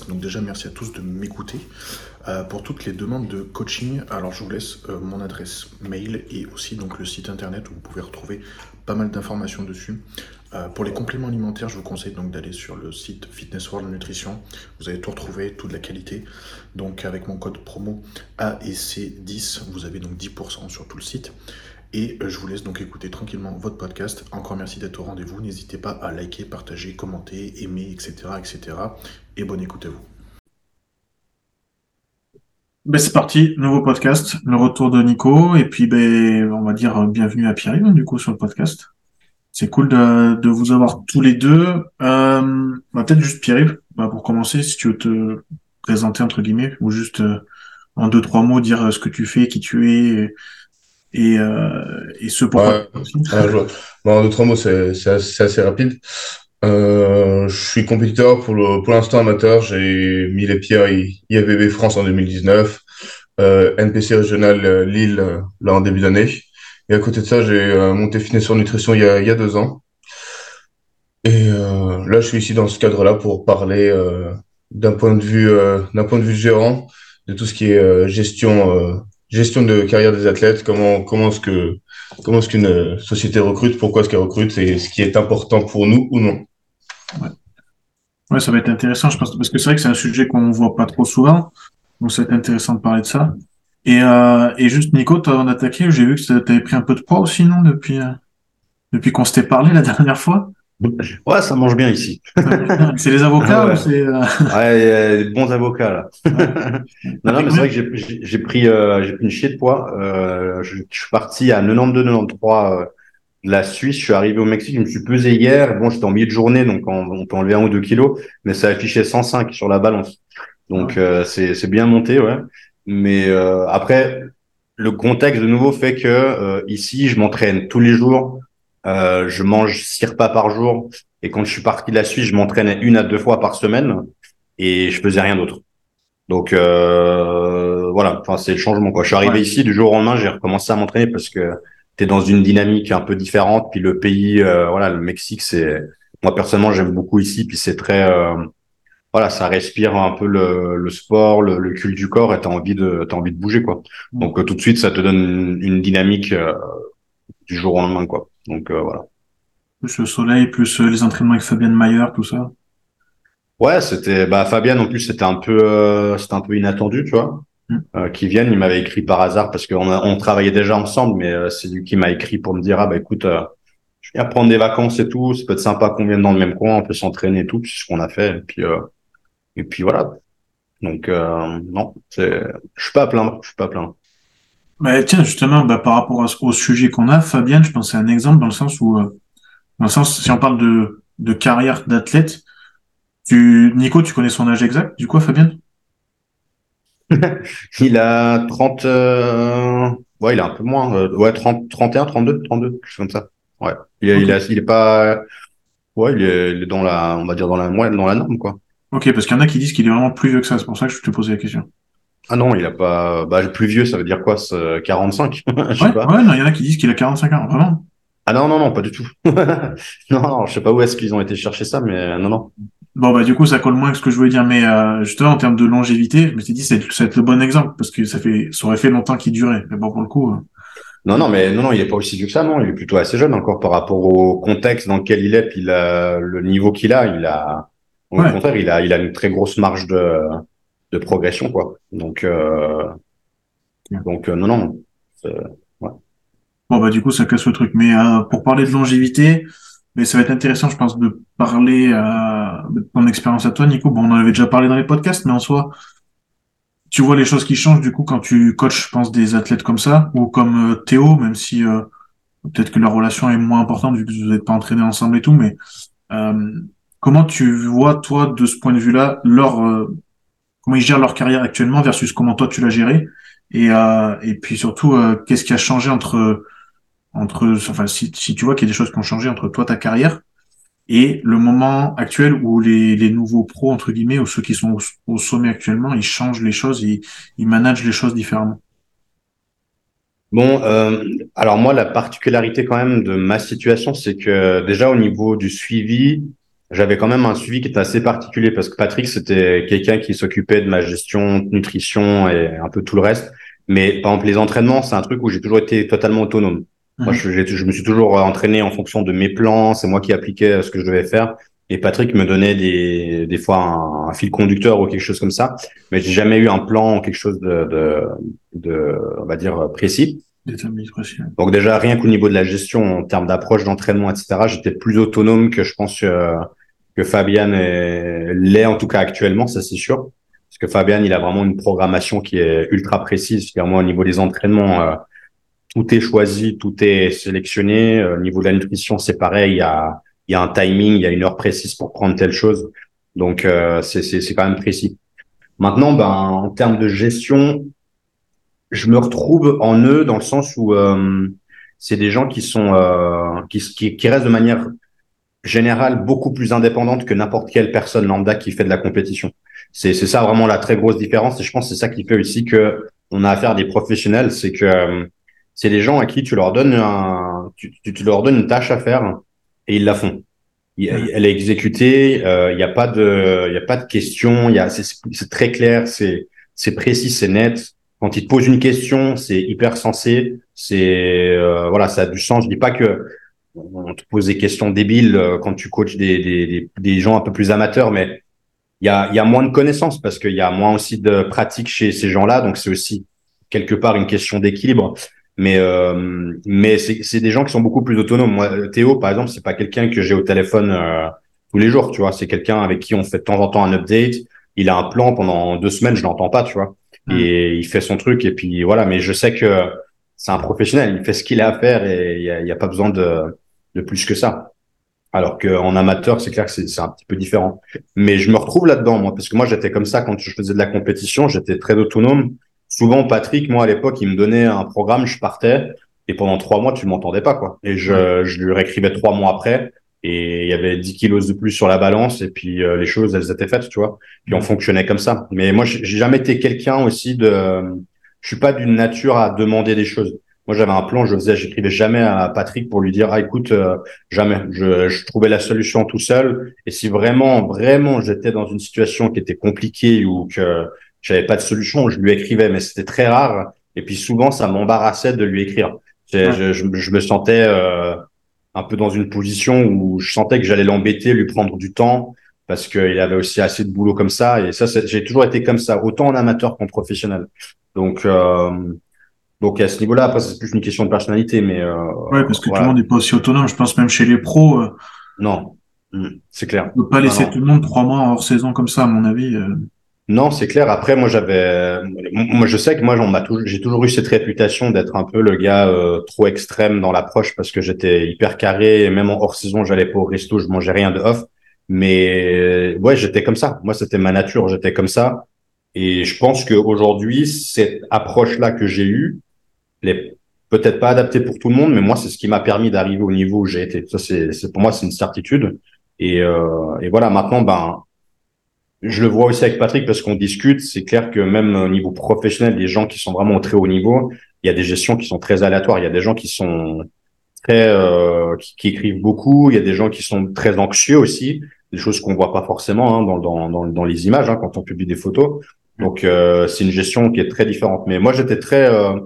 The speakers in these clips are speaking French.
Donc déjà merci à tous de m'écouter. Euh, pour toutes les demandes de coaching, alors je vous laisse euh, mon adresse mail et aussi donc le site internet où vous pouvez retrouver pas mal d'informations dessus. Euh, pour les compléments alimentaires, je vous conseille donc d'aller sur le site Fitness World Nutrition. Vous allez tout retrouver, toute la qualité. Donc avec mon code promo AEC10, vous avez donc 10% sur tout le site. Et je vous laisse donc écouter tranquillement votre podcast. Encore merci d'être au rendez-vous. N'hésitez pas à liker, partager, commenter, aimer, etc. etc. Et bonne écoute à vous. Ben c'est parti, nouveau podcast, le retour de Nico, et puis ben, on va dire bienvenue à Pierre du coup sur le podcast. C'est cool de, de, vous avoir tous les deux. Euh, bah, peut-être juste Pierre-Yves, bah, pour commencer, si tu veux te présenter entre guillemets, ou juste euh, en deux trois mots dire ce que tu fais, qui tu es, et, euh, et ce pourquoi. Ouais, bon, en deux trois mots, c'est assez rapide. Euh, je suis compétiteur pour le, pour l'instant amateur. J'ai mis les pieds à IAVB France en 2019, euh, NPC régional euh, Lille euh, là en début d'année. Et à côté de ça, j'ai monté Fitness sur Nutrition il y a, il y a deux ans. Et là, je suis ici dans ce cadre-là pour parler d'un point de vue d'un point de vue gérant de tout ce qui est gestion gestion de carrière des athlètes. Comment comment est-ce que comment est-ce qu'une société recrute Pourquoi est-ce qu'elle recrute C'est ce qui est important pour nous ou non. Ouais. ouais, ça va être intéressant, je pense, parce que c'est vrai que c'est un sujet qu'on voit pas trop souvent. Donc, ça va être intéressant de parler de ça. Et, euh, et juste, Nico, en attaqué, j'ai vu que tu avais pris un peu de poids aussi, non, depuis, euh, depuis qu'on s'était parlé la dernière fois? Ouais, ça mange bien ici. c'est les avocats ouais. ou c'est euh... Ouais, des bons avocats là. non, non, mais c'est vrai que j'ai pris, euh, j'ai pris une chier de poids. Je, suis parti à 92-93 euh, de la Suisse. Je suis arrivé au Mexique. Je me suis pesé hier. Bon, j'étais en milieu de journée, donc on, peut enlever un ou deux kilos, mais ça affichait 105 sur la balance. Donc ouais. c'est bien monté, ouais. Mais euh, après, le contexte de nouveau fait que euh, ici, je m'entraîne tous les jours. Euh, je mange six repas par jour. Et quand je suis parti de la Suisse, je m'entraînais une à deux fois par semaine et je faisais rien d'autre. Donc euh, voilà, enfin c'est le changement quoi. Je suis arrivé ouais. ici du jour au lendemain, j'ai recommencé à m'entraîner parce que tu es dans une dynamique un peu différente. Puis le pays, euh, voilà, le Mexique, c'est moi personnellement j'aime beaucoup ici. Puis c'est très euh, voilà, ça respire un peu le, le sport, le, le, culte du corps, et t'as envie de, t'as envie de bouger, quoi. Donc euh, tout de suite, ça te donne une, une dynamique euh, du jour au lendemain, quoi. Donc euh, voilà. Plus le soleil, plus les entraînements avec Fabienne Mayer, tout ça. Ouais, c'était, bah Fabienne en plus, c'était un peu, euh, c'était un peu inattendu, tu vois. Mm. qui viennent, il m'avait écrit par hasard parce qu'on on travaillait déjà ensemble, mais c'est lui qui m'a écrit pour me dire ah bah écoute, je viens prendre des vacances et tout, ça peut être sympa qu'on vienne dans le même coin, on peut s'entraîner et tout, c'est ce qu'on a fait. Et puis et puis voilà. Donc euh, non, je suis pas à plaindre, je suis pas à plaindre. Bah, tiens, justement, bah, par rapport à, au sujet qu'on a, Fabienne, je pensais à un exemple dans le sens où, euh, dans le sens, si on parle de, de carrière d'athlète, tu, Nico, tu connais son âge exact, du coup, Fabienne Il a 30, euh... ouais, il a un peu moins, euh, ouais, 30, 31, 32, 32, quelque chose comme ça. Ouais. Il, est, okay. il, a, il est pas, ouais, il est, il est dans la, on va dire dans la, ouais, dans la norme, quoi. Ok, parce qu'il y en a qui disent qu'il est vraiment plus vieux que ça, c'est pour ça que je te posais la question. Ah non, il a pas. Bah, plus vieux, ça veut dire quoi 45 je sais ouais, pas. ouais, non, il y en a qui disent qu'il a 45 ans, vraiment. Ah non, non, non, pas du tout. non, non, je sais pas où est-ce qu'ils ont été chercher ça, mais non, non. Bon, bah, du coup, ça colle moins que ce que je voulais dire, mais euh, justement, en termes de longévité, je me suis dit, ça va être le bon exemple, parce que ça fait, ça aurait fait longtemps qu'il durait. Mais bon, pour le coup. Euh... Non, non, mais non, non, il est pas aussi vieux que ça, non. Il est plutôt assez jeune encore par rapport au contexte dans lequel il est, puis la, le niveau qu'il a, il a. Au ouais. contraire, il a, il a une très grosse marge de, de progression, quoi. Donc, euh, ouais. donc euh, non, non. Ouais. Bon, bah, du coup, ça casse le truc. Mais euh, pour parler de longévité, mais ça va être intéressant, je pense, de parler euh, de ton expérience à toi, Nico. Bon, on en avait déjà parlé dans les podcasts, mais en soi, tu vois les choses qui changent, du coup, quand tu coaches, je pense, des athlètes comme ça, ou comme euh, Théo, même si peut-être que la relation est moins importante vu que vous n'êtes pas entraînés ensemble et tout, mais Comment tu vois, toi, de ce point de vue-là, leur euh, comment ils gèrent leur carrière actuellement versus comment toi tu l'as géré? Et euh, et puis surtout euh, qu'est-ce qui a changé entre entre enfin si, tu vois qu'il y a des choses qui ont changé entre toi ta carrière et le moment actuel où les, les nouveaux pros entre guillemets ou ceux qui sont au, au sommet actuellement ils changent les choses ils, ils managent les choses différemment Bon, euh, alors moi, la particularité quand même de ma situation, c'est que déjà au niveau du suivi, j'avais quand même un suivi qui était assez particulier parce que Patrick, c'était quelqu'un qui s'occupait de ma gestion, nutrition et un peu tout le reste. Mais par exemple, les entraînements, c'est un truc où j'ai toujours été totalement autonome. Moi, je, je, me suis toujours entraîné en fonction de mes plans. C'est moi qui appliquais ce que je devais faire. Et Patrick me donnait des, des fois un, fil conducteur ou quelque chose comme ça. Mais j'ai jamais eu un plan, quelque chose de, de, de on va dire, précis. Donc déjà, rien qu'au niveau de la gestion, en termes d'approche d'entraînement, etc., j'étais plus autonome que je pense que, que Fabian l'est, en tout cas actuellement, ça c'est sûr. Parce que Fabian, il a vraiment une programmation qui est ultra précise. Moi, au niveau des entraînements, euh, tout est choisi, tout est sélectionné. Euh, au niveau de la nutrition, c'est pareil. Il y a, y a un timing, il y a une heure précise pour prendre telle chose. Donc, euh, c'est quand même précis. Maintenant, ben, en termes de gestion, je me retrouve en eux dans le sens où euh, c'est des gens qui sont euh, qui, qui, restent de manière générale beaucoup plus indépendante que n'importe quelle personne lambda qui fait de la compétition. C'est c'est ça vraiment la très grosse différence et je pense que c'est ça qui fait aussi que on a affaire à des professionnels, c'est que euh, c'est des gens à qui tu leur donnes un tu, tu, leur donnes une tâche à faire et ils la font. Elle est exécutée, euh, il n'y a pas de il y a pas de questions, il y a c'est très clair, c'est c'est précis, c'est net quand il te pose une question, c'est hyper sensé, c'est euh, voilà, ça a du sens. Je dis pas que on te pose des questions débiles euh, quand tu coaches des, des, des, gens un peu plus amateurs, mais il y a, y a moins de connaissances parce qu'il y a moins aussi de pratique chez ces gens-là, donc c'est aussi quelque part une question d'équilibre. Mais euh, mais c'est des gens qui sont beaucoup plus autonomes. Moi, Théo, par exemple, c'est pas quelqu'un que j'ai au téléphone tous les jours, tu vois. C'est quelqu'un avec qui on fait de temps en temps un update. Il a un plan pendant deux semaines, je l'entends pas, tu vois. Mm. et il fait son truc et puis voilà. Mais je sais que c'est un professionnel, il fait ce qu'il a à faire et il n'y a, a, pas besoin de, de plus que ça. Alors qu'en amateur, c'est clair que c'est un petit peu différent. Mais je me retrouve là-dedans, moi, parce que moi, j'étais comme ça quand je faisais de la compétition, j'étais très autonome. Souvent, Patrick, moi, à l'époque, il me donnait un programme, je partais, et pendant trois mois, tu m'entendais pas, quoi. Et je, je lui réécrivais trois mois après, et il y avait 10 kilos de plus sur la balance et puis euh, les choses elles étaient faites tu vois puis on fonctionnait comme ça. Mais moi j'ai jamais été quelqu'un aussi de je suis pas d'une nature à demander des choses. Moi j'avais un plan je faisais j'écrivais jamais à Patrick pour lui dire ah écoute euh, jamais. Je, je, trouvais la solution tout seul et si vraiment vraiment j'étais dans une situation qui était compliquée ou que j'avais pas de solution je lui écrivais mais c'était très rare et puis souvent ça m'embarrassait de lui écrire je, je, je, me sentais euh, un peu dans une position où je sentais que j'allais l'embêter, lui prendre du temps parce qu'il avait aussi assez de boulot comme ça. Et ça, j'ai toujours été comme ça, autant en amateur qu'en professionnel. Donc, euh, donc à ce niveau-là, après, c'est plus une question de personnalité, mais euh, ouais, parce que tout le monde n'est pas aussi autonome. Je pense même chez les pros. Euh, non, hmm, c'est clair. On peut pas laisser tout le monde trois mois hors saison comme ça, à mon avis. Euh. Non, c'est clair. Après, moi, j'avais, moi, je sais que moi, j'ai toujours eu cette réputation d'être un peu le gars euh, trop extrême dans l'approche parce que j'étais hyper carré. Et même en hors saison, j'allais pas au resto, je mangeais rien de off. Mais ouais, j'étais comme ça. Moi, c'était ma nature. J'étais comme ça. Et je pense qu'aujourd'hui, cette approche-là que j'ai eue, elle est peut-être pas adaptée pour tout le monde, mais moi, c'est ce qui m'a permis d'arriver au niveau où j'ai été. Ça, c'est pour moi, c'est une certitude. Et, euh, et voilà. Maintenant, ben je le vois aussi avec Patrick parce qu'on discute. C'est clair que même au niveau professionnel, des gens qui sont vraiment au très haut niveau, il y a des gestions qui sont très aléatoires. Il y a des gens qui sont très euh, qui, écrivent beaucoup. Il y a des gens qui sont très anxieux aussi, des choses qu'on voit pas forcément hein, dans, dans, dans, les images hein, quand on publie des photos. Donc euh, c'est une gestion qui est très différente. Mais moi j'étais très euh,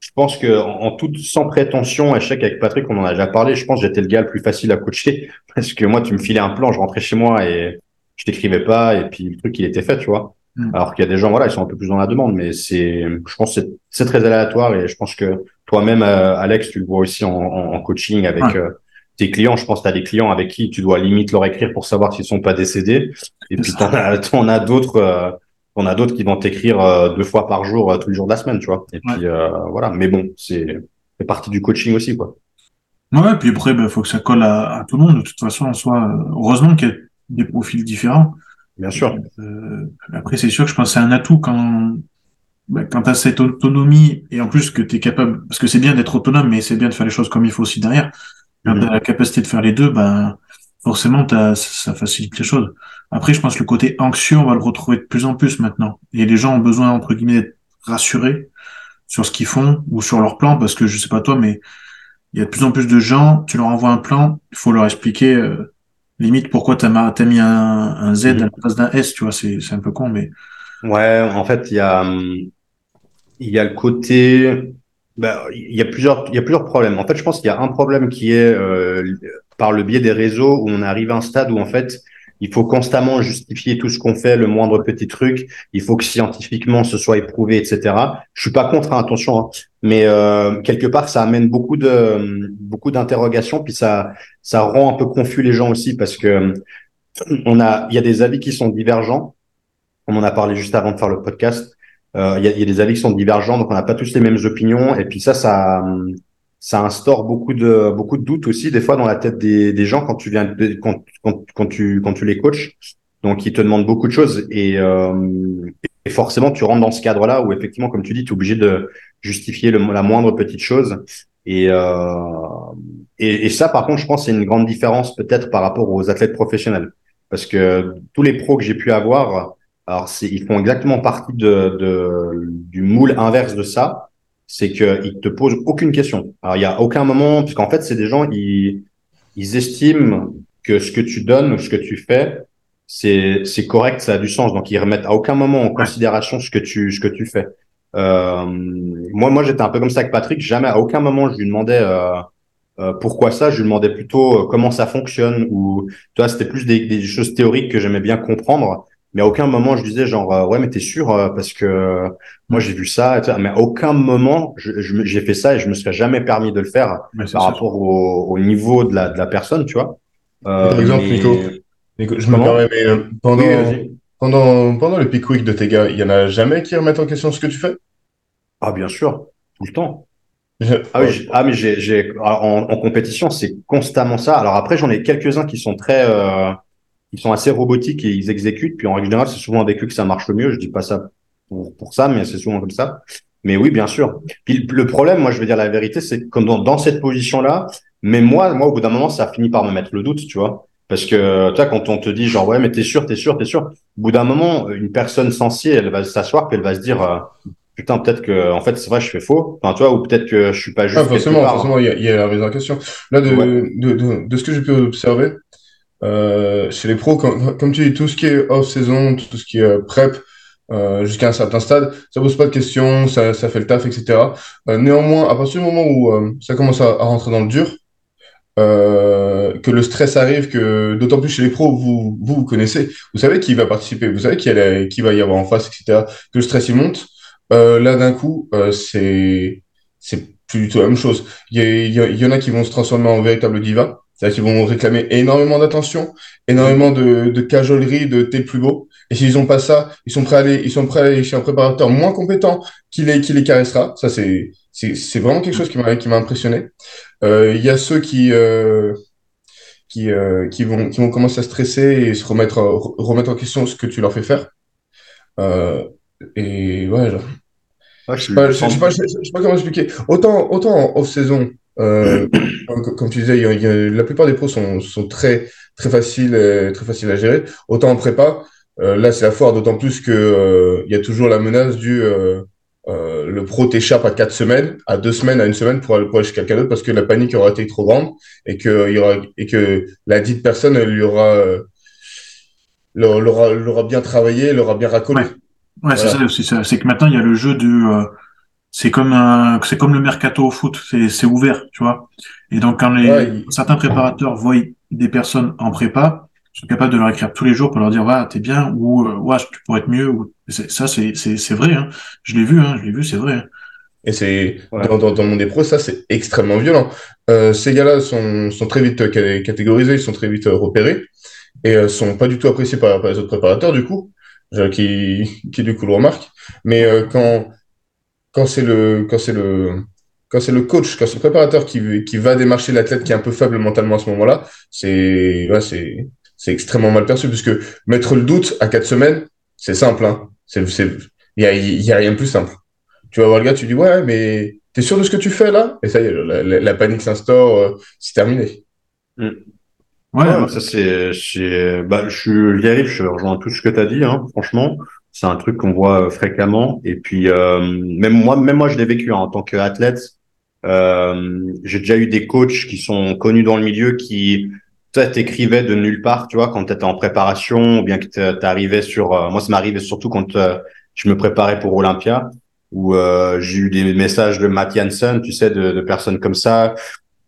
je pense que en, toute sans prétention, à chaque avec Patrick, on en a déjà parlé. Je pense que j'étais le gars le plus facile à coacher parce que moi, tu me filais un plan, je rentrais chez moi et je t'écrivais pas et puis le truc il était fait, tu vois. Mm. Alors qu'il y a des gens, voilà, ils sont un peu plus dans la demande, mais c'est, je pense, que c'est très aléatoire et je pense que toi-même, euh, Alex, tu le vois aussi en, en, coaching avec euh, tes clients. Je pense que tu as des clients avec qui tu dois limite leur écrire pour savoir s'ils sont pas décédés. Et puis t'en as, t'en as d'autres, euh, on a d'autres qui vont t'écrire deux fois par jour, tous les jours de la semaine, tu vois. Et puis voilà. Mais bon, c'est, c'est partie du coaching aussi, quoi. Ouais, puis après, il bah, faut que ça colle à, à, tout le monde. De toute façon, en soi, heureusement qu'il y a des profils différents. Bien sûr. Euh, après, c'est sûr que je pense que c'est un atout quand, bah, quand tu as cette autonomie et en plus que tu es capable, parce que c'est bien d'être autonome, mais c'est bien de faire les choses comme il faut aussi derrière. Quand tu as la capacité de faire les deux, ben, forcément, as, ça facilite les choses. Après, je pense que le côté anxieux, on va le retrouver de plus en plus maintenant. Et les gens ont besoin, entre guillemets, d'être rassurés sur ce qu'ils font ou sur leur plan, parce que je sais pas toi, mais il y a de plus en plus de gens, tu leur envoies un plan, il faut leur expliquer euh, limite, pourquoi t'as as mis un, un Z à la place d'un S, tu vois, c'est un peu con, mais. Ouais, en fait, il y a, y a le côté, bah, il y a plusieurs, y a plusieurs problèmes. En fait, je pense qu'il y a un problème qui est euh, par le biais des réseaux où on arrive à un stade où en fait, il faut constamment justifier tout ce qu'on fait, le moindre petit truc. Il faut que scientifiquement ce soit éprouvé, etc. Je suis pas contre, hein, attention, hein. mais euh, quelque part ça amène beaucoup de beaucoup d'interrogations, puis ça ça rend un peu confus les gens aussi parce que on a il y a des avis qui sont divergents. On en a parlé juste avant de faire le podcast. Euh, il y, a, y, a, des avis qui sont divergents, donc on n'a pas tous les mêmes opinions. Et puis ça, ça ça instaure beaucoup de beaucoup de doutes aussi des fois dans la tête des, des gens quand tu viens quand, quand, quand tu quand tu les coaches. Donc ils te demandent beaucoup de choses et, euh, et forcément tu rentres dans ce cadre là où effectivement comme tu dis tu es obligé de justifier le, la moindre petite chose. Et, euh, et, et ça par contre je pense c'est une grande différence peut-être par rapport aux athlètes professionnels. Parce que tous les pros que j'ai pu avoir alors ils font exactement partie de, de du moule inverse de ça c'est qu'ils te posent aucune question. Alors, il y a aucun moment, puisqu'en fait, c'est des gens, ils, ils estiment que ce que tu donnes ou ce que tu fais, c'est, c'est correct, ça a du sens. Donc, ils remettent à aucun moment en considération ce que tu, ce que tu fais. Euh, moi, moi, j'étais un peu comme ça avec Patrick. Jamais, à aucun moment, je lui demandais euh, euh, pourquoi ça. Je lui demandais plutôt comment ça fonctionne. Ou, tu vois, c'était plus des, des choses théoriques que j'aimais bien comprendre mais à aucun moment je disais genre euh, ouais mais t'es sûr euh, parce que euh, moi j'ai vu ça mais à aucun moment j'ai fait ça et je me serais jamais permis de le faire par rapport au, au, niveau de la, de la personne tu vois. Par exemple Nico, Nico, je me permets mais pendant pendant pendant le pick week de tes gars il y en a jamais qui remettent en question ce que tu fais? Ah bien sûr. Tout le temps. Ah, oui, ah mais j'ai en, en compétition c'est constamment ça. Alors après j'en ai quelques uns qui sont très ils sont assez robotiques et ils exécutent. Puis en règle générale, c'est souvent avec eux que ça marche le mieux. Je dis pas ça pour, pour ça, mais c'est souvent comme ça. Mais oui, bien sûr. Puis le problème, moi, je veux dire la vérité, c'est que dans, dans cette position-là, mais moi, moi, au bout d'un moment, ça finit par me mettre le doute, tu vois. Parce que, tu vois, quand on te dit genre, ouais, mais t'es sûr, t'es sûr, t'es sûr. Au bout d'un moment, une personne sensée, elle va s'asseoir puis elle va se dire, euh, putain, peut-être que, en fait, c'est vrai, je fais faux. Enfin, tu vois, ou peut-être que je suis pas juste. Ah, forcément, forcément, il y a, il y a la question. Là, de, de, de, de, ce que j'ai pu observer, euh, chez les pros, comme, comme, tu dis, tout ce qui est off-saison, tout ce qui est euh, prep, euh, jusqu'à un certain stade, ça pose pas de questions, ça, ça fait le taf, etc. Euh, néanmoins, à partir du moment où euh, ça commence à, à, rentrer dans le dur, que le stress arrive, que d'autant plus chez les pros, vous, vous, connaissez, vous savez qui va participer, vous savez qui, a, va y avoir en face, etc. Que le stress il monte, là d'un coup, c'est c'est plus du tout la même chose. Il y, y, y, en a qui vont se transformer en véritable diva. C'est-à-dire qu'ils vont réclamer énormément d'attention, énormément de, de cajolerie, de t'es plus beau. Et s'ils n'ont pas ça, ils sont prêts à aller, ils sont prêts à aller chez un préparateur moins compétent qui les, qui les caressera. Ça, c'est, c'est, c'est vraiment quelque chose qui m'a, qui m'a impressionné. Euh, il y a ceux qui, euh, qui, euh, qui vont, qui vont commencer à stresser et se remettre, remettre en question ce que tu leur fais faire. Et ouais, genre. Ah, je sais pas, je sais pas, je sais pas comment expliquer. Autant, autant en off-saison, euh, comme tu disais, il y a, la plupart des pros sont, sont très, très faciles, euh, très faciles à gérer. Autant en prépa, euh, là c'est la foire, d'autant plus que euh, y a toujours la menace du le pro t'échappe à quatre semaines, à deux semaines, à une semaine pour aller, pour aller chez quelqu'un d'autre parce que la panique aura été trop grande et que y aura et que la dite personne lui aura l'aura, l'aura bien travaillé, l'aura bien racolé. Ouais, ouais voilà. c'est ça, c'est que maintenant il y a le jeu du c'est comme un, c'est comme le mercato au foot, c'est, c'est ouvert, tu vois. Et donc quand les, ouais, certains préparateurs voient des personnes en prépa, ils sont capables de leur écrire tous les jours pour leur dire va, t'es bien ou euh, ouais, tu pourrais être mieux. Ou... ça, c'est, c'est, c'est vrai. Hein. Je l'ai vu, hein, je l'ai vu, c'est vrai. Hein. Et c'est ouais. dans, dans, dans, le monde des pros, ça c'est extrêmement violent. Euh, ces gars-là sont, sont très vite catégorisés, ils sont très vite repérés et euh, sont pas du tout appréciés par, par les autres préparateurs du coup, qui, qui du coup le remarquent. Mais euh, quand quand c'est le, quand c'est le, quand c'est le coach, quand c'est le préparateur qui, qui va démarcher l'athlète qui est un peu faible mentalement à ce moment-là, c'est, ouais, c'est, c'est extrêmement mal perçu puisque mettre le doute à quatre semaines, c'est simple, hein. C'est, c'est, il y a, il y a rien de plus simple. Tu vas voir le gars, tu dis, ouais, mais t'es sûr de ce que tu fais là? Et ça y est, la, la, la panique s'instaure, euh, c'est terminé. Mm. Ouais, ouais, ça c'est, c'est, bah, je, j'y arrive, je rejoins tout ce que tu as dit, hein, franchement. C'est un truc qu'on voit fréquemment. Et puis, euh, même moi, même moi, je l'ai vécu hein, en tant qu'athlète. Euh, j'ai déjà eu des coachs qui sont connus dans le milieu qui toi, t'écrivais de nulle part, tu vois, quand tu étais en préparation, ou bien que tu arrivais sur. Euh, moi, ça m'arrivait surtout quand euh, je me préparais pour Olympia, où euh, j'ai eu des messages de Matt Janssen, tu sais, de, de, personnes comme ça.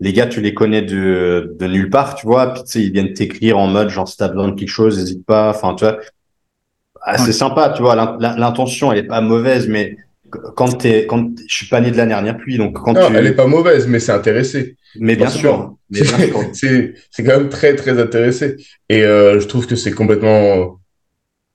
Les gars, tu les connais de, de nulle part, tu vois. Puis, tu sais, ils viennent t'écrire en mode, genre, si t'as besoin de quelque chose, n'hésite pas. Enfin, tu vois. Ah, c'est sympa, tu vois. L'intention, elle est pas mauvaise, mais quand t'es, quand je suis pas né de la dernière pluie, donc quand non, elle est pas mauvaise, mais c'est intéressé. Mais bien sûr, c'est c'est quand même très très intéressé. Et euh, je trouve que c'est complètement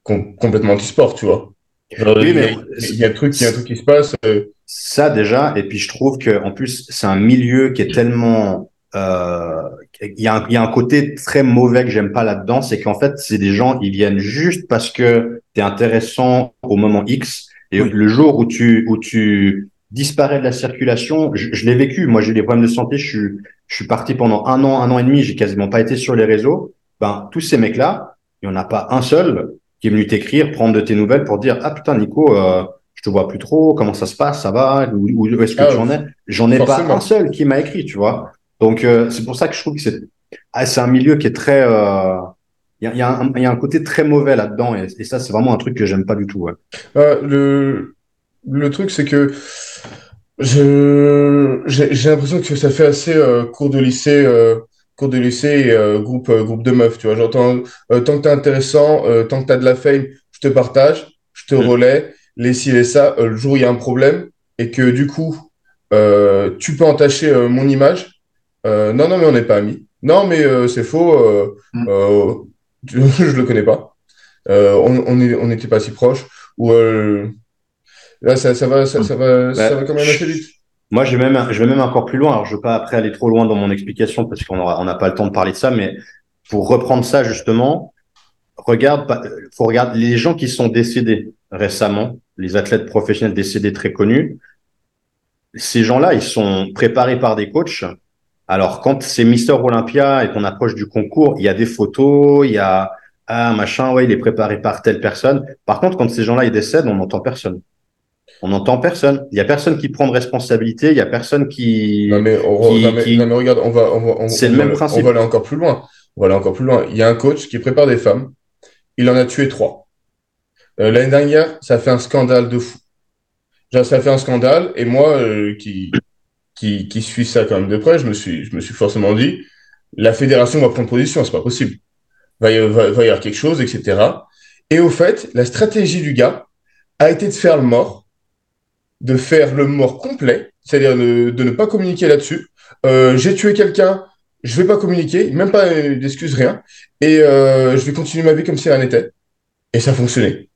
complètement anti-sport, tu vois. oui, mais il y, a un truc, il y a un truc qui se passe. Euh. Ça déjà, et puis je trouve que en plus c'est un milieu qui est tellement euh, il y, a un, il y a un côté très mauvais que j'aime pas là-dedans, c'est qu'en fait, c'est des gens, ils viennent juste parce que tu es intéressant au moment X et le jour où tu, où tu disparais de la circulation, je, je l'ai vécu. Moi, j'ai des problèmes de santé. Je suis, je suis parti pendant un an, un an et demi. J'ai quasiment pas été sur les réseaux. Ben, tous ces mecs-là, il y en a pas un seul qui est venu t'écrire, prendre de tes nouvelles pour dire, ah putain, Nico, euh, je te vois plus trop. Comment ça se passe? Ça va? Où, est-ce que ah, tu en es? J'en ai pas un seul qui m'a écrit, tu vois. Donc, euh, c'est pour ça que je trouve que c'est, ah, c'est un milieu qui est très, euh, il y a, y a, un côté très mauvais là-dedans et, et ça c'est vraiment un truc que j'aime pas du tout. Ouais. Euh, le, le truc c'est que je j'ai l'impression que ça fait assez euh, cours de lycée euh, cours de lycée et euh, groupe euh, groupe de meufs tu vois j'entends tant que t'es intéressant tant que t'as de la fame je te partage je te mm. relais les ci les ça le jour où il y a un problème et que du coup tu peux entacher mon image non non mais on n'est pas amis non mais c'est faux mm. je le connais pas. Euh, on on n'était pas si proches. Ou euh, là, ça, ça, va, ça, ça va, ça va quand même assez vite. Moi, je vais même, je vais même encore plus loin. Alors, je veux pas après aller trop loin dans mon explication parce qu'on on n'a pas le temps de parler de ça, mais pour reprendre ça justement, regarde, faut regarder les gens qui sont décédés récemment, les athlètes professionnels décédés très connus. Ces gens-là, ils sont préparés par des coachs alors, quand c'est Mister Olympia et qu'on approche du concours, il y a des photos, il y a ah machin, ouais, il est préparé par telle personne. Par contre, quand ces gens-là ils décèdent, on n'entend personne. On n'entend personne. Il y a personne qui prend de responsabilité. Il y a personne qui. Non mais, regarde, on va, on va, c'est le même principe. On va aller encore plus loin. On va aller encore plus loin. Il y a un coach qui prépare des femmes. Il en a tué trois. Euh, l'année dernière, ça fait un scandale de fou. Genre, ça fait un scandale. Et moi, euh, qui qui, suit ça quand même de près, je me suis, je me suis forcément dit, la fédération va prendre position, c'est pas possible. Va y, va, y avoir quelque chose, etc. Et au fait, la stratégie du gars a été de faire le mort, de faire le mort complet, c'est-à-dire de, de, ne pas communiquer là-dessus. Euh, j'ai tué quelqu'un, je vais pas communiquer, même pas d'excuses, rien, et euh, je vais continuer ma vie comme si rien n'était. Et ça a fonctionné.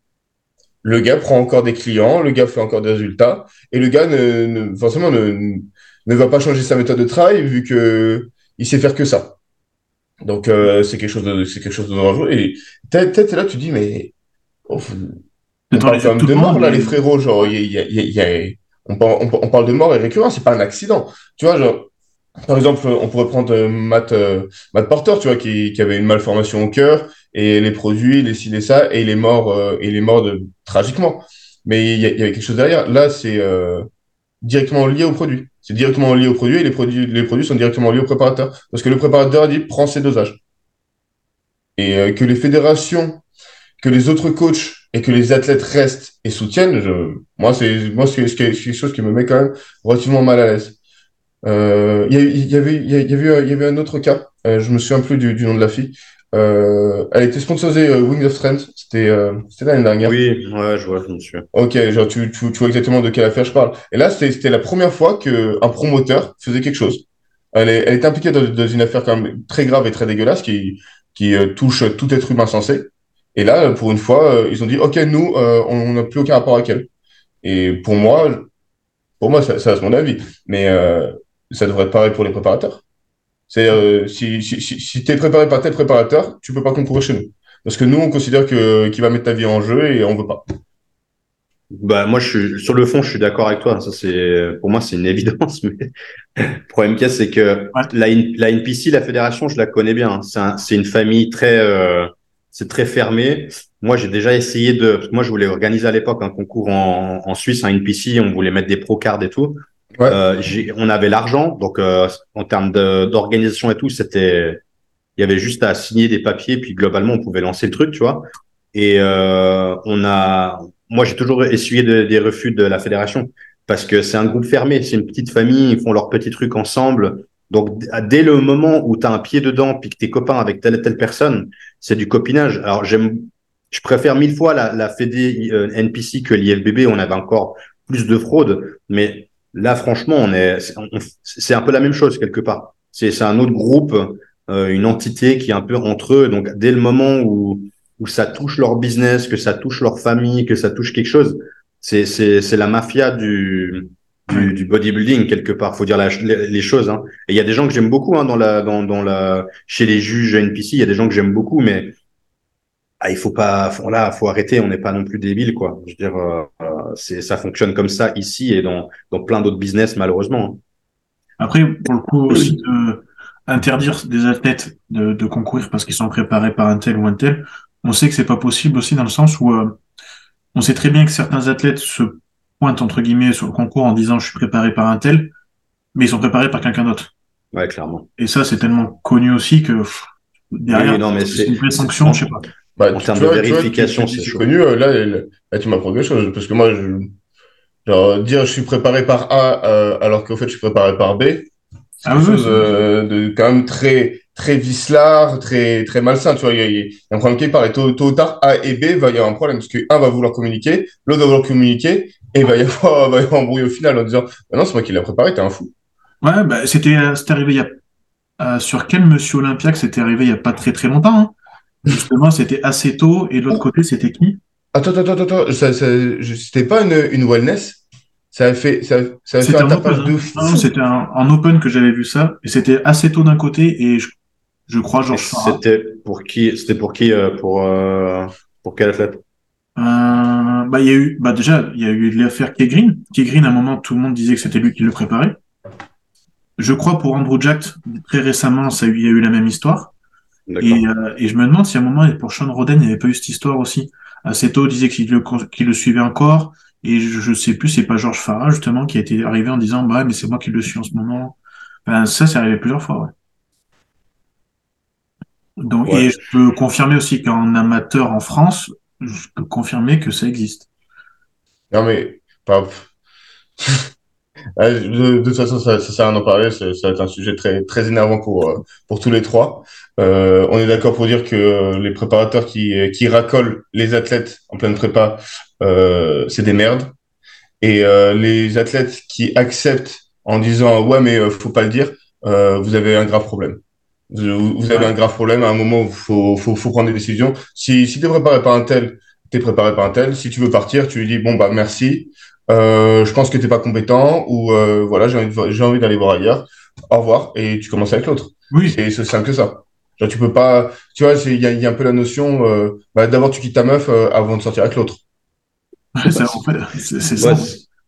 Le gars prend encore des clients, le gars fait encore des résultats, et le gars ne forcément ne, ne va pas changer sa méthode de travail vu que il sait faire que ça. Donc euh, c'est quelque chose de c'est quelque chose de dangereux et peut-être là tu dis mais oh, on parle quand même de mort là les frérots genre il y a, y a, on, parle, on, parle de mort et récurrent c'est pas un accident tu vois genre par exemple on pourrait prendre euh, Matt euh, Matt Porter tu vois qui, qui avait une malformation au cœur et les produits les ci les ça et il est mort euh, et il est mort de, tragiquement mais il y, y, avait quelque chose derrière là c'est directement lié au produit. C'est directement lié au produit et les produits, les produits sont directement liés au préparateur. Parce que le préparateur dit prend ses dosages. Et euh, que les fédérations, que les autres coachs et que les athlètes restent et soutiennent, je, moi, c'est moi c'est quelque chose qui me met quand même relativement mal à l'aise. Euh, il y, avait, il y, avait, y avait un autre cas. Euh, je me souviens plus du nom de la fille. Euh, elle était sponsorisée euh, Wings of Strength. C'était euh, l'année dernière. Oui, ouais, je vois, je me suis. Ok, genre tu, tu, tu vois exactement de quelle affaire je parle. Et là, c'était la première fois qu'un promoteur faisait quelque chose. Elle, est, elle était impliquée dans, dans, une affaire quand même très grave et très dégueulasse qui, qui euh, touche tout être humain sensé. Et là, pour une fois, ils ont dit, OK, nous, on n'a plus aucun rapport avec elle. Et pour moi, pour moi, ça, ça c'est mon avis. Mais ça devrait être pareil pour les préparateurs. C'est euh, si, si, si, si tu es préparé par tel préparateur, tu peux pas concourir chez nous. Parce que nous, on considère que qu'il va mettre ta vie en jeu et on veut pas. Bah moi, je suis sur le fond, je suis d'accord avec toi. Ça c'est pour moi c'est une évidence. Mais le problème qu'il y a, c'est que la, la NPC, la fédération, je la connais bien. C'est un, une famille très euh, c'est très fermé. Moi, j'ai déjà essayé de. Moi, je voulais organiser à l'époque un concours en, en Suisse, un NPC. On voulait mettre des pro cards et tout. Euh, on avait l'argent, donc euh, en termes d'organisation et tout, c'était Il y avait juste à signer des papiers, puis globalement, on pouvait lancer le truc, tu vois. Et euh, on a, moi, j'ai toujours essuyé des refus de la fédération parce que c'est un groupe fermé, c'est une petite famille, ils font leurs petits trucs ensemble. Donc, dès le moment où tu as un pied dedans, puis que tu es copain avec telle et telle personne, c'est du copinage. Alors, j'aime, je préfère mille fois la, la Fédé euh, NPC que l'IFBB, on avait encore plus de fraude. Mais là, franchement, on est, c'est un peu la même chose quelque part. C'est un autre groupe, euh, une entité qui est un peu entre eux. Donc, dès le moment où, où ça touche leur business, que ça touche leur famille, que ça touche quelque chose, c'est c'est la mafia du, du, du, bodybuilding quelque part. Faut dire les, choses. Hein. Et il y a des gens que j'aime beaucoup hein, dans la dans dans la chez les juges NPC. Il y a des gens que j'aime beaucoup, mais ah, il faut pas. Voilà, faut arrêter. On n'est pas non plus débile, quoi. Je veux dire, euh, c'est ça fonctionne comme ça ici et dans dans plein d'autres business malheureusement. Après, pour le coup aussi de interdire des athlètes de, de concourir parce qu'ils sont préparés par un tel ou un tel, on sait que c'est pas possible aussi dans le sens où euh, on sait très bien que certains athlètes se pointent entre guillemets sur le concours en disant je suis préparé par un tel, mais ils sont préparés par quelqu'un d'autre. Ouais, clairement. Et ça, c'est tellement connu aussi que derrière, c'est une vraie sanction, je sais pas. Bah, en termes de vérification, c'est connu. Euh, là, là, tu m'apprends quelque chose parce que moi, je, genre, dire je suis préparé par A euh, alors qu'au fait je suis préparé par B, c'est ah, quelque chose euh, de quand même très très vicelard, très très malsain. Tu vois, il y, a un problème qui parle. Tôt, tôt ou tard, A et B va y avoir un problème parce que un va vouloir communiquer, l'autre va vouloir communiquer et il va y avoir, va y avoir un bruit au final en disant bah non, c'est moi qui l'ai préparé, t'es un fou. Ouais, bah, c'était arrivé il y a euh, sur quel Monsieur Olympia que c'était arrivé il y a pas très très longtemps. Hein. Justement, c'était assez tôt et de l'autre côté, c'était qui? Attends, attends, attends, attends. C'était pas une, une wellness? Ça a fait, ça, ça a fait un, tapage de fou. Non, c'était un, en open que j'avais vu ça, et c'était assez tôt d'un côté, et je je crois, Georges C'était pour qui C'était pour qui euh, Pour euh, pour quel athlète? Euh, bah il y a eu bah déjà il y a eu l'affaire Kegreen. Kegreen à un moment tout le monde disait que c'était lui qui le préparait. Je crois pour Andrew Jack très récemment ça il y a eu la même histoire. Et, euh, et je me demande si à un moment pour Sean Roden il n'y avait pas eu cette histoire aussi. Assez tôt disait qu'il le suivait encore et je, je sais plus c'est pas Georges Farah justement qui a été arrivé en disant bah mais c'est moi qui le suis en ce moment. Ben, ça c'est arrivé plusieurs fois. Ouais. Donc, Et je peux confirmer aussi qu'en amateur en France, je peux confirmer que ça existe. Non, mais pas. De, toute façon, ça, ça sert à en parler. Ça, va être un sujet très, très énervant pour, euh, pour tous les trois. Euh, on est d'accord pour dire que euh, les préparateurs qui, qui racolent les athlètes en pleine prépa, euh, c'est des merdes. Et euh, les athlètes qui acceptent en disant ouais mais faut pas le dire, vous avez un grave problème. Vous avez un grave problème à un moment faut, faut, faut, prendre des décisions. Si, si tu es préparé par un tel, tu es préparé par un tel. Si tu veux partir, tu lui dis bon bah merci, euh, je pense que tu pas compétent ou euh, voilà, j'ai envie, d'aller voir ailleurs. Au revoir et tu commences avec l'autre. Oui. C'est aussi simple que ça. Genre, tu peux pas, tu vois, il y a, y a, un peu la notion, euh, bah, d'abord tu quittes ta meuf euh, avant de sortir avec l'autre. c'est ça. c'est ça.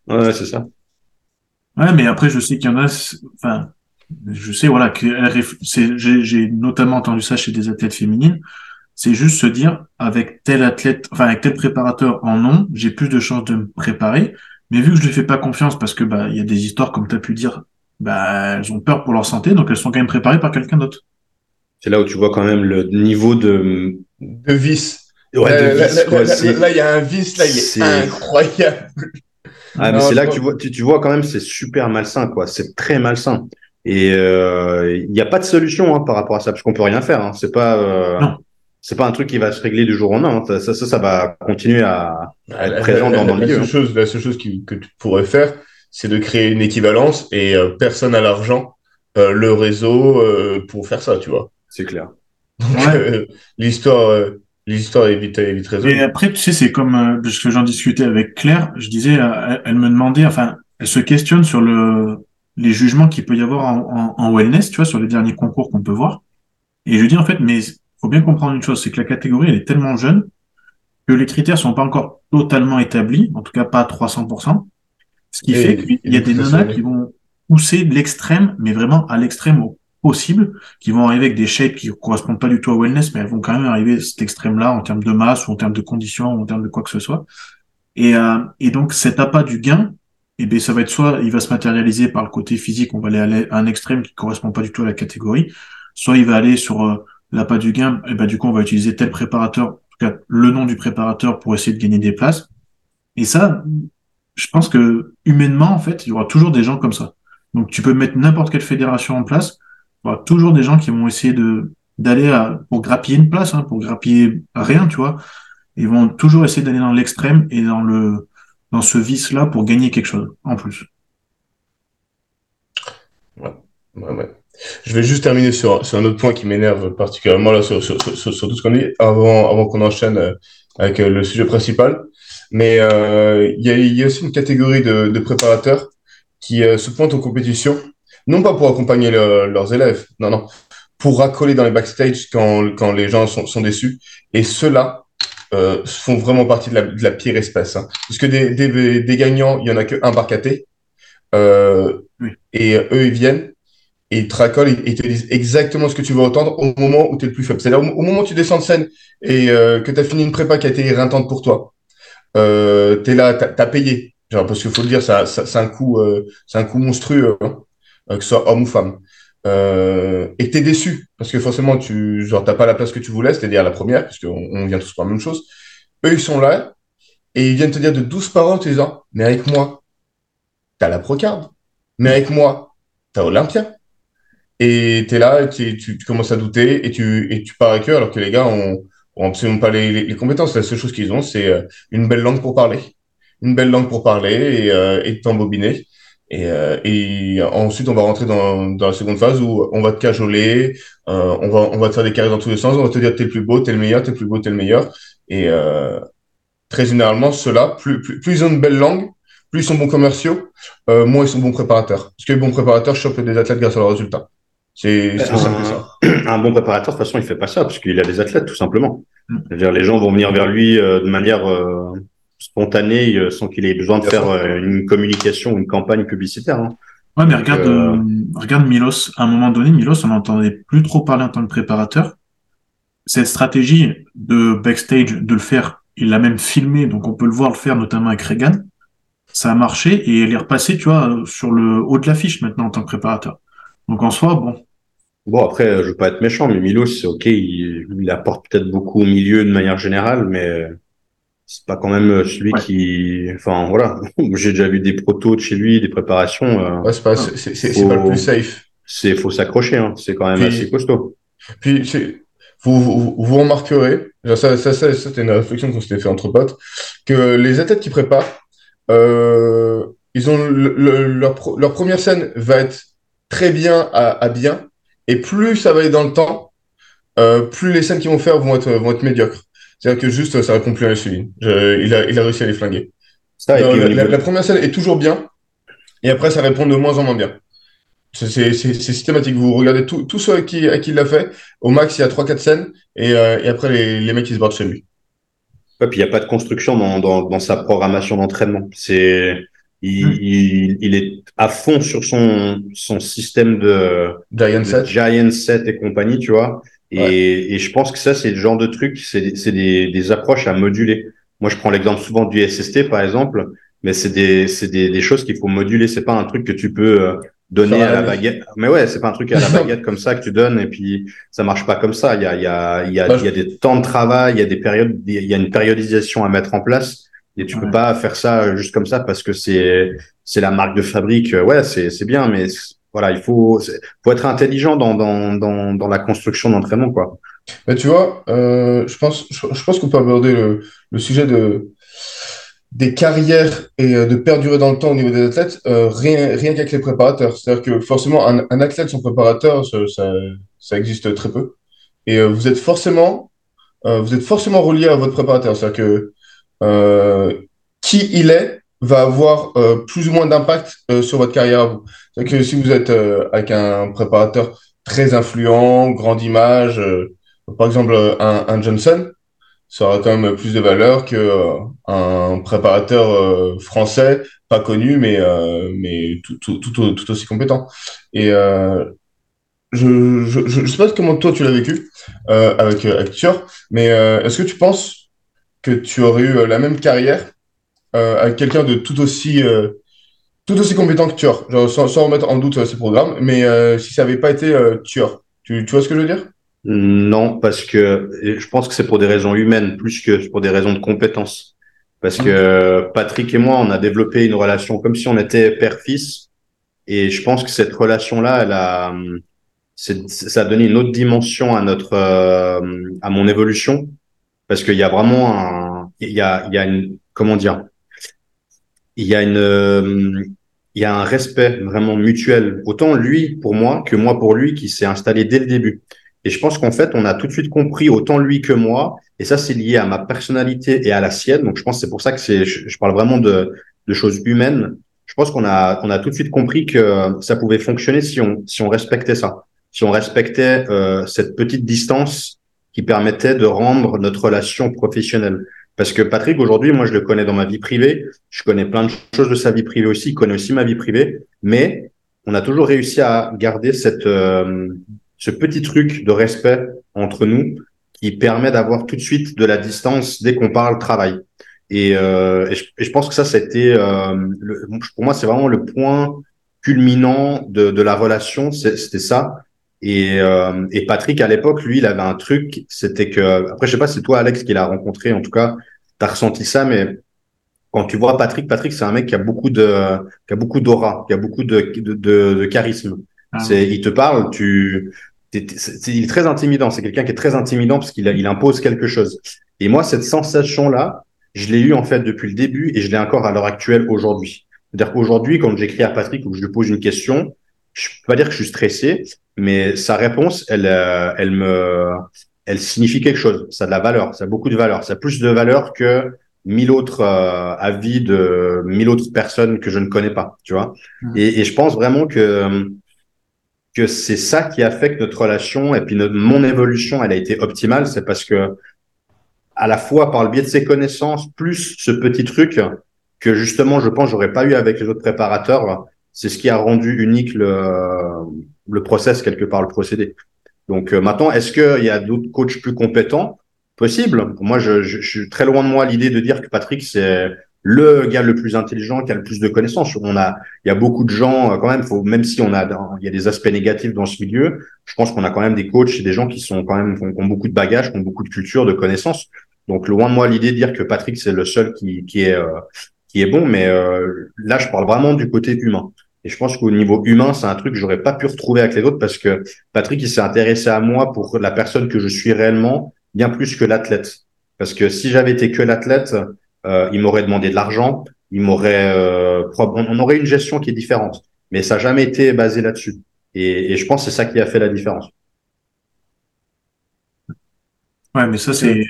Ouais, c'est ça. Ouais, mais après, je sais qu'il y en a, enfin, je sais voilà que j'ai notamment entendu ça chez des athlètes féminines c'est juste se dire avec tel athlète enfin avec tel préparateur en nom j'ai plus de chances de me préparer mais vu que je lui fais pas confiance parce que bah il y a des histoires comme tu as pu dire bah elles ont peur pour leur santé donc elles sont quand même préparées par quelqu'un d'autre c'est là où tu vois quand même le niveau de de vice Ouais, là, il y a un vice, là, il est, incroyable. Ah, mais c'est là que tu vois, tu, tu vois quand même, c'est super malsain, quoi. C'est très malsain. Et euh, il n'y a pas de solution hein, par rapport à ça, parce qu'on peut rien faire. Hein. C'est pas, euh, c'est pas un truc qui va se régler du jour au lendemain. Hein. Ça, ça, ça va continuer à, être présent dans, dans, le milieu. La seule chose, la seule chose qui, que tu pourrais faire, c'est de créer une équivalence et euh, personne n'a l'argent, euh, le réseau pour faire ça, tu vois. C'est clair. l'histoire, l'histoire est vite, est vite Et après, tu sais, c'est comme parce que j'en discutais avec Claire. Je disais, elle me demandait, enfin, elle se questionne sur le les jugements qu'il peut y avoir en, en, wellness, tu vois, sur les derniers concours qu'on peut voir. Et je dis en fait, mais faut bien comprendre une chose, c'est que la catégorie, elle est tellement jeune que les critères sont pas encore totalement établis, en tout cas pas à 300%. Ce qui fait qu'il y a des nanas qui vont pousser de l'extrême, mais vraiment à l'extrême possible, qui vont arriver avec des shapes qui correspondent pas du tout à wellness, mais elles vont quand même arriver à cet extrême-là en termes de masse ou en termes de conditions ou en termes de quoi que ce soit. Et, euh, et donc cet appât du gain, et eh bien ça va être soit il va se matérialiser par le côté physique, on va aller à un extrême qui correspond pas du tout à la catégorie, soit il va aller sur euh, l'appât du gain, et ben, du coup, on va utiliser tel préparateur, en tout cas, le nom du préparateur pour essayer de gagner des places. Et ça, je pense que humainement, en fait, il y aura toujours des gens comme ça. Donc, tu peux mettre n'importe quelle fédération en place, il y aura toujours des gens qui vont essayer de d'aller pour grappiller une place, hein, pour grappiller rien, tu vois. Ils vont toujours essayer d'aller dans l'extrême et dans le dans ce vice-là pour gagner quelque chose en plus. Ouais, ouais, ouais. Je vais juste terminer sur, sur un autre point qui m'énerve particulièrement là sur, sur, sur, sur tout ce qu'on dit avant, avant qu'on enchaîne euh, avec euh, le sujet principal. Mais euh, il y, a, y, a, aussi une catégorie de, de préparateurs qui euh, se pointent aux compétitions, non pas pour accompagner le, leurs élèves, non, non, pour racoler dans les backstage quand, quand les gens sont, sont déçus. Et ceux-là euh, font vraiment partie de la, de la pire espèce. Hein. Parce que des, des, des gagnants, il y en a qu'un par euh, oui. Et eux, ils viennent et racolent et, ils te disent exactement ce que tu veux entendre au moment où tu es le plus faible. C'est-à-dire au, moment où tu descends de scène et euh, que tu as fini une prépa qui a été éreintante pour toi. Euh, tu es là, tu as, payé. Genre, parce qu'il faut le dire, ça, euh, c'est un coût monstrueux, hein, que ce soit homme ou femme. Euh, et t'es déçu parce que forcément tu t'as pas la place que tu voulais, c'est-à-dire la première, parce qu'on on vient tous pour la même chose. Eux ils sont là et ils viennent te dire de douze paroles en te disant mais avec moi t'as la Procard, mais avec moi t'as Olympia. Et t'es là, et tu, tu, commences à douter et tu et tu pars avec eux alors que les gars ont, ont absolument pas les, les, les compétences. La seule chose qu'ils ont c'est euh, une belle langue pour parler, une belle langue pour parler et, euh, et t'embobiner. Et, euh, et, ensuite, on va rentrer dans, dans, la seconde phase où on va te cajoler, euh, on, va, on va te faire des carrés dans tous les sens, on va te dire t'es le plus beau, t'es le meilleur, t'es le plus beau, t'es le meilleur. Et euh, très généralement, ceux-là, plus, plus, plus, ils ont une belle langue, plus ils sont bons commerciaux, euh, moins ils sont bons préparateurs. Parce que les bons préparateurs chopent des athlètes grâce à leurs résultats. C'est. Un bon préparateur, de toute façon, il fait pas ça parce qu'il a des athlètes, tout simplement. Mm. C'est-à-dire, les gens vont venir vers lui euh, de manière euh, spontané euh, sans qu'il ait besoin de faire euh, une communication ou une campagne publicitaire. Hein. Ouais, mais regarde, euh... regarde Milos. À un moment donné, Milos, on n'entendait plus trop parler en tant que préparateur. Cette stratégie de backstage, de le faire, il l'a même filmé, donc on peut le voir le faire, notamment avec Reagan. Ça a marché et il est repassé, tu vois, sur le haut de l'affiche maintenant en tant que préparateur. Donc en soi, bon. Bon, après, je veux pas être méchant, mais Milos, c'est ok, il, il apporte peut-être beaucoup au milieu de manière générale, mais c'est pas quand même euh, celui ouais. qui enfin voilà j'ai déjà vu des protos de chez lui des préparations euh, ouais, c'est pas c'est c'est pas le plus safe c'est faut s'accrocher hein. c'est quand même puis, assez costaud puis vous, vous, vous remarquerez ça ça ça c'était une réflexion qu'on s'était fait entre potes que les athlètes qui préparent euh, ils ont le, le, leur, leur première scène va être très bien à, à bien et plus ça va aller dans le temps euh, plus les scènes qu'ils vont faire vont être vont être médiocres c'est-à-dire que juste, ça répond plus à l'insuline. Il a, il a réussi à les flinguer. Ça, euh, la, la, la, première scène est toujours bien, et après, ça répond de moins en moins bien. C'est systématique. Vous regardez tous tout ceux à qui, à qui il l'a fait. Au max, il y a 3-4 scènes, et, euh, et après, les, les mecs, ils se battent chez lui. Ouais, puis il n'y a pas de construction dans, dans, dans sa programmation d'entraînement. C'est. Il, mmh. il, il, est à fond sur son, son système de Giant set. Giant set et compagnie, tu vois. Et, ouais. et, je pense que ça, c'est le genre de truc, c'est des, des, approches à moduler. Moi, je prends l'exemple souvent du SST, par exemple, mais c'est des, des, des choses qu'il faut moduler. C'est pas un truc que tu peux euh, donner à la baguette. Mais ouais, c'est pas un truc à la baguette comme ça que tu donnes et puis ça marche pas comme ça. Il y a, il y a, il y a, il y a des temps de travail, il y a des périodes, il y a une périodisation à mettre en place. Et tu ouais. peux pas faire ça juste comme ça parce que c'est, c'est la marque de fabrique. Ouais, c'est, c'est bien, mais voilà, il faut, faut être intelligent dans, dans, dans, dans la construction d'entraînement, quoi. Mais tu vois, euh, je pense, je, je pense qu'on peut aborder le, le, sujet de des carrières et euh, de perdurer dans le temps au niveau des athlètes, euh, rien, rien qu'avec les préparateurs. C'est-à-dire que forcément, un, un, athlète son préparateur, ça, ça, ça, existe très peu. Et euh, vous êtes forcément, euh, vous êtes forcément relié à votre préparateur. C'est-à-dire que euh, qui il est va avoir plus ou moins d'impact sur votre carrière à vous. Que si vous êtes euh, avec un préparateur très influent, grande image, euh, par exemple un, Johnson, ça aura quand même plus de valeur que euh, un préparateur français pas connu mais mais tout, tout, aussi compétent. Et je, je je sais pas comment toi tu l'as vécu avec avec mais est-ce que tu penses que tu aurais eu la même carrière avec quelqu'un de tout aussi tout aussi compétent que Tueur, genre, sans, sans, remettre en doute euh, ses programmes, mais euh, si ça n'avait pas été euh, Tueur, tu, tu vois ce que je veux dire? Non, parce que je pense que c'est pour des raisons humaines plus que pour des raisons de compétences. Parce que Patrick et moi, on a développé une relation comme si on était père-fils. Et je pense que cette relation-là, elle a, ça a donné une autre dimension à notre, euh, à mon évolution. Parce qu'il y a vraiment un, il y a, il y a une, comment dire, il y a une, il y a un respect vraiment mutuel, autant lui pour moi que moi pour lui, qui s'est installé dès le début. Et je pense qu'en fait, on a tout de suite compris, autant lui que moi, et ça, c'est lié à ma personnalité et à la sienne. Donc, je pense que c'est pour ça que c'est, je, parle vraiment de, de choses humaines. Je pense qu'on a, on a tout de suite compris que ça pouvait fonctionner si on, si on respectait ça, si on respectait euh, cette petite distance qui permettait de rendre notre relation professionnelle. Parce que Patrick, aujourd'hui, moi, je le connais dans ma vie privée. Je connais plein de choses de sa vie privée aussi. Il connaît aussi ma vie privée. Mais on a toujours réussi à garder cette, euh, ce petit truc de respect entre nous qui permet d'avoir tout de suite de la distance dès qu'on parle travail. Et, euh, et, je, pense que ça, c'était euh, pour moi, c'est vraiment le point culminant de, de la relation. C'était ça. Et, euh, et Patrick, à l'époque, lui, il avait un truc, c'était que, après, je sais pas si c'est toi, Alex, qui l'a rencontré, en tout cas, tu as ressenti ça, mais quand tu vois Patrick, Patrick, c'est un mec qui a beaucoup de, qui a beaucoup d'aura, qui a beaucoup de, de, de charisme. Ah c'est, il te parle, tu, il est très intimidant. C'est quelqu'un qui est très intimidant parce qu'il il impose quelque chose. Et moi, cette sensation-là, je l'ai eu en fait depuis le début et je l'ai encore à l'heure actuelle aujourd'hui. C'est-à-dire qu'aujourd'hui, quand j'écris à Patrick ou que je lui pose une question, je peux pas dire que je suis stressé, mais sa réponse, elle, euh, elle me, elle signifie quelque chose. Ça a de la valeur. Ça a beaucoup de valeur. Ça a plus de valeur que mille autres euh, avis de mille autres personnes que je ne connais pas, tu vois. Mmh. Et, et, je pense vraiment que que c'est ça qui a fait que notre relation et puis notre, mon évolution, elle a été optimale. C'est parce que à la fois par le biais de ses connaissances, plus ce petit truc que justement, je pense, j'aurais pas eu avec les autres préparateurs. C'est ce qui a rendu unique le, le process quelque part, le procédé. Donc euh, maintenant, est-ce qu'il y a d'autres coachs plus compétents? Possible. Moi, je, suis très loin de moi l'idée de dire que Patrick c'est le gars le plus intelligent qui a le plus de connaissances. On a, il y a beaucoup de gens euh, quand même. Faut même si on a, il y a des aspects négatifs dans ce milieu. Je pense qu'on a quand même des coachs et des gens qui sont quand même qui ont, beaucoup de bagages, qui ont beaucoup de culture, de connaissances. Donc loin de moi l'idée de dire que Patrick c'est le seul qui qui est euh, qui est bon, mais euh, là je parle vraiment du côté humain. Et je pense qu'au niveau humain, c'est un truc que j'aurais pas pu retrouver avec les autres parce que Patrick, il s'est intéressé à moi pour la personne que je suis réellement, bien plus que l'athlète. Parce que si j'avais été que l'athlète, euh, il m'aurait demandé de l'argent, il m'aurait, euh, on aurait une gestion qui est différente. Mais ça n'a jamais été basé là-dessus. Et, et, je pense que c'est ça qui a fait la différence. Ouais, mais ça, c'est,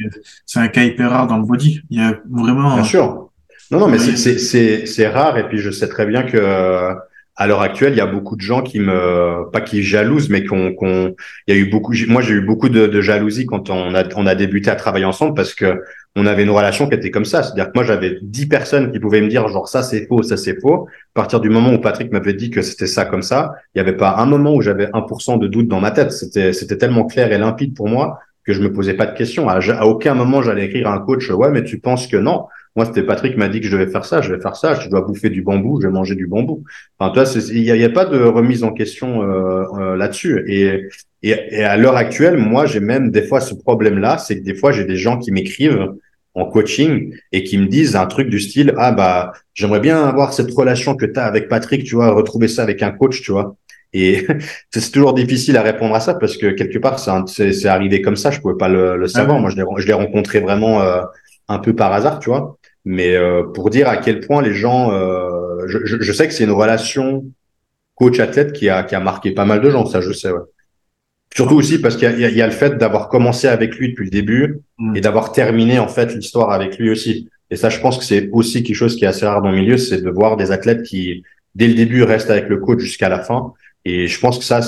c'est un cas hyper rare dans le body. Il y a vraiment. Bien sûr. Non, non, mais c'est, c'est, c'est rare. Et puis, je sais très bien que, à l'heure actuelle, il y a beaucoup de gens qui me, pas qui jalousent, mais qu'on, qu'on, il y a eu beaucoup, moi j'ai eu beaucoup de, jalousie quand on a, on a débuté à travailler ensemble parce que on avait une relation qui était comme ça. C'est-à-dire que moi j'avais dix personnes qui pouvaient me dire genre ça c'est faux, ça c'est faux. À partir du moment où Patrick m'avait dit que c'était ça comme ça, il n'y avait pas un moment où j'avais 1% de doute dans ma tête. C'était, c'était tellement clair et limpide pour moi que je me posais pas de questions. À aucun moment j'allais écrire à un coach, ouais, mais tu penses que non. Moi, c'était Patrick m'a dit que je devais faire ça, je vais faire ça, je dois bouffer du bambou, je vais manger du bambou. Enfin, toi, il n'y a, pas de remise en question euh, euh, là-dessus. Et, et, et, à l'heure actuelle, moi, j'ai même des fois ce problème-là, c'est que des fois, j'ai des gens qui m'écrivent en coaching et qui me disent un truc du style ah bah j'aimerais bien avoir cette relation que tu as avec Patrick, tu vois, retrouver ça avec un coach, tu vois. Et c'est toujours difficile à répondre à ça parce que quelque part c'est arrivé comme ça, je pouvais pas le, le savoir. Ah Moi, je l'ai rencontré vraiment euh, un peu par hasard, tu vois. Mais euh, pour dire à quel point les gens, euh, je, je, sais que c'est une relation coach-athlète qui a, qui a marqué pas mal de gens, ça je sais. Ouais. Surtout aussi parce qu'il y, y, y, a le fait d'avoir commencé avec lui depuis le début mm. et d'avoir terminé en fait l'histoire avec lui aussi. Et ça, je pense que c'est aussi quelque chose qui est assez rare dans le milieu, c'est de voir des athlètes qui, dès le début, restent avec le coach jusqu'à la fin. Et je pense que ça,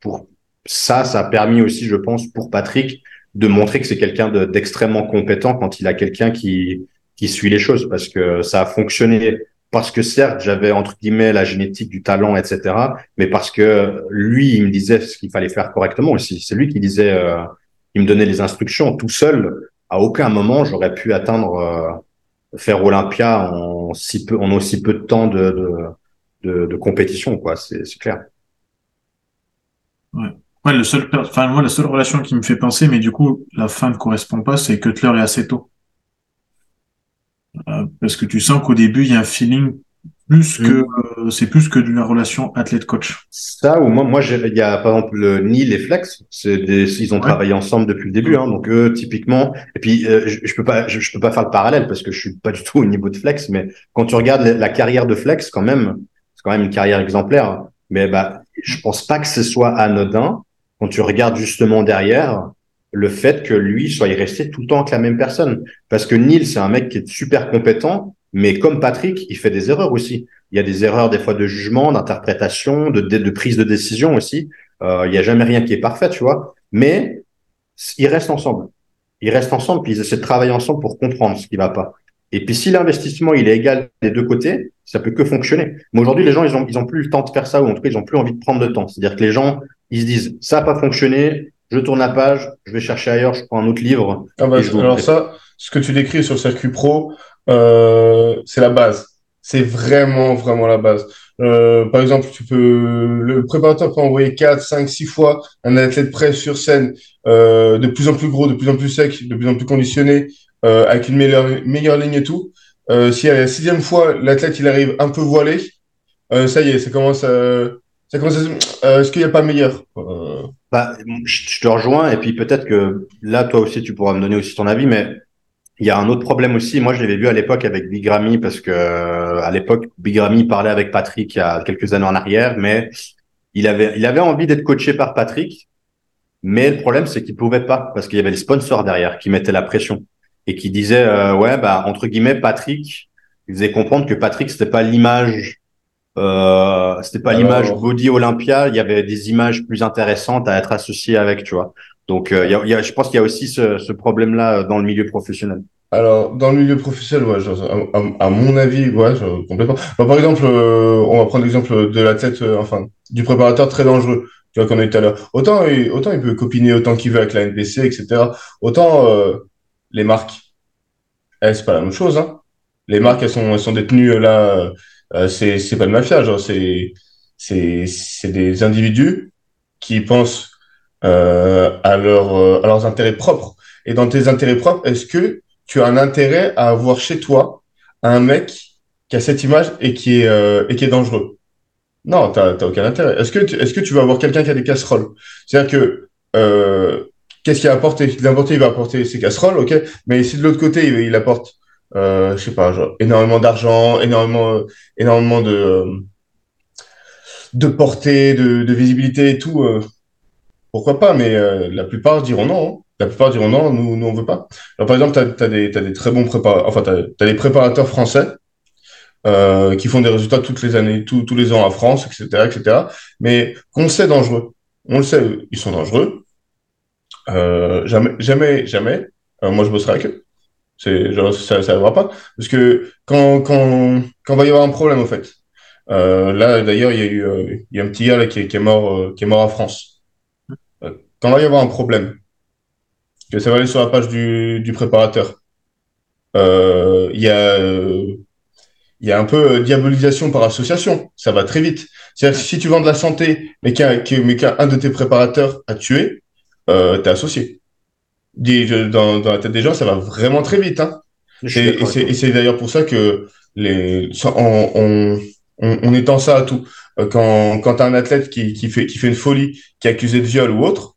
pour ça, ça a permis aussi, je pense, pour Patrick, de montrer que c'est quelqu'un d'extrêmement compétent quand il a quelqu'un qui, qui suit les choses parce que ça a fonctionné. Parce que certes j'avais entre guillemets la génétique du talent etc mais parce que lui il me disait ce qu'il fallait faire correctement aussi. C'est lui qui disait euh, il me donnait les instructions. Tout seul à aucun moment j'aurais pu atteindre euh, faire Olympia en si peu en aussi peu de temps de de, compétition quoi. C'est clair. Ouais. Le seul, enfin, moi, la seule relation qui me fait penser, mais du coup, la fin ne correspond pas, c'est Cutler et Aceto. Euh, parce que tu sens qu'au début, il y a un feeling plus que, Mm. euh, c'est plus que de la relation athlète-coach. Ça, ou moi, moi, il y a par exemple le Neil et Flex, c'est des, ils ont Ouais. travaillé ensemble depuis le début, hein, donc eux, typiquement. Et puis, euh, je, je peux pas, je, je peux pas faire le parallèle parce que je suis pas du tout au niveau de Flex, mais quand tu regardes la, la carrière de Flex, quand même, c'est quand même une carrière exemplaire. Mais bah, je pense pas que ce soit anodin quand tu regardes justement derrière le fait que lui soit resté tout le temps avec la même personne. Parce que Neil, c'est un mec qui est super compétent, mais comme Patrick, il fait des erreurs aussi. Il y a des erreurs des fois de jugement, d'interprétation, de, prise de décision aussi. Euh, il y a jamais rien qui est parfait, tu vois. Mais ils restent ensemble. Ils restent ensemble, puis ils essaient de travailler ensemble pour comprendre ce qui va pas. Et puis si l'investissement il est égal des deux côtés, ça peut que fonctionner. Mais aujourd'hui, les gens ils ont ils ont plus le temps de faire ça ou en tout cas ils ont plus envie de prendre le temps. C'est-à-dire que les gens ils se disent ça a pas fonctionné, je tourne la page, je vais chercher ailleurs, je prends un autre livre. Ah bah, alors ça, ce que tu décris sur le circuit pro, euh, c'est la base. C'est vraiment, vraiment la base. Euh, par exemple, tu peux, le préparateur peut envoyer 4, 5, 6 fois un athlète prêt sur scène, euh, de plus en plus gros, de plus en plus sec, de plus en plus conditionné, euh, avec une meilleure, meilleure ligne et tout. Euh, si à la sixième fois, l'athlète, il arrive un peu voilé, euh, ça y est, ça commence à, euh, est-ce qu'il n'y a pas meilleur? Euh, Bah, je, te rejoins et puis peut-être que là toi aussi tu pourras me donner aussi ton avis, mais il y a un autre problème aussi. Moi, je l'avais vu à l'époque avec Big Ramy parce que euh, à l'époque Big Ramy parlait avec Patrick il y a quelques années en arrière, mais il avait il avait envie d'être coaché par Patrick, mais le problème c'est qu'il pouvait pas parce qu'il y avait des sponsors derrière qui mettaient la pression et qui disaient euh, ouais bah entre guillemets Patrick, il faisait comprendre que Patrick c'était pas l'image euh, c'était pas Alors- l'image body Olympia, il y avait des images plus intéressantes à être associées avec, tu vois. Donc, euh, y a, il y a- je pense qu'il y a aussi ce, ce problème-là dans le milieu professionnel. Alors, dans le milieu professionnel, ouais, genre, à, à- à mon avis, ouais, genre, complètement. Bah, par exemple, euh, on va prendre l'exemple de l'athlète, euh, enfin, du préparateur très dangereux, tu vois, qu'on a eu tout à l'heure. Autant, il, autant il peut copiner autant qu'il veut avec la NPC, etc. Autant euh, les marques, elles, c'est pas la même chose, hein. Les marques, elles sont, elles sont détenues euh, là, euh, c'est, c'est pas de mafia, genre, c'est, c'est, c'est des individus qui pensent euh, à, leur, euh, à leurs intérêts propres. Et dans tes intérêts propres, est-ce que tu as un intérêt à avoir chez toi un mec qui a cette image et qui est, euh, et qui est dangereux? Non, t'as, t'as aucun intérêt. Est-ce que, tu- est-ce que tu vas avoir quelqu'un qui a des casseroles? C'est-à-dire que, euh, qu'est-ce qu'il a apporté? D'importer, il va apporter ses casseroles, ok? Mais si de l'autre côté, il, il apporte, euh, je sais pas, énormément d'argent, énormément, énormément de, de portée, de, visibilité et tout, euh, pourquoi pas? Mais, euh, la plupart diront non. hein. La plupart diront non, nous, nous on veut pas. Par exemple, tu as, t'as des très bons préparateurs, enfin, tu as, des préparateurs français euh, qui font des résultats toutes les années, tous les ans en France, etc., etc. Mais qu'on sait dangereux. On le sait, ils sont dangereux. Jamais, jamais, jamais. moi, je bosserai avec eux. C'est, genre, ça, ça arrivera pas. Parce que quand, quand, quand va y avoir un problème, en fait. Euh, là, d'ailleurs, il y a eu, euh, il y a un petit gars là qui est, mort, euh, qui est mort en France. Quand va y avoir un problème, que ça va aller sur la page du, du préparateur. Il y a, il y a un peu diabolisation par association. Ça va très vite. Que si tu vends de la santé, mais qu'un de tes préparateurs a tué, euh, t'es associé. Dis- je- Dans, dans la tête des gens, ça va vraiment très vite. Hein. Et, et c'est d'ailleurs pour ça que les, on, on, on, on étend ça à tout. Euh, Quand, quand tu as un athlète qui, qui, fait, qui fait une folie, qui est accusé de viol ou autre,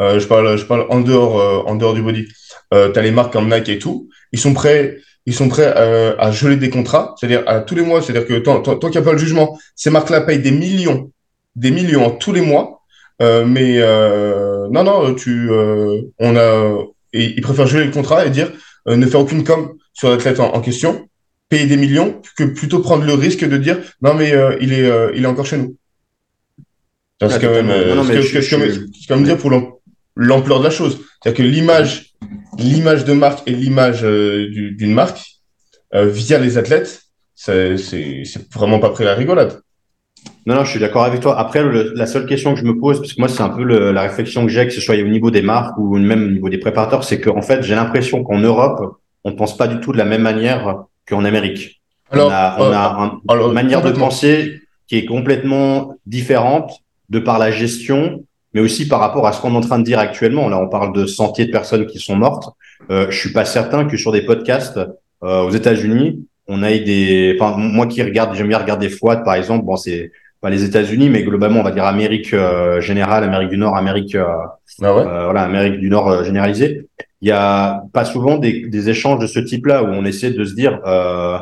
euh, je parle, je parle en dehors, euh, en dehors du body, euh, tu as les marques comme Nike et tout, ils sont prêts, ils sont prêts euh, à geler des contrats, c'est-à-dire à tous les mois, c'est-à-dire que tant, tant, tant qu'il n'y a pas le jugement, ces marques-là payent des millions, des millions tous les mois, euh, mais euh, non, non, tu, euh, on a, et ils préfèrent geler le contrat et dire euh, ne faire aucune com sur l'athlète en, en question, payer des millions, que plutôt prendre le risque de dire non mais euh, il est, euh, il est encore chez nous. C'est Ah, quand même, euh, dire pour l'am- l'ampleur de la chose. C'est-à-dire que l'image, l'image de marque et l'image euh, du- d'une marque euh, via les athlètes, c'est vraiment pas pris à la rigolade. Non, non, je suis d'accord avec toi. Après, le- la seule question que je me pose, parce que moi, c'est un peu le- la réflexion que j'ai, que ce soit au niveau des marques ou même au niveau des préparateurs, c'est qu'en fait, j'ai l'impression qu'en Europe, on ne pense pas du tout de la même manière qu'en Amérique. Alors, on a, on euh, a un- alors, une manière de penser qui est complètement différente de par la gestion mais aussi par rapport à ce qu'on est en train de dire actuellement. Là, on parle de centaines de personnes qui sont mortes. Euh, je suis pas certain que sur des podcasts euh, aux États-Unis, on ait des. Enfin, moi qui regarde, j'aime bien regarder FWAD, par exemple. Bon, c'est pas les États-Unis, mais globalement, on va dire Amérique euh, générale, Amérique du Nord, Amérique, euh, Ah ouais? euh, voilà, Amérique du Nord généralisée. Il y a pas souvent des, des échanges de ce type-là où on essaie de se dire euh,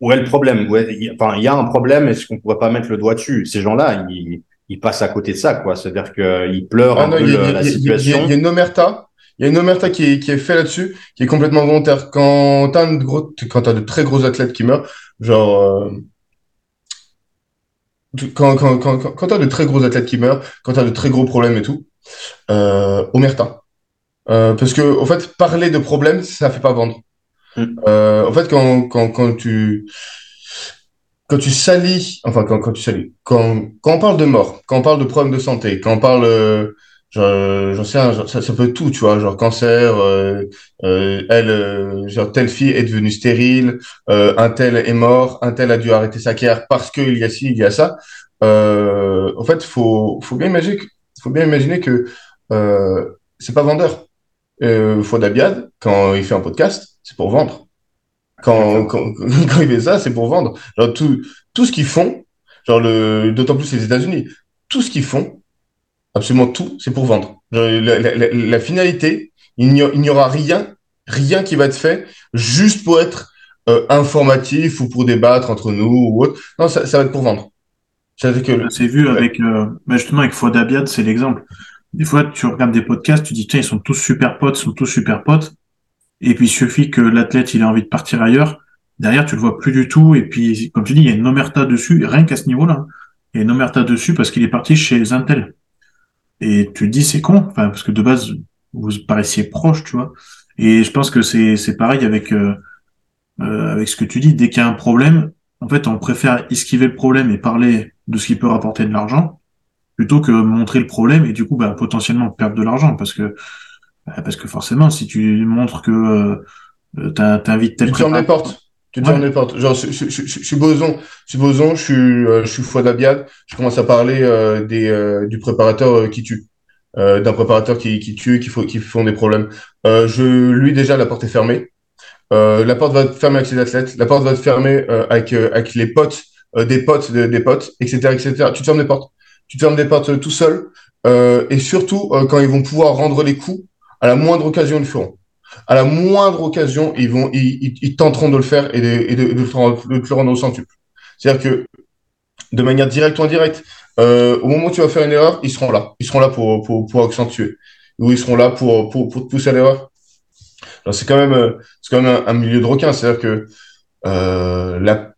où est le problème? Où est- il y a- enfin, il y a un problème. Est-ce qu'on pourrait pas mettre le doigt dessus? Ces gens-là, ils, ils passent à côté de ça, quoi. C'est-à-dire qu'ils pleurent Ah un non, peu il y, a- le- il y a- la il y situation. il y a une omerta. Il y a une omerta qui est, qui est fait là-dessus, qui est complètement volontaire. Quand t'as un gros, quand t'as de très gros athlètes qui meurent, genre, euh, tu- quand, quand, quand, quand, t'as de très gros athlètes qui meurent, quand t'as de très gros problèmes et tout, euh, omerta. Euh, parce que, en fait, parler de problèmes, ça fait pas vendre. Mm. Euh, en fait, quand, quand, quand tu, quand tu salis, enfin, quand, quand tu salis, quand, quand on parle de mort, quand on parle de problèmes de santé, quand on parle, j'en sais rien, genre, ça, ça peut être tout, tu vois, genre cancer, euh, euh, elle, euh, genre telle fille est devenue stérile, euh, un tel est mort, un tel a dû arrêter sa carrière parce qu'il y a ci, il y a ça. Euh, en fait, faut, faut bien imaginer que, faut bien imaginer que, euh, c'est pas vendeur. Euh, Fouad Abiad, quand il fait un podcast, c'est pour vendre. Quand, quand, quand il fait ça, c'est pour vendre. Genre, tout, tout ce qu'ils font, genre le, d'autant plus les États-Unis, tout ce qu'ils font, absolument tout, c'est pour vendre. La, la, la, la finalité, il n'y aura rien, rien qui va être fait juste pour être euh, informatif ou pour débattre entre nous ou autre. Non, ça, ça va être pour vendre. Que, C'est vu avec, euh, bah, justement, avec Fouad Abiad, c'est l'exemple. Des fois, tu regardes des podcasts, tu dis, tiens, ils sont tous super potes, ils sont tous super potes. Et puis, il suffit que l'athlète, il ait envie de partir ailleurs. Derrière, tu le vois plus du tout. Et puis, comme tu dis, il y a une omerta dessus, rien qu'à ce niveau-là. hein. Il y a une omerta dessus parce qu'il est parti chez un tel. Et tu te dis, c'est con. Enfin, parce que de base, vous paraissiez proches, tu vois. Et je pense que c'est, c'est pareil avec, euh, euh, avec ce que tu dis. Dès qu'il y a un problème, en fait, on préfère esquiver le problème et parler de ce qui peut rapporter de l'argent plutôt que montrer le problème et du coup, bah, potentiellement perdre de l'argent parce que, bah, parce que forcément, si tu montres que euh, t'in- t'invites tel préparateur- portes. Tu te Ouais. fermes des portes. Genre, je, je, je, je suis boson, je suis boson, je suis, euh, je suis Fouad Abiad. Je commence à parler euh, des, euh, du préparateur euh, qui tue, euh, d'un préparateur qui, qui tue, qui, faut, qui font des problèmes. Euh, je, lui déjà, la porte est fermée. Euh, la porte va être fermée avec ses athlètes. La porte va être fermée euh, avec, euh, avec les potes, euh, des potes, de- des potes, etc., etc. Tu te fermes des portes. Tu te fermes des portes tout seul. Euh, et surtout, euh, quand ils vont pouvoir rendre les coups, à la moindre occasion, ils le feront. À la moindre occasion, ils vont, ils, ils, tenteront de le faire et de, et de, le rendre- au centuple. C'est-à-dire que, de manière directe ou indirecte, euh, au moment où tu vas faire une erreur, ils seront là. Ils seront là pour, pour, pour accentuer. Ou ils seront là pour, pour, pour te pousser à l'erreur. Alors, c'est quand même, euh, c'est quand même un, milieu de requins. C'est-à-dire que, euh, la...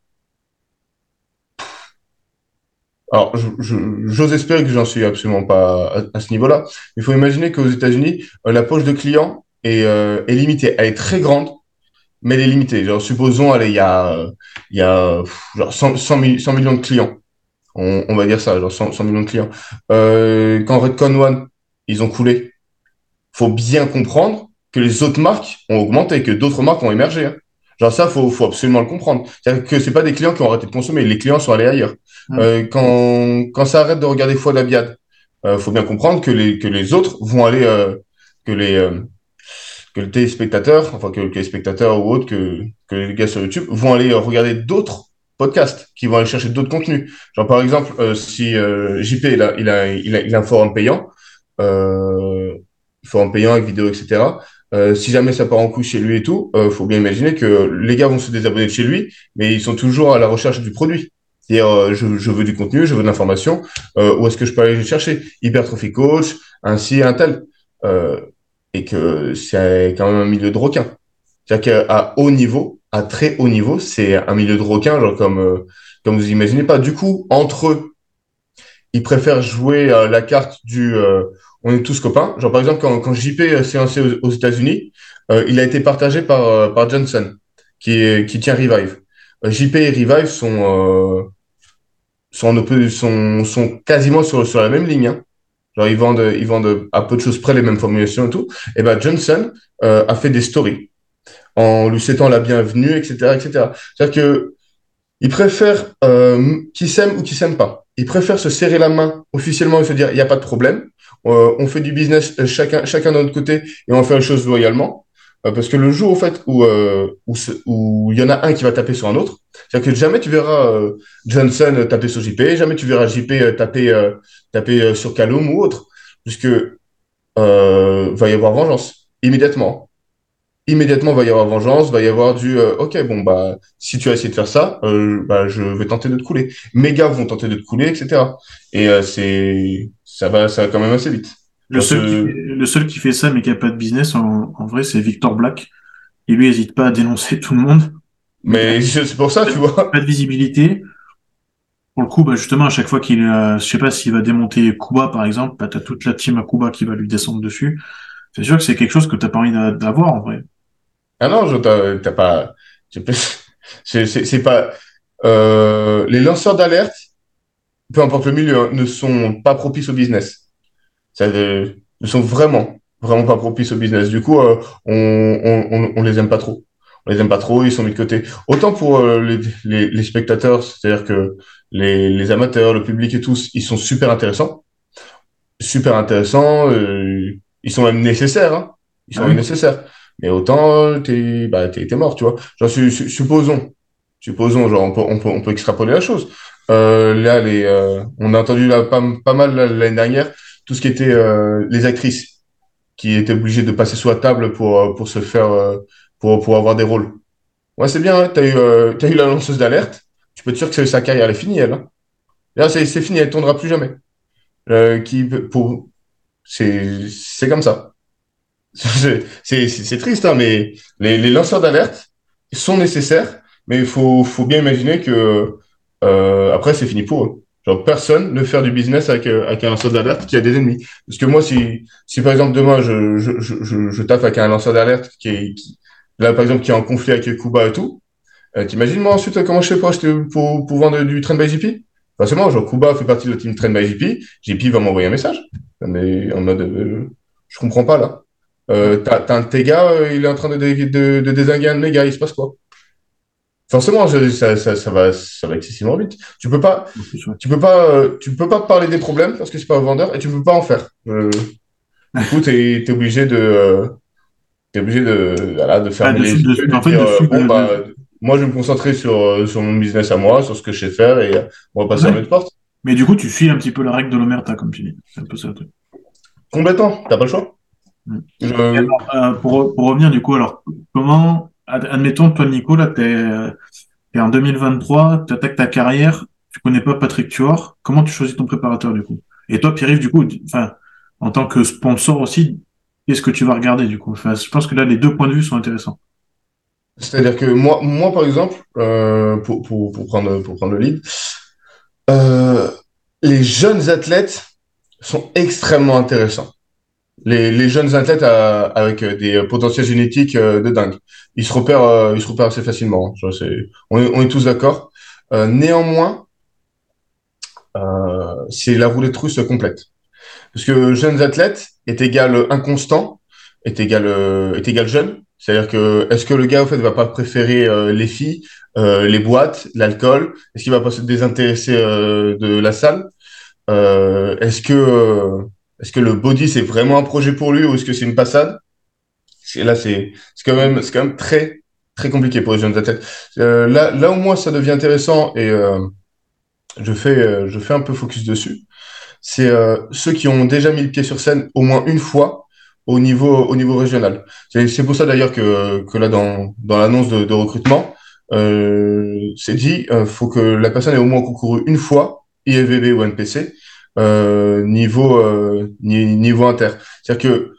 Alors, je- je- j'ose espérer que j'en suis absolument pas à, à ce niveau-là. Il faut imaginer qu'aux États-Unis, la poche de clients est, euh, est limitée. Elle est très grande, mais elle est limitée. Genre, supposons, allez, il y a, il y a genre 100, 100 mi- 100 millions de clients. On, on va dire ça, genre 100, 100 millions de clients. Euh, quand Redcon One, ils ont coulé, faut bien comprendre que les autres marques ont augmenté, que d'autres marques ont émergé. hein. Genre ça, faut, faut absolument le comprendre. C'est-à-dire que c'est pas des clients qui ont arrêté de consommer, les clients sont allés ailleurs. Euh, quand, quand ça arrête de regarder Fouad Abiad, euh, faut bien comprendre que les, que les autres vont aller, euh, que les, que les téléspectateurs, enfin que, que les spectateurs ou autres, que, que les gars sur YouTube vont aller euh, regarder d'autres podcasts, qui vont aller chercher d'autres contenus. Genre par exemple, euh, si euh, JP il a, il a, il a, il a un forum payant, euh, forum payant avec vidéo, etc. Euh, si jamais ça part en couille chez lui et tout, euh, faut bien imaginer que les gars vont se désabonner de chez lui, mais ils sont toujours à la recherche du produit. C'est-à-dire, euh, je, je veux du contenu, je veux de l'information, euh, où est-ce que je peux aller le chercher? Hypertrophy coach, ainsi, un tel. Et que c'est quand même un milieu de requins. C'est-à-dire qu'à haut niveau, à très haut niveau, c'est un milieu de requins, genre comme, euh, comme vous imaginez pas. Du coup, entre eux, ils préfèrent jouer euh, la carte du euh, on est tous copains. Genre par exemple, quand, quand JP s'est lancé aux, États-Unis, euh, il a été partagé par, euh, par Johnson, qui, qui tient Revive. JP et Revive sont, sont, sont, sont quasiment sur, sur la même ligne. Hein. Genre ils vendent, ils vendent à peu de choses près les mêmes formulations et tout. Et ben Johnson euh, a fait des stories en lui souhaitant la bienvenue, etc., etc. C'est-à-dire que ils préfèrent euh, qu'ils s'aiment ou qu'ils s'aiment pas. ils préfèrent se serrer la main officiellement et se dire il n'y a pas de problème. Euh, on fait du business euh, chacun, chacun de notre côté et on fait les choses loyalement. Euh, parce que le jour fait où où où il y en a un qui va taper sur un autre, c'est-à-dire que jamais tu verras Johnson taper sur JP, jamais tu verras JP taper taper sur Callum ou autre, puisque va y avoir vengeance immédiatement immédiatement va y avoir vengeance, va y avoir du euh, ok bon bah si tu as essayé de faire ça, euh, bah je vais tenter de te couler. Mes gars vont tenter de te couler, etc. Et euh, c'est ça va ça va quand même assez vite. Le seul, qui, le seul qui fait ça mais qui a pas de business en, en vrai c'est Victor Black. Il lui hésite pas à dénoncer tout le monde. Mais c'est pour ça tu vois. Pas de visibilité. Pour le coup, bah justement, à chaque fois qu'il, je sais pas s'il va démonter Kuba par exemple, bah, t'as toute la team à Kuba qui va lui descendre dessus. C'est sûr que c'est quelque chose que t'as pas envie d'avoir en vrai. Ah non, je t'as pas. C'est pas. Euh, les lanceurs d'alerte, peu importe le milieu, ne sont pas propices au business. Ça, euh, ne sont vraiment, vraiment pas propices au business. Du coup, euh, on, on, on, les aime pas trop. On les aime pas trop, ils sont mis de côté. Autant pour euh, les, les, les, spectateurs, c'est-à-dire que les, les, amateurs, le public et tous, ils sont super intéressants. Super intéressants. ils sont même nécessaires. Hein. Ils sont ah même nécessaires. Mais autant, t'es, bah, t'es, mort, tu vois. Genre, supposons, supposons, genre, on peut, on peut, on peut extrapoler la chose. Euh, là, les, euh, on a entendu là, pas, pas mal l'année dernière tout ce qui était euh, les actrices qui étaient obligées de passer sous la table pour, euh, pour se faire, euh, pour, pour avoir des rôles. Ouais, c'est bien, hein, eu, euh, t'as eu la lanceuse d'alerte. Tu peux être sûr que sa carrière est finie, elle. Hein. Là, c'est, c'est fini, elle tournera plus jamais. qui, pour, c'est, c'est comme ça c'est triste, hein, mais les, les lanceurs d'alerte sont nécessaires, mais il faut, faut bien imaginer que euh, après, c'est fini pour eux. Genre, personne ne faire du business avec, euh, avec un lanceur d'alerte qui a des ennemis. Parce que moi, si, par exemple demain, je, je, taffe avec un lanceur d'alerte qui est, là, par exemple, qui est en conflit avec Kuba et tout, euh, t'imagines moi ensuite comment je fais pour, pour, pour vendre du train by JP Forcément, genre, Kuba fait partie de la team train by JP, JP va m'envoyer un message. Mais en mode, euh, je comprends pas là. Euh, t'as, un de euh, il est en train de, de, désinguer un de il se passe quoi? Forcément, ça, ça, ça, va, ça va excessivement vite. Tu peux pas, tu peux pas, euh, tu peux pas parler des problèmes parce que c'est pas un vendeur et tu peux pas en faire. Euh, du coup, t'es, es obligé de, t'es obligé de, voilà, de faire les moi, je vais me concentrer sur, sur mon business à moi, sur ce que je sais faire et on va passer à l'autre porte. Mais du coup, tu suis un petit peu la règle de l'omerta, comme tu dis. C'est un peu ça le truc. Complètement. T'as pas le choix. Euh, pour, pour, revenir du coup, alors comment, admettons, toi Nico, là, t'es es en 2023, tu attaques ta carrière, tu connais pas Patrick Tuor, comment tu choisis ton préparateur du coup? Et toi, Pierre-Yves, du coup, en tant que sponsor aussi, qu'est-ce que tu vas regarder du coup? Je pense que là, les deux points de vue sont intéressants. C'est-à-dire que moi, par exemple, euh, pour prendre le lead, euh, les jeunes athlètes sont extrêmement intéressants les, jeunes athlètes euh, avec euh, des potentiels génétiques euh, de dingue. Ils se repèrent, ils se repèrent assez facilement. Hein. on, est, tous d'accord. néanmoins, c'est la roulette russe complète. Parce que jeunes athlètes est égal inconstant, est égal, est égal jeune. C'est-à-dire que est-ce que le gars en fait va pas préférer les filles, les boîtes, l'alcool? Est-ce qu'il va pas se désintéresser de la salle? Est-ce que est-ce que le body, c'est vraiment un projet pour lui ou est-ce que c'est une passade? Là, c'est quand, même, quand même très, très compliqué pour les jeunes athlètes. Euh, là, là où moi, ça devient intéressant et euh, je, fais, euh, je fais un peu focus dessus, c'est ceux qui ont déjà mis le pied sur scène au moins une fois au niveau, au niveau régional. C'est pour ça d'ailleurs que, que là, dans, dans l'annonce de, recrutement, c'est dit, il faut que la personne ait au moins concouru une fois, IFVB ou NPC, euh, niveau euh, niveau inter. C'est-à-dire que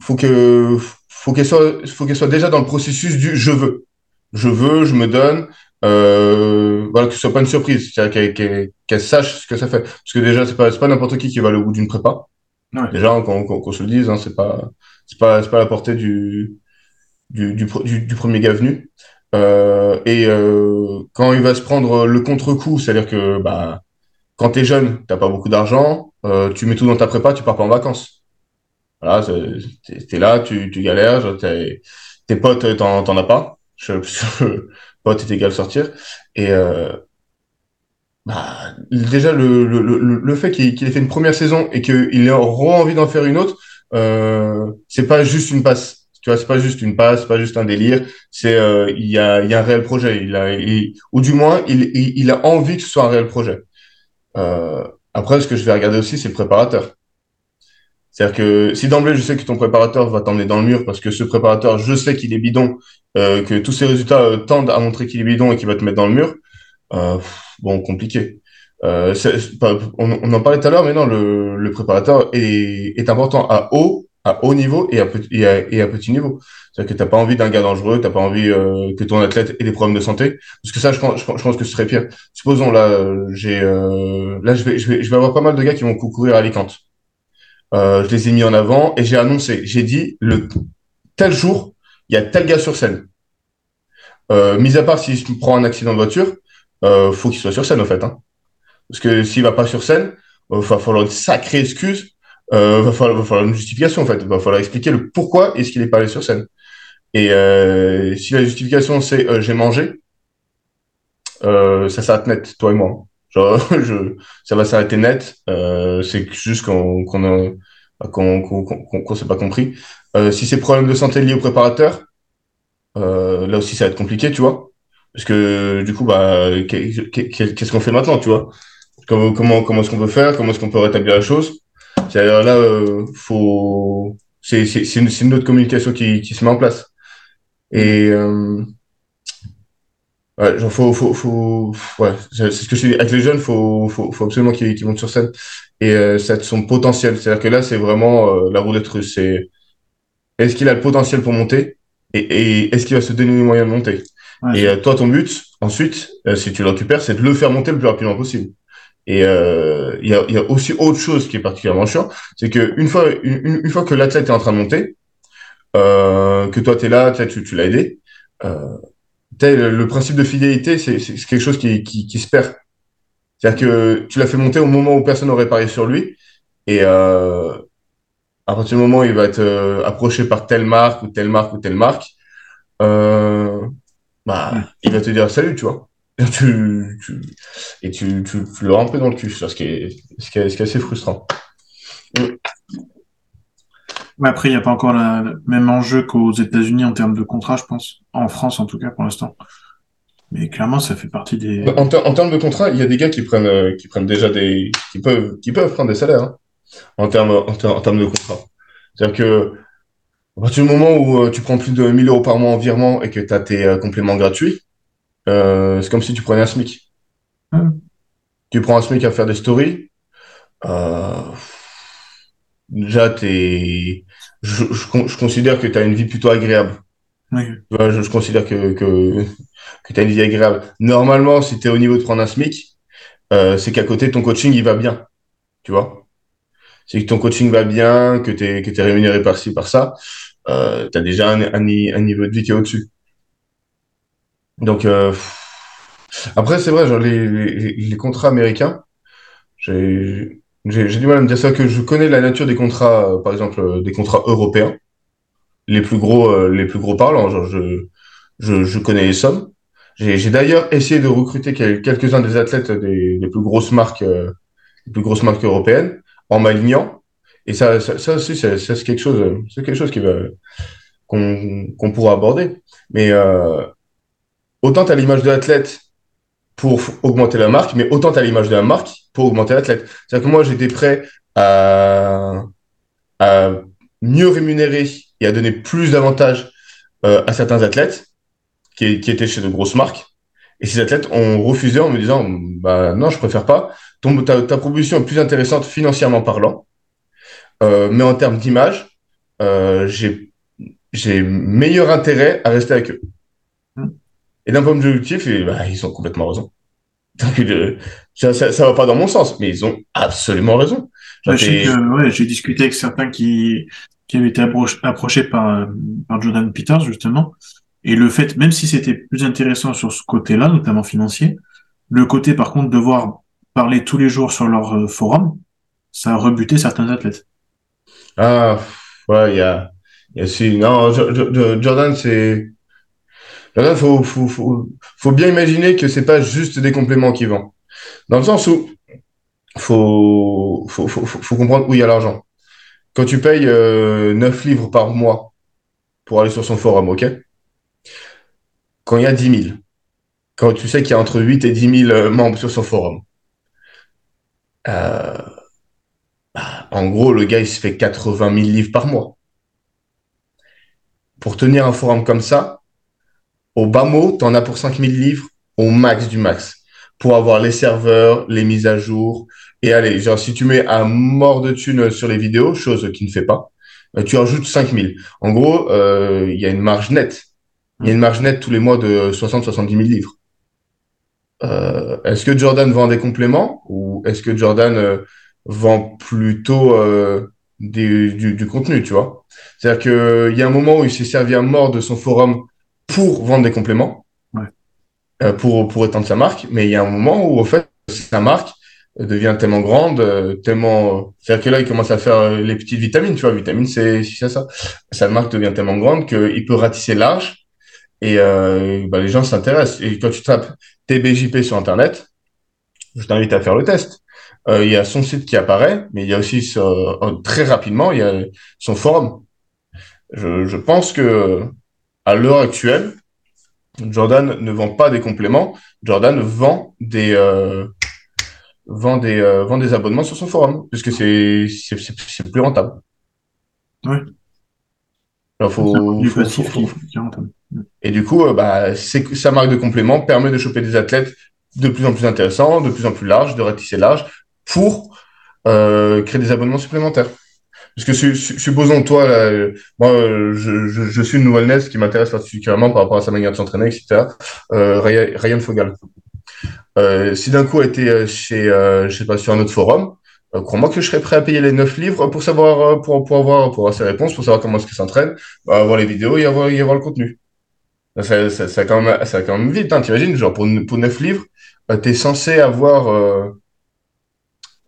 faut que faut qu'elle soit faut qu'elle soit déjà dans le processus du je veux. Je veux, je me donne. Euh, voilà que ce soit pas une surprise, c'est-à-dire qu'elle qu'elle sache ce que ça fait. Parce que déjà c'est pas c'est pas n'importe qui qui va au bout d'une prépa. Ouais. Déjà qu'on qu'on se le dise, hein, c'est pas c'est pas c'est pas la portée du du, du, du, premier gars venu. Euh, et euh, quand il va se prendre le contre-coup, c'est-à-dire que bah quand tu es jeune, tu pas beaucoup d'argent, euh, tu mets tout dans ta prépa, tu pars pas en vacances. Voilà, tu es, là, tu, tu galères, tes potes, t'en, t'en as pas. Je, pote est égal sortir. Et euh, bah, déjà le, le, le, le fait qu'il ait fait une première saison et qu'il ait envie d'en faire une autre, euh, c'est pas juste une passe. Tu vois, c'est pas juste une passe, c'est pas juste un délire. C'est euh, il y a il y a un réel projet. Il a ou du moins il, il, il a envie que ce soit un réel projet. Euh, après, ce que je vais regarder aussi, c'est le préparateur. C'est-à-dire que si d'emblée je sais que ton préparateur va t'emmener dans le mur parce que ce préparateur, je sais qu'il est bidon, euh, que tous ses résultats euh, tendent à montrer qu'il est bidon et qu'il va te mettre dans le mur, euh, bon, compliqué. Euh, on, on, en parlait tout à l'heure, mais non, le, le préparateur est, est, important à haut, à haut niveau et à, petit, et à, et à petit niveau. C'est-à-dire que t'as pas envie d'un gars dangereux, t'as pas envie euh, que ton athlète ait des problèmes de santé, parce que ça, je, pense que ce serait pire. Supposons là, j'ai, euh, là, je vais, avoir pas mal de gars qui vont courir à Alicante. Euh, je les ai mis en avant et j'ai annoncé, j'ai dit le tel jour, il y a tel gars sur scène. Euh, mis à part s'il se prend un accident de voiture, euh, faut qu'il soit sur scène en fait. Hein. Parce que s'il va pas sur scène, il euh, va falloir une sacrée excuse, euh, va, falloir, va falloir une justification en fait. Va falloir expliquer le pourquoi est-ce qu'il est pas allé sur scène. Et euh, si la justification c'est euh, j'ai mangé, euh, ça s'arrête net, toi et moi. Genre, je, ça va s'arrêter net. Euh, c'est juste qu'on qu'on qu'on qu'on qu'on s'est pas compris. Euh, si c'est problème de santé lié au préparateur, là aussi ça va être compliqué, tu vois. Parce que du coup, bah, qu'est-ce qu'on fait maintenant, tu vois? Comment comment comment est-ce qu'on peut faire? Comment est-ce qu'on peut rétablir la chose? C'est-à-dire là, euh, faut c'est c'est c'est une, une, autre communication qui qui se met en place. Et euh, ouais, genre faut faut faut ouais, c'est ce que je dis avec les jeunes, faut faut faut absolument qu'ils qu'ils montent sur scène et euh, ça son potentiel. C'est-à-dire que là, c'est vraiment euh, la roulette russe. C'est est-ce qu'il a le potentiel pour monter? Et, et est-ce qu'il va se donner les moyens de monter? Ouais. Et euh, toi, ton but, ensuite, si tu le récupères, c'est de le faire monter le plus rapidement possible. Et euh, il y, a, y, a, aussi autre chose qui est particulièrement chiant, c'est que une fois, une, une, fois que l'athlète est en train de monter, euh, que toi tu es là, tu, tu l'as aidé, le, le, principe de fidélité, c'est quelque chose qui, qui, qui se perd. C'est-à-dire que tu l'as fait monter au moment où personne n'aurait parié sur lui, et à partir du moment où il va être approché par telle marque ou telle marque ou telle marque, euh, bah, mmh. il va te dire salut, tu vois. Et tu, tu, et tu, tu, tu le remplis dans le cul, ce qui est, ce qui est, ce qui est assez frustrant. Après, il n'y a pas encore le même enjeu qu'aux États-Unis en termes de contrat, je pense. En France, en tout cas, pour l'instant. Mais clairement, ça fait partie des. En, ter en termes de contrat, il y a des gars qui prennent, euh, qui prennent déjà des, qui peuvent, qui peuvent prendre des salaires hein, en termes, en, ter en termes de contrat. C'est-à-dire que à partir du moment où euh, tu prends plus de 1000 euros par mois en virement et que tu as tes euh, compléments gratuits, euh, c'est comme si tu prenais un SMIC. Mmh. Tu prends un SMIC à faire des stories. Euh, déjà, es, je, je, je, considère que tu as une vie plutôt agréable. Oui. Je, je, considère que, que, que tu as une vie agréable. Normalement, si tu es au niveau de prendre un SMIC, euh, c'est qu'à côté, ton coaching, il va bien. Tu vois? C'est que ton coaching va bien, que tu es, que rémunéré par-ci, par ça euh, tu as déjà un, un, un, niveau de vie qui est au-dessus. Donc, euh, après, c'est vrai, genre, les, les, les, contrats américains, j'ai du mal à me dire ça, que je connais la nature des contrats, euh, par exemple, euh, des contrats européens, les plus gros, euh, les plus gros parlants, genre, je, je, je connais les sommes. J'ai d'ailleurs essayé de recruter quelques-uns des athlètes des, des, plus grosses marques, euh, les plus grosses marques européennes, en m'alignant et ça, ça, ça aussi, c'est quelque chose, c'est quelque chose qui va qu'on qu'on pourra aborder. Mais euh, autant tu as l'image de l'athlète pour augmenter la marque, mais autant tu as l'image de la marque pour augmenter l'athlète. C'est-à-dire que moi, j'étais prêt à, mieux rémunérer et à donner plus d'avantages euh, à certains athlètes qui, étaient chez de grosses marques. Et ces athlètes ont refusé en me disant, bah non, je préfère pas. Ta, proposition est plus intéressante financièrement parlant. Euh, mais en termes d'image, euh, j'ai j'ai meilleur intérêt à rester avec eux. Mmh. Et d'un point de vue objectif, bah, ils ont complètement raison. Donc, euh, ça, ça, ça, va pas dans mon sens, mais ils ont absolument raison. Bah, j'ai ouais, discuté avec certains qui, qui avaient été approchés par, par Jordan Peters, justement. Et le fait, même si c'était plus intéressant sur ce côté-là, notamment financier, le côté, par contre, de devoir parler tous les jours sur leur euh, forum, ça a rebuté certains athlètes. Ah, ouais, il y a, y a aussi, non, Jordan, c'est, Jordan, faut, bien imaginer que c'est pas juste des compléments qu'il vend. Dans le sens où faut, faut comprendre où il y a l'argent. Quand tu payes 9 euh, livres par mois pour aller sur son forum, ok? Quand il y a 10 000, quand tu sais qu'il y a entre 8 et 10 000 euh, membres sur son forum, euh, bah, en gros, le gars, il se fait 80 000 livres par mois. Pour tenir un forum comme ça, au bas mot, tu en as pour 5 000 livres au max du max. Pour avoir les serveurs, les mises à jour. Et allez, genre, si tu mets un mort de thunes sur les vidéos, chose qui ne fait pas, bah, tu ajoutes 5 000. En gros, euh, il y a une marge nette. Il y a une marge nette tous les mois de 60-70 000 livres. Euh, est-ce que Jordan vend des compléments ou est-ce que Jordan euh, vend plutôt euh, du, du, contenu, tu vois? C'est-à-dire qu'il y a un moment où il s'est servi à mort de son forum pour vendre des compléments, ouais. pour, pour étendre sa marque, mais il y a un moment où, au fait, sa marque devient tellement grande, tellement... C'est-à-dire que là, il commence à faire les petites vitamines, tu vois, vitamine c'est ça. Sa marque devient tellement grande qu'il peut ratisser large et euh, bah, les gens s'intéressent. Et quand tu tapes TBJP sur Internet, je t'invite à faire le test. Euh, il y a son site qui apparaît, mais il y a aussi euh, très rapidement, il y a son forum. Je, je pense que à l'heure actuelle, Jordan ne vend pas des compléments, Jordan vend des euh, vend des euh, vend des abonnements sur son forum, puisque c'est c'est plus rentable. Oui. Alors faut, faut, faut, et du coup, euh, bah, sa marque de complément permet de choper des athlètes de plus en plus intéressants, de plus en plus larges, de ratisser large, pour créer des abonnements supplémentaires. Parce que supposons toi, moi, je, je, suis une nouvelle NES qui m'intéresse particulièrement par rapport à sa manière de s'entraîner, etc. Euh, Ryan, Fogal. Euh, si d'un coup a été chez, euh, je sais pas, sur un autre forum, euh, crois-moi que je serais prêt à payer les 9 livres pour savoir, euh, pour, pour avoir, pour avoir ses réponses, pour savoir comment est-ce qu'il s'entraîne, bah, avoir les vidéos et avoir, avoir le contenu. Ça, ça, ça, quand même, ça quand même vite, hein, t'imagines, genre pour, pour 9 livres, euh, tu es censé avoir euh,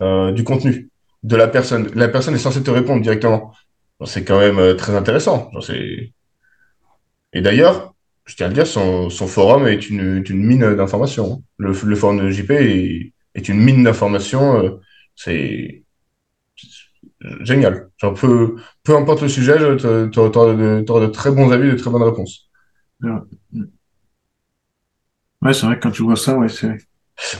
euh, du contenu de la personne. La personne est censée te répondre directement. C'est quand même euh, très intéressant. Et d'ailleurs, je tiens à le dire, son, son forum est une, une mine d'informations. Hein. Le, forum de JP est, une mine d'informations. c'est génial. Genre, peu, peu importe le sujet, tu auras de, de très bons avis, de très bonnes réponses. Ouais, c'est vrai que quand tu vois ça, ouais, c'est.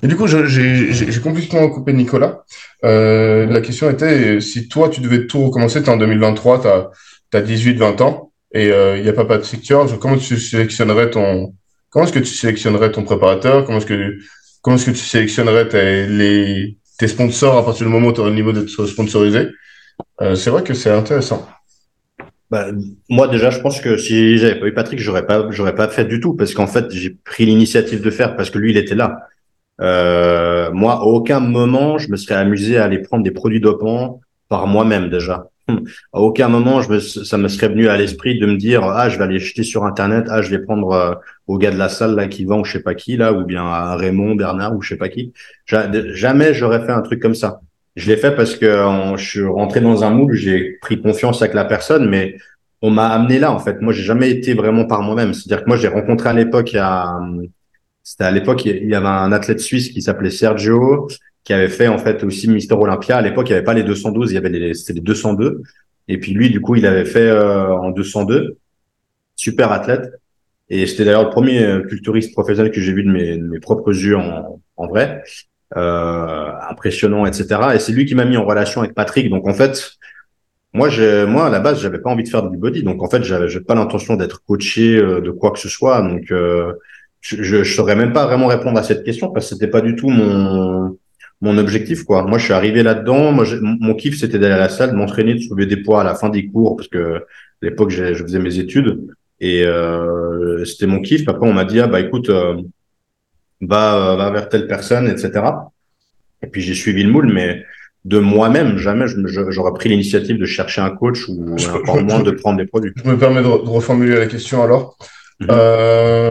Et du coup, j'ai complètement coupé Nicolas. Euh, la question était si toi, tu devais tout recommencer, tu es en 2023, tu as, 18-20 ans et il euh, n'y a pas pas de secteur, comment tu sélectionnerais ton. Comment est-ce que tu sélectionnerais ton préparateur? Comment est-ce que, comment est-ce que tu sélectionnerais tes, les, tes sponsors à partir du moment où tu auras le niveau d'être sponsorisé? Euh, C'est vrai que c'est intéressant. Bah, moi déjà, je pense que si j'avais pas eu Patrick, j'aurais pas, j'aurais pas fait du tout parce qu'en fait, j'ai pris l'initiative de faire parce que lui, il était là. Euh, moi, à aucun moment, je me serais amusé à aller prendre des produits dopants par moi-même déjà. À aucun moment, je me, ça me serait venu à l'esprit de me dire ah je vais aller jeter sur internet, ah je vais prendre euh, au gars de la salle là qui vend ou je sais pas qui là ou bien à Raymond, Bernard ou je sais pas qui. Jamais j'aurais fait un truc comme ça. Je l'ai fait parce que je suis rentré dans un moule, j'ai pris confiance avec la personne, mais on m'a amené là en fait. Moi, j'ai jamais été vraiment par moi-même. C'est-à-dire que moi, j'ai rencontré à l'époque, il y a, c'était à l'époque, il y avait un athlète suisse qui s'appelait Sergio, qui avait fait en fait aussi Mister Olympia. À l'époque, il n'y avait pas les 212, il y avait les, c'était les 202. Et puis lui, du coup, il avait fait euh, en 202. Super athlète. Et c'était d'ailleurs le premier euh, culturiste professionnel que j'ai vu de mes, de mes propres yeux en, en vrai euh, impressionnant, etc. Et c'est lui qui m'a mis en relation avec Patrick. Donc en fait, moi, je, moi à la base, j'avais pas envie de faire du body. Donc en fait, j'avais pas l'intention d'être coaché euh, de quoi que ce soit. Donc euh, je, je, saurais même pas vraiment répondre à cette question parce que c'était pas du tout mon mon objectif quoi. Moi, je suis arrivé là-dedans. Moi, mon kiff, c'était d'aller à la salle, m'entraîner, de soulever des poids à la fin des cours parce que à l'époque, je faisais mes études et euh, c'était mon kiff. Après, on m'a dit ah bah écoute euh, va, va vers telle personne, etc. Et puis j'ai suivi le moule, mais de moi-même, jamais j'aurais pris l'initiative de chercher un coach ou encore moins de prendre des produits. Je me permets de, reformuler la question alors. Mhm. euh,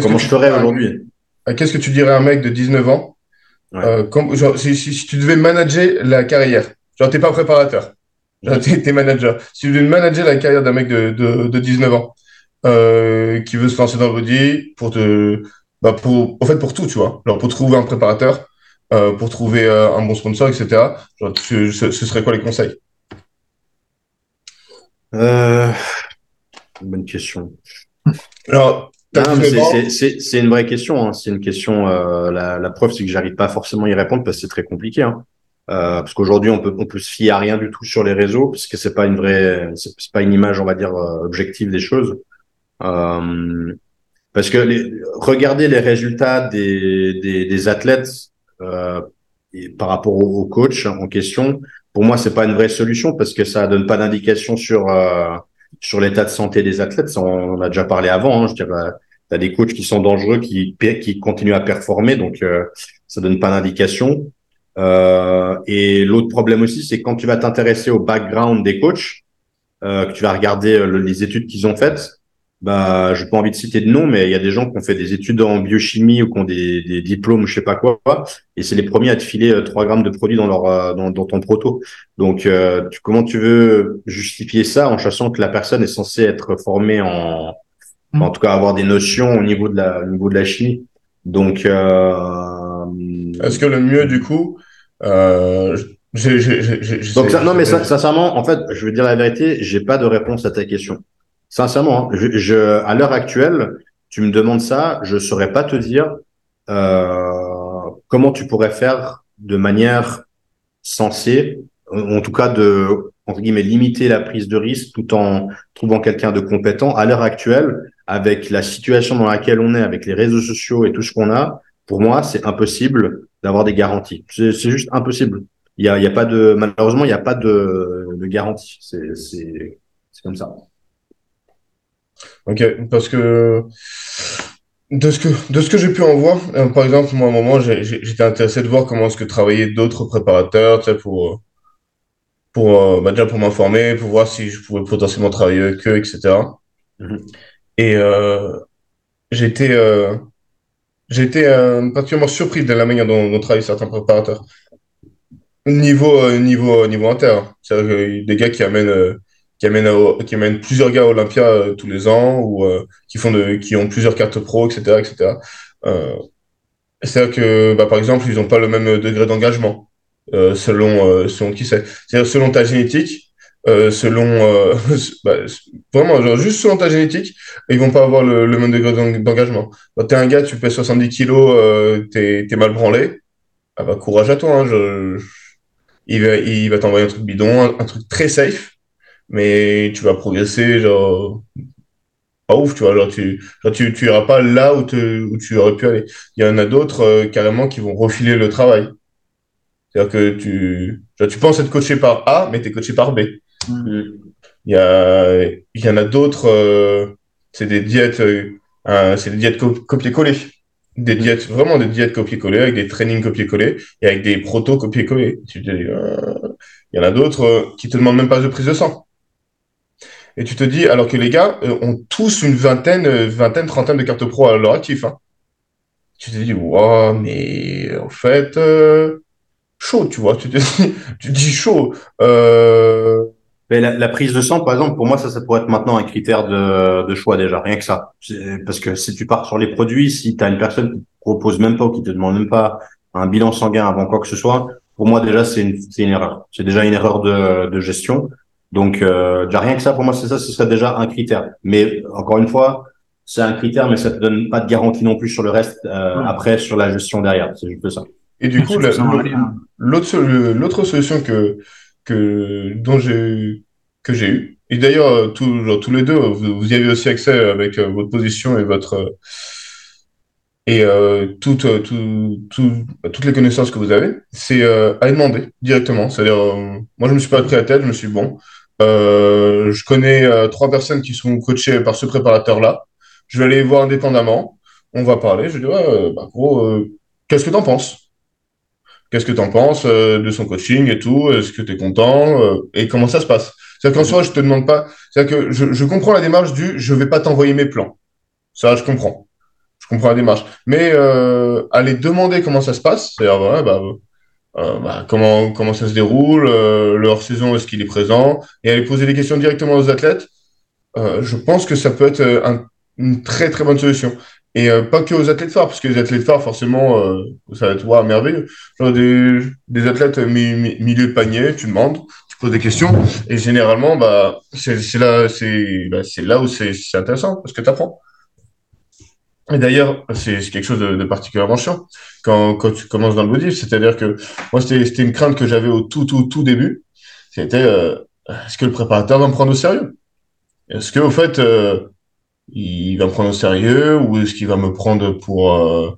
Comment je ferais aujourd'hui Qu'est-ce que tu dirais à un mec de 19 ans? Euh, genre, si, si, si, tu devais manager la carrière, genre t'es pas préparateur, genre t'es, es manager. Si tu devais manager la carrière d'un mec de, de, de 19 ans euh, qui veut se lancer dans le body pour te bah pour, en fait, pour tout, tu vois. Alors, pour trouver un préparateur, pour trouver un bon sponsor, etc. ce, serait quoi les conseils? Bonne question. Alors, c'est une vraie question. Hein. C'est une question. la, la, preuve, c'est que j'arrive pas forcément à y répondre parce que c'est très compliqué. Hein. Euh, parce qu'aujourd'hui, on peut, on peut se fier à rien du tout sur les réseaux, parce que c'est pas une vraie, c'est pas une image, on va dire, euh, objective des choses. Euh, parce que les, regarder les résultats des, des, des athlètes euh, par rapport au, coach en question, pour moi, c'est pas une vraie solution parce que ça donne pas d'indication sur euh, sur l'état de santé des athlètes. on, on a déjà parlé avant. Hein, je dirais, t'as des coachs qui sont dangereux, qui qui continuent à performer, donc ça donne pas d'indication. Euh, et l'autre problème aussi, c'est quand tu vas t'intéresser au background des coachs, euh, que tu vas regarder euh, les études qu'ils ont faites, bah, j'ai pas envie de citer de nom, mais il y a des gens qui ont fait des études en biochimie ou qui ont des, des diplômes, je sais pas quoi, et c'est les premiers à te filer 3 grammes de produits dans leur dans, dans ton proto. Donc, tu, comment tu veux justifier ça en sachant que la personne est censée être formée en, en tout cas avoir des notions au niveau de la au niveau de la chimie? Donc, euh, est-ce que le mieux du coup, euh, donc ça, non mais sincèrement, en fait, je veux dire la vérité, j'ai pas de réponse à ta question. Sincèrement, hein, à l'heure actuelle, tu me demandes ça, je saurais pas te dire euh, comment tu pourrais faire de manière sensée, en tout cas de entre guillemets limiter la prise de risque tout en trouvant quelqu'un de compétent. À l'heure actuelle, avec la situation dans laquelle on est, avec les réseaux sociaux et tout ce qu'on a, pour moi, c'est impossible d'avoir des garanties. C'est juste impossible. Il y a, il y a pas de, malheureusement, il n'y a pas de, de garantie. C'est comme ça. Ok, parce que de ce que de ce que j'ai pu en voir, euh, par exemple, moi à un moment, j'étais intéressé de voir comment est-ce que travaillaient d'autres préparateurs, tu sais, pour pour euh, bah, déjà pour m'informer, pour voir si je pouvais potentiellement travailler avec eux, etc. Et euh, j'étais euh, j'étais euh, particulièrement surpris de la manière dont, dont travaillent certains préparateurs. Niveau euh, niveau niveau inter, c'est-à-dire des gars qui amènent qui amènent qui amènent plusieurs gars à Olympia tous les ans ou qui font de qui ont plusieurs cartes pro, etc., etc. c'est-à-dire que bah, par exemple ils n'ont pas le même degré d'engagement selon selon qui c'est. C'est-à-dire selon ta génétique euh, selon euh, bah, vraiment genre, juste selon ta génétique ils vont pas avoir le, même degré d'engagement quand t'es un gars tu pèses 70 kilos euh, t'es es mal branlé ah bah courage à toi hein, je, il va il va t'envoyer un truc bidon un, truc très safe mais tu vas progresser genre pas ouf tu vois genre tu genre, tu, tu iras pas là où, te, où tu aurais pu aller il y en a d'autres euh, carrément qui vont refiler le travail c'est-à-dire que tu, genre, tu penses être coaché par A, mais tu es coaché par B. Mm. Il y, a, il y en a d'autres, euh, c'est des diètes, euh, c'est des diètes copier-coller. Des diètes, vraiment des diètes copier-coller, avec des trainings copier-coller et avec des protos copier-coller. Il y en a d'autres qui te demandent même pas de prise de sang. Et tu te dis, alors que les gars ont tous une vingtaine, vingtaine, trentaine de cartes pro à leur actif. Hein. Tu te dis, wow, mais en fait, chaud, tu vois. Tu te dis, tu dis chaud. Euh, la, prise de sang, par exemple, pour moi, ça, ça pourrait être maintenant un critère de, de choix déjà, rien que ça. Parce que si tu pars sur les produits, si tu as une personne qui te propose même pas ou qui te demande même pas un bilan sanguin avant quoi que ce soit, pour moi déjà c'est une, une erreur. C'est déjà une erreur de, de gestion. Donc euh, déjà rien que ça, pour moi c'est ça, ce serait déjà un critère. Mais encore une fois, c'est un critère, mais ça te donne pas de garantie non plus sur le reste euh, après sur la gestion derrière. C'est juste ça. Et du coup, l'autre solution que que dont j'ai que j'ai eu. Et d'ailleurs, euh, tous les deux, vous, y avez aussi accès avec euh, votre position et votre et euh, toutes, toutes les connaissances que vous avez, c'est à demander directement. C'est-à-dire, moi, je me suis pas pris à tête, je me suis dit, bon, je connais trois personnes qui sont coachées par ce préparateur-là. Je vais aller voir indépendamment. On va parler. Je dis, ouais, bah, gros, qu'est-ce que tu en penses? Qu'est-ce que tu en penses euh, de son coaching et tout? Est-ce que tu es content euh, Et comment ça se passe? C'est-à-dire qu'en soi, je te demande pas. C'est-à-dire que je, je, comprends la démarche du je vais pas t'envoyer mes plans. Ça, je comprends. Je comprends la démarche. Mais euh, aller demander comment ça se passe, c'est-à-dire, ouais, bah, euh, bah, comment, comment ça se déroule, euh, leur saison, est-ce qu'il est présent, et aller poser des questions directement aux athlètes, je pense que ça peut être un, une très très bonne solution. Et euh, pas que aux athlètes phares, parce que les athlètes phares, forcément, euh, ça va être wow, merveilleux. Genre des, des athlètes mi, mi- milieu de panier, tu demandes, tu poses des questions, et généralement, bah, c'est là, bah, là où c'est c'est intéressant, parce que tu apprends. Et d'ailleurs, c'est quelque chose de, particulièrement chiant quand, quand tu commences dans le body, c'est-à-dire que moi, c'était une crainte que j'avais au tout, tout, tout début, c'était euh, est-ce que le préparateur va me prendre au sérieux? Est-ce que, au fait, euh, il va me prendre au sérieux ou est-ce qu'il va me prendre pour euh,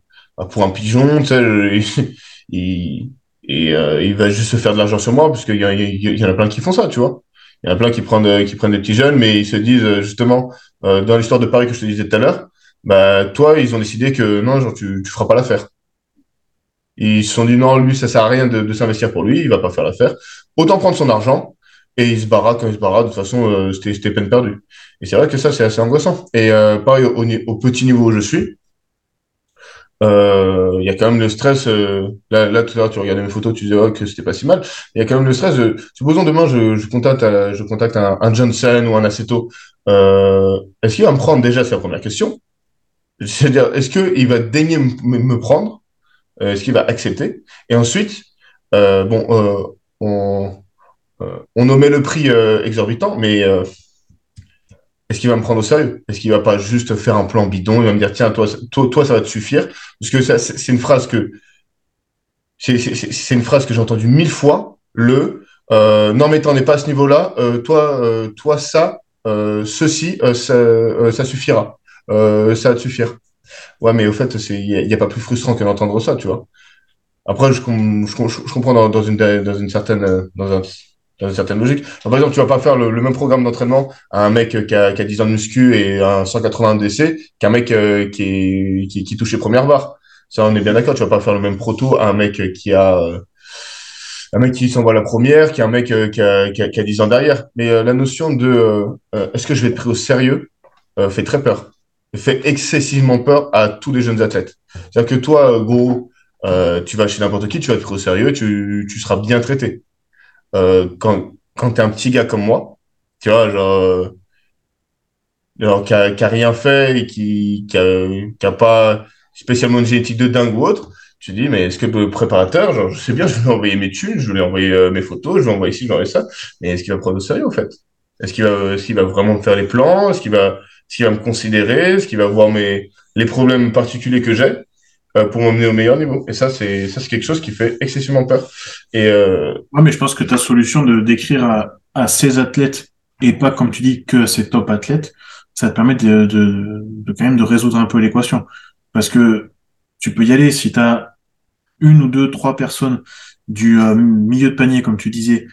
pour un pigeon il, et il va juste se faire de l'argent sur moi parce qu'il y, y, en a plein qui font ça tu vois. Il y en a plein qui prennent qui prennent des petits jeunes mais ils se disent justement dans l'histoire de Paris que je te disais tout à l'heure bah toi ils ont décidé que non genre tu tu feras pas l'affaire ils se sont dit non lui ça sert à rien de, de s'investir pour lui il va pas faire l'affaire autant prendre son argent et il se barra quand il se barra de toute façon euh, c'était peine perdue et c'est vrai que ça, c'est assez angoissant. Et euh, pareil, au, au petit niveau où je suis, euh, il y a quand même le stress. euh, là, là, tout à l'heure, tu regardais mes photos, tu disais oh, que c'était pas si mal. Il y a quand même le stress. Supposons demain, je, je contacte, euh, je contacte un, Johnson ou un Aceto. Est-ce qu'il va me prendre déjà, la première question. C'est-à-dire, est-ce qu'il va daigner me, prendre? Euh, Est-ce qu'il va accepter? Et ensuite, euh, bon, euh, on, euh, nommait le prix exorbitant, mais est-ce qu'il va me prendre au sérieux? Est-ce qu'il va pas juste faire un plan bidon? Il va me dire, tiens, toi, toi, ça va te suffire. Parce que c'est une phrase que, c'est une phrase que j'ai entendue mille fois. Le, non, mais t'en es pas à ce niveau-là. Toi, toi, ça, ceci, ça suffira. Euh, ça va te suffire. Ouais, mais au fait, il y, a pas plus frustrant que d'entendre ça, tu vois. Après, je, com- je, com- je comprends dans, une, dans une certaine, euh, dans un, dans une certaine logique. Par exemple, tu vas pas faire le, même programme d'entraînement à un mec qui a, qui a 10 ans de muscu et un 180 DC qu'un mec euh, qui, est, qui, qui touche les premières barres. Ça, on est bien d'accord. Tu vas pas faire le même proto à un mec qui a, euh, un mec qui s'envoie la première, qui a un mec euh, qui a, qui a, qui a 10 ans derrière. Mais la notion de, est-ce que je vais être pris au sérieux, fait très peur. Fait excessivement peur à tous les jeunes athlètes. C'est-à-dire que toi, euh, gros, euh, tu vas chez n'importe qui, tu vas être au sérieux, tu, tu seras bien traité. Euh, quand quand t'es un petit gars comme moi, tu vois, genre, euh, genre qui a, qui a rien fait et qui, qui a, a pas spécialement une génétique de dingue ou autre, tu dis, mais est-ce que le préparateur, genre, je sais bien, je vais lui envoyer mes thunes, je vais lui envoyer euh, mes photos, je vais envoyer ci, je vais envoyer ça, mais est-ce qu'il va prendre au sérieux, en fait? Est-ce qu'il va, est-ce qu'il va vraiment me faire les plans? Est-ce qu'il va, est-ce qu'il va me considérer? Est-ce qu'il va voir mes, les problèmes particuliers que j'ai? euh, pour m'emmener au meilleur niveau. Et ça, c'est ça, c'est quelque chose qui fait excessivement peur. Et euh, Ouais, mais je pense que ta solution de d'écrire à, à ces athlètes et pas, comme tu dis, que ces top athlètes, ça te permet de, de, de quand même de résoudre un peu l'équation. Parce que tu peux y aller si tu as une ou deux, trois personnes du euh, milieu de panier, comme tu disais,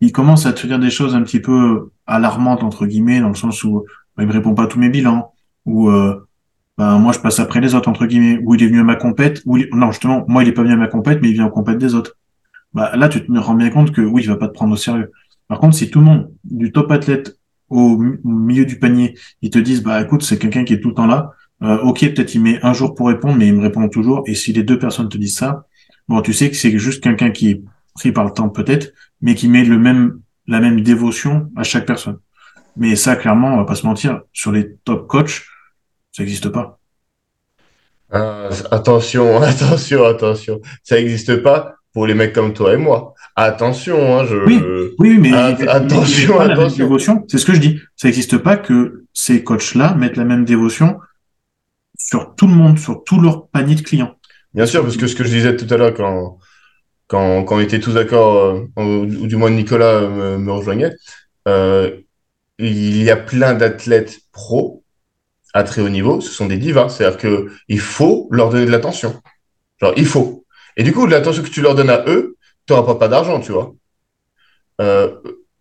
ils commencent à te dire des choses un petit peu alarmantes, entre guillemets, dans le sens où bah, il me répond pas à tous mes bilans, ou euh, ben, moi je passe après les autres, entre guillemets, ou il est venu à ma compète, ou il- non, justement, moi il est pas venu à ma compète, mais il vient en compète des autres bah, là, tu te rends bien compte que oui, il va pas te prendre au sérieux. Par contre, si tout le monde, du top athlète au milieu du panier, ils te disent, bah écoute, c'est quelqu'un qui est tout le temps là, euh, ok, peut-être il met un jour pour répondre, mais il me répond toujours. Et si les deux personnes te disent ça, bon, tu sais que c'est juste quelqu'un qui est pris par le temps peut-être, mais qui met le même, la même dévotion à chaque personne. Mais ça, clairement, on va pas se mentir, sur les top coachs, ça n'existe pas. euh, attention, attention, attention, ça n'existe pas pour les mecs comme toi et moi. Attention, hein, je. Oui. Oui, mais attention, attention. dévotion. C'est ce que je dis. Ça n'existe pas que ces coachs-là mettent la même dévotion sur tout le monde, sur tout leur panier de clients. Bien sûr, parce que ce que je disais tout à l'heure quand quand, quand on était tous d'accord, euh, ou, ou du moins Nicolas euh, me, me rejoignait, euh, il y a plein d'athlètes pros à très haut niveau, ce sont des divas. C'est-à-dire que il faut leur donner de l'attention. Genre, il faut. Et du coup, l'attention que tu leur donnes à eux, tu n'auras pas, pas d'argent, tu vois. Euh,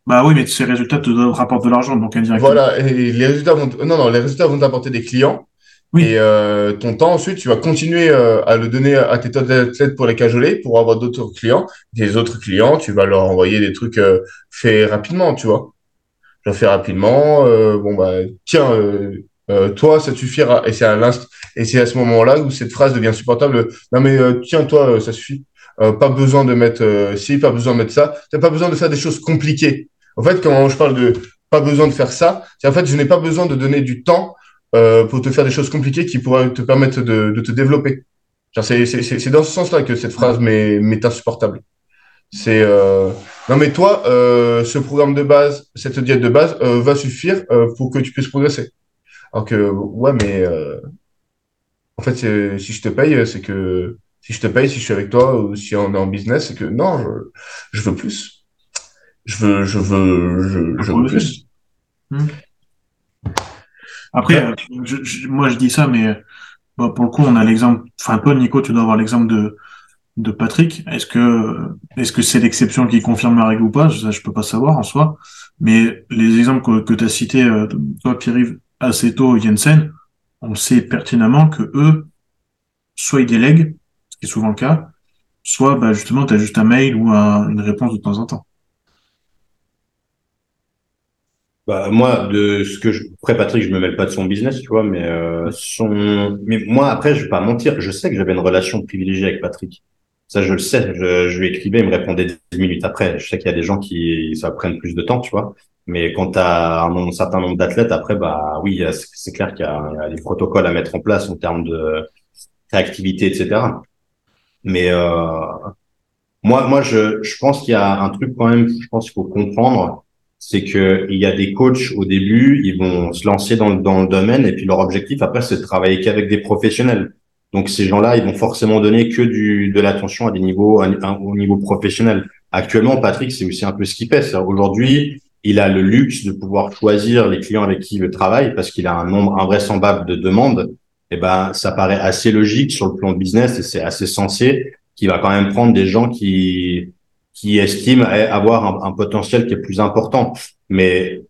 Bah oui, mais ces résultats te rapportent de l'argent, donc indirectement. voilà, et les résultats vont, non, non, les résultats vont t'apporter des clients. Oui. Et euh, ton temps, ensuite, tu vas continuer euh, à le donner à tes athlètes pour les cajoler, pour avoir d'autres clients. Des autres clients, tu vas leur envoyer des trucs faits rapidement, tu vois. Je fais rapidement. euh, bon bah tiens, euh, euh, toi ça te suffira. Et c'est à l'inst et c'est à ce moment-là où cette phrase devient supportable. Non mais euh, tiens toi euh, ça suffit. Euh, pas besoin de mettre euh, ci, pas besoin de mettre ça. T'as pas besoin de faire des choses compliquées. En fait quand je parle de pas besoin de faire ça, c'est en fait je n'ai pas besoin de donner du temps euh, pour te faire des choses compliquées qui pourraient te permettre de, de te développer. C'est dans ce sens-là que cette phrase m'est insupportable. C'est euh, non mais toi, euh, ce programme de base, cette diète de base euh, va suffire euh, pour que tu puisses progresser. Alors que ouais, mais en fait, si je te paye, c'est que si je te paye, si je suis avec toi ou si on est en business, c'est que non, je, je, veux plus. Je veux, je veux, je, je veux plus. Hmm. Après, je, moi je dis ça, mais bah, pour le coup, on a l'exemple. Enfin, toi, Nico, tu dois avoir l'exemple de de Patrick. Est-ce que est-ce que c'est l'exception qui confirme la règle ou pas? Ça, je peux pas savoir en soi. Mais les exemples que, tu as cités, euh, toi, Pierre-Yves, Aceto, Jensen, on sait pertinemment que eux, soit ils délèguent, ce qui est souvent le cas, soit bah, justement, tu as juste un mail ou une réponse de temps en temps. Bah, moi, de ce que je, après Patrick, je me mêle pas de son business, tu vois, mais euh, son, mais moi après, je vais pas mentir, je sais que j'avais une relation privilégiée avec Patrick. Ça, je le sais. Je, je lui écrivais, il me répondait 10 minutes après. Je sais qu'il y a des gens qui ça prenne plus de temps, tu vois. Mais quand tu as un, certain nombre d'athlètes, après, bah oui, c'est clair qu'il y, a des protocoles à mettre en place en termes de réactivité, etc. Mais euh, moi, moi, je, je pense qu'il y a un truc quand même, je pense qu'il faut comprendre, c'est que il y a des coachs au début, ils vont se lancer dans, dans le domaine et puis leur objectif après, c'est de travailler qu'avec des professionnels. Donc ces gens-là, ils vont forcément donner que du, de l'attention à des niveaux, au niveau professionnel. Actuellement, Patrick, c'est aussi un peu ce qu'il fait. Aujourd'hui, il a le luxe de pouvoir choisir les clients avec qui il travaille parce qu'il a un nombre invraisemblable de demandes. Et eh ben, ça paraît assez logique sur le plan business et c'est assez sensé qu'il va quand même prendre des gens qui qui estiment avoir un, un potentiel qui est plus important. Mais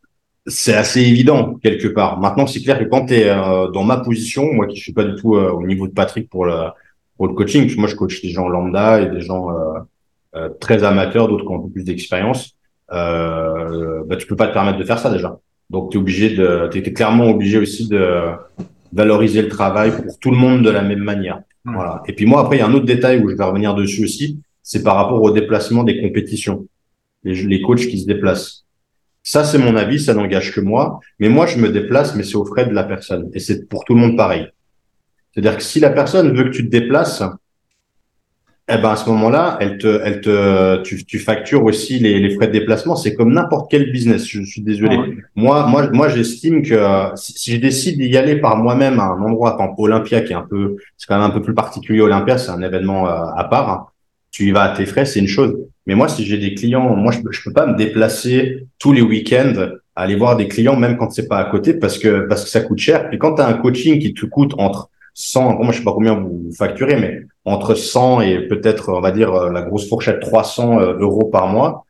c'est assez évident quelque part. Maintenant, c'est clair que quand tu es euh, dans ma position, moi qui suis pas du tout euh, au niveau de Patrick pour le pour le coaching, moi je coach des gens lambda et des gens euh, très amateurs, d'autres qui ont un peu plus d'expérience. Euh, bah, tu peux pas te permettre de faire ça déjà. Donc tu es obligé de, tu es clairement obligé aussi de valoriser le travail pour tout le monde de la même manière. Voilà. Et puis moi après il y a un autre détail où je vais revenir dessus aussi, c'est par rapport au déplacement des compétitions, les, les coachs qui se déplacent. Ça, c'est mon avis, ça n'engage que moi. Mais moi, je me déplace, mais c'est aux frais de la personne. Et c'est pour tout le monde pareil. C'est-à-dire que si la personne veut que tu te déplaces, eh ben à ce moment-là, elle te, elle te, tu, tu factures aussi les, les, frais de déplacement. C'est comme n'importe quel business. Je suis désolé. Moi, moi, moi, j'estime que si, je décide d'y aller par moi-même à un endroit, comme Olympia, qui est un peu, c'est quand même un peu plus particulier. Olympia, c'est un événement euh, à part tu y vas à tes frais, c'est une chose. Mais moi, si j'ai des clients, moi, je, je peux pas me déplacer tous les week-ends à aller voir des clients, même quand c'est pas à côté, parce que parce que ça coûte cher. Et quand tu as un coaching qui te coûte entre 100, moi je sais pas combien vous facturez, mais entre 100 et peut-être, on va dire, la grosse fourchette 300 euh, euros par mois,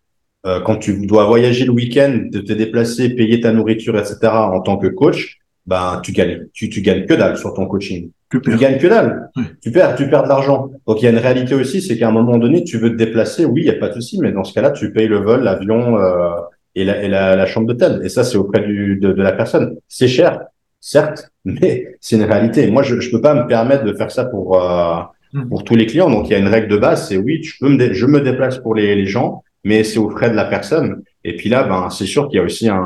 euh, quand tu dois voyager le week-end, te déplacer, payer ta nourriture, etc. en tant que coach, ben tu gagnes, tu, tu gagnes que dalle sur ton coaching. Tu, gagnes que dalle. Tu perds, tu perds de l'argent. Donc il y a une réalité aussi, c'est qu'à un moment donné, tu veux te déplacer, oui, il y a pas de souci, mais dans ce cas-là, tu payes le vol, l'avion euh, et, la, et la, la chambre d'hôtel. Et ça, c'est auprès du, de, de la personne. C'est cher, certes, mais c'est une réalité. Moi, je je peux pas me permettre de faire ça pour euh, hmm. pour tous les clients. Donc il y a une règle de base, c'est oui, je peux me je me déplace pour les, les gens, mais c'est aux frais de la personne. Et puis là, ben c'est sûr qu'il y a aussi un,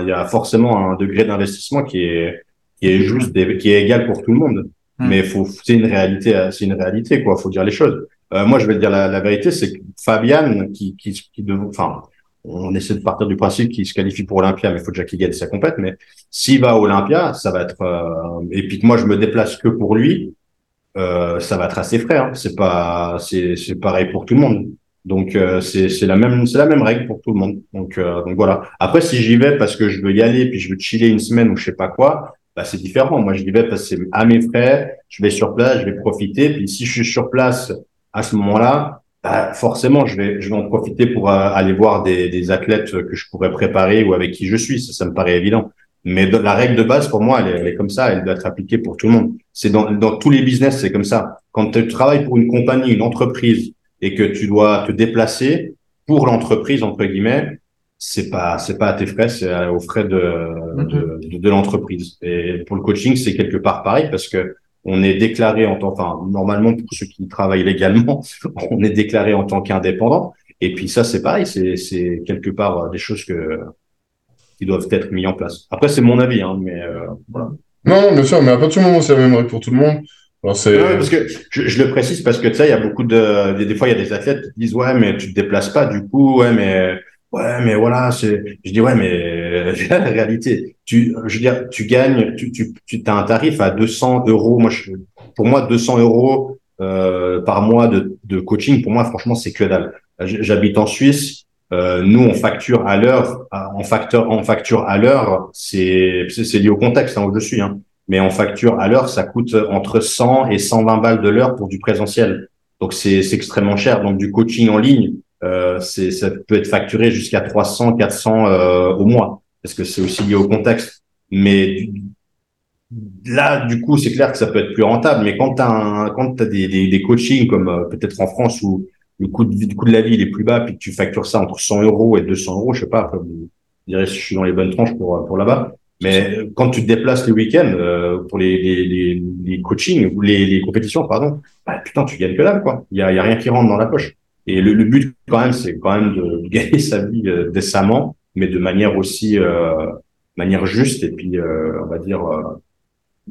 il y a forcément un degré d'investissement qui est qui est juste, qui est égal pour tout le monde. Hmm. Mais faut, c'est une réalité, c'est une réalité, quoi. Faut dire les choses. Euh, moi, je vais te dire la, la vérité, c'est que Fabian, qui, qui, qui enfin, on essaie de partir du principe qu'il se qualifie pour Olympia, mais il faut déjà qu'il gagne sa compète. Mais s'il va à Olympia, ça va être, euh, et puis que moi, je me déplace que pour lui, euh, ça va être assez frais. Hein. C'est pas, c'est, c'est pareil pour tout le monde. Donc euh, c'est, la même, c'est la même règle pour tout le monde. Donc, donc voilà. Après, si j'y vais parce que je veux y aller, puis je veux chiller une semaine ou je sais pas quoi, bah, c'est différent. Moi, je vais parce que c'est à mes frais, je vais sur place, je vais profiter. Puis si je suis sur place à ce moment-là, bah, forcément, je vais, je vais en profiter pour euh, aller voir des, athlètes que je pourrais préparer ou avec qui je suis. Ça, ça me paraît évident. Mais la règle de base, pour moi, elle est, elle est, comme ça. Elle doit être appliquée pour tout le monde. C'est dans, dans tous les business, c'est comme ça. Quand tu travailles pour une compagnie, une entreprise, et que tu dois te déplacer pour l'entreprise, entre guillemets, c'est pas c'est pas à tes frais, c'est aux frais de, mhm. de, de, l'entreprise. Et pour le coaching, c'est quelque part pareil parce que on est déclaré en tant, enfin normalement pour ceux qui travaillent légalement, on est déclaré en tant qu'indépendant. Et puis ça, c'est pareil, c'est c'est quelque part des choses que qui doivent être mises en place. Après, c'est mon avis, hein, mais euh, voilà. Non, bien sûr, mais à partir du moment où c'est la même règle pour tout le monde, Ouais, parce que je, je le précise parce que tu sais, il y a beaucoup de, des, des fois, il y a des athlètes qui disent ouais, mais tu te déplaces pas, du coup, ouais, mais ouais, mais voilà, c'est. Je dis ouais, mais la réalité, tu, je veux dire, tu gagnes, tu, tu, tu as un tarif à 200 euros. Moi, je, pour moi, 200 euros euh, par mois de, de coaching, pour moi, franchement, c'est que dalle. J'habite en Suisse. Euh, nous, on facture à l'heure, en facteur, en facture à l'heure. C'est, c'est lié au contexte hein, où je suis. Hein mais en facture à l'heure, ça coûte entre 100 et 120 balles de l'heure pour du présentiel. Donc c'est extrêmement cher. Donc du coaching en ligne, euh, ça peut être facturé jusqu'à 300, 400 euh, au mois, parce que c'est aussi lié au contexte. Mais là, du coup, c'est clair que ça peut être plus rentable. Mais quand tu as, quand as des, des, des coachings comme euh, peut-être en France où le coût de, le coût de la vie il est plus bas, puis que tu factures ça entre 100 euros et 200 euros, je sais pas, après, vous direz si je suis dans les bonnes tranches pour, pour là-bas. Mais quand tu te déplaces les week-ends euh, pour les, les, les, les coachings ou les, les, compétitions, pardon, bah, putain, tu gagnes que dalle, quoi. Il y a, y a rien qui rentre dans la poche. Et le, le but, quand même, c'est quand même de gagner sa vie euh, décemment, mais de manière aussi euh, manière juste et puis, euh, on va dire, euh,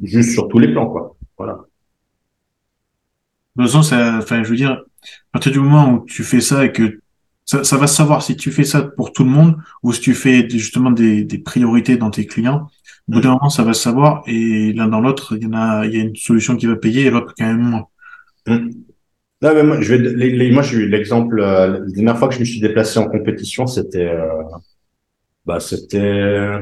juste sur tous les plans, quoi. Voilà. De toute façon, ça, enfin, je veux dire, à partir du moment où tu fais ça et que ça, ça, va savoir si tu fais ça pour tout le monde ou si tu fais justement des, des priorités dans tes clients. Au bout d'un moment, ça va se savoir et l'un dans l'autre, il y en a, il y a une solution qui va payer et l'autre quand même moins. Non, mais moi, je vais, les, les, moi, j'ai eu l'exemple, euh, la dernière fois que je me suis déplacé en compétition, c'était, euh, bah, c'était,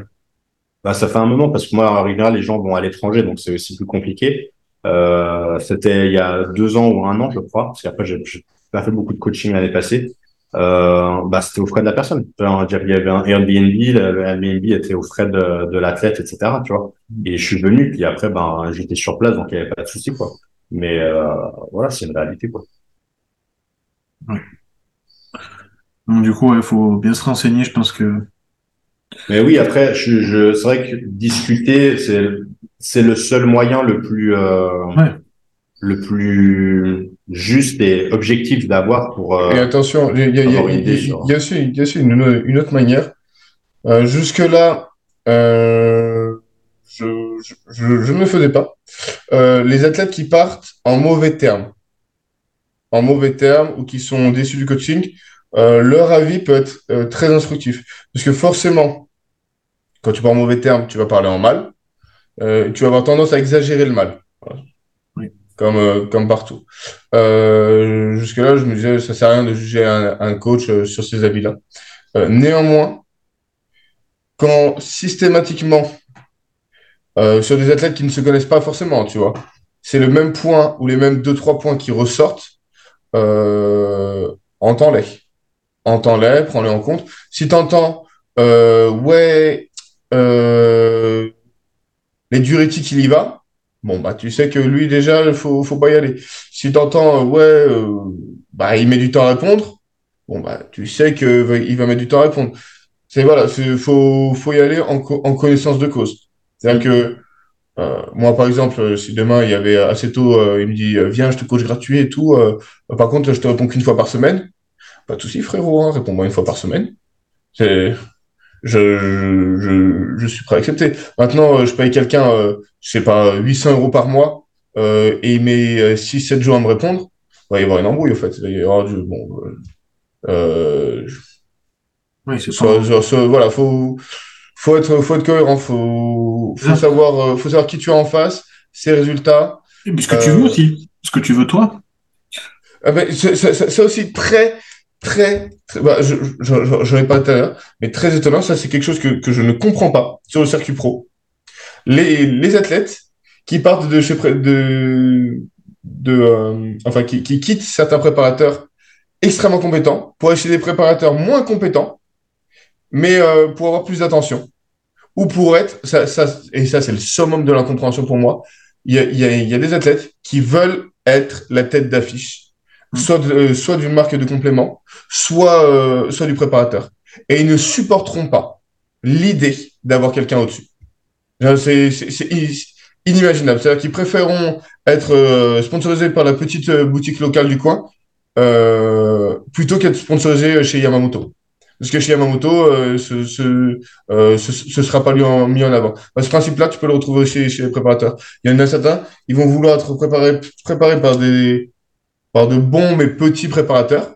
bah, ça fait un moment parce que moi, en général, les gens vont à l'étranger, donc c'est aussi plus compliqué. Euh, c'était il y a deux ans ou un an, je crois, parce qu'après, j'ai pas fait beaucoup de coaching l'année passée euh, bah, c'était aux frais de la personne. On dire, il y avait un Airbnb, le, Airbnb était aux frais de, de l'athlète, etc. Tu vois. Et je suis venu, puis après, ben, j'étais sur place, donc il n'y avait pas de souci, quoi. Mais euh, voilà, c'est une réalité, quoi. Ouais. Donc, du coup, il faut bien se renseigner, je pense que. Mais oui, après, je, je c'est vrai que discuter, c'est c'est le seul moyen le plus euh, Ouais. le plus juste et objectif d'avoir pour. euh, Et attention, il y a, y y y aussi, il y a aussi une, une autre manière. Euh, jusque-là, euh, je, ne le faisais pas. Les athlètes qui partent en mauvais termes, en mauvais termes ou qui sont déçus du coaching, leur avis peut être très instructif. Parce que forcément, quand tu pars en mauvais termes, tu vas parler en mal. Tu vas avoir tendance à exagérer le mal. Comme, euh, comme partout. Euh, jusque-là, je me disais, ça sert à rien de juger un, un coach euh, sur ces avis-là. Euh, néanmoins, quand systématiquement, euh, sur des athlètes qui ne se connaissent pas forcément, tu vois, c'est le même point ou les mêmes deux, trois points qui ressortent, entends-les. Entends-les, prends-les en compte. Si t'entends, euh, ouais, les diurétiques, il y va, bon, bah, tu sais que lui, déjà, il faut, faut pas y aller. Si t'entends, euh, ouais, euh, bah, il met du temps à répondre, bon, bah, tu sais que il va mettre du temps à répondre. C'est, voilà, faut, faut y aller en, co- en connaissance de cause. C'est-à-dire que, euh, moi, par exemple, si demain, il y avait assez tôt, il me dit, viens, je te coach gratuit et tout, par contre, je te réponds qu'une fois par semaine, pas de souci, frérot, hein, réponds-moi une fois par semaine. C'est, je, je, je, suis prêt à accepter. Maintenant, euh, je paye quelqu'un, euh, je sais pas, 800 euros par mois, euh, et il met 6-7 jours à me répondre. Il va y avoir une embrouille, en fait. Il va y avoir du, bon, euh, euh, Oui, c'est soit- pas. soit- soit- voilà, faut, faut être, faut être cohérent, faut, faut savoir, euh, faut savoir qui tu as en face, ses résultats. Et puis ce que tu veux Euh, aussi. Ce que tu veux toi. Ah ben, c'est aussi très, très, bah, je, je, je- j'en ai l'heure, mais très étonnant. Ça, c'est quelque chose que, que je ne comprends pas sur le circuit pro. Les, les athlètes qui partent de chez, de, de, euh, enfin, qui, qui quittent certains préparateurs extrêmement compétents pour aller chez des préparateurs moins compétents, mais euh, pour avoir plus d'attention. Ou pour être, ça, ça, et ça, c'est le summum de l'incompréhension pour moi. Il y a, y y a des athlètes qui veulent être la tête d'affiche soit de- euh, soit d'une marque de complément, soit euh, soit du préparateur. Et ils ne supporteront pas l'idée d'avoir quelqu'un au-dessus. C'est inimaginable. C'est-à-dire qu'ils préféreront être euh, sponsorisés par la petite boutique locale du coin plutôt qu'être sponsorisés chez Yamamoto. parce que chez Yamamoto, euh, ce, ce, ce, sera pas lui en, mis en avant. ce principe-là, tu peux le retrouver chez, chez les préparateurs. Il y en a certains, ils vont vouloir être préparés, préparés par des, par de bons mais petits préparateurs,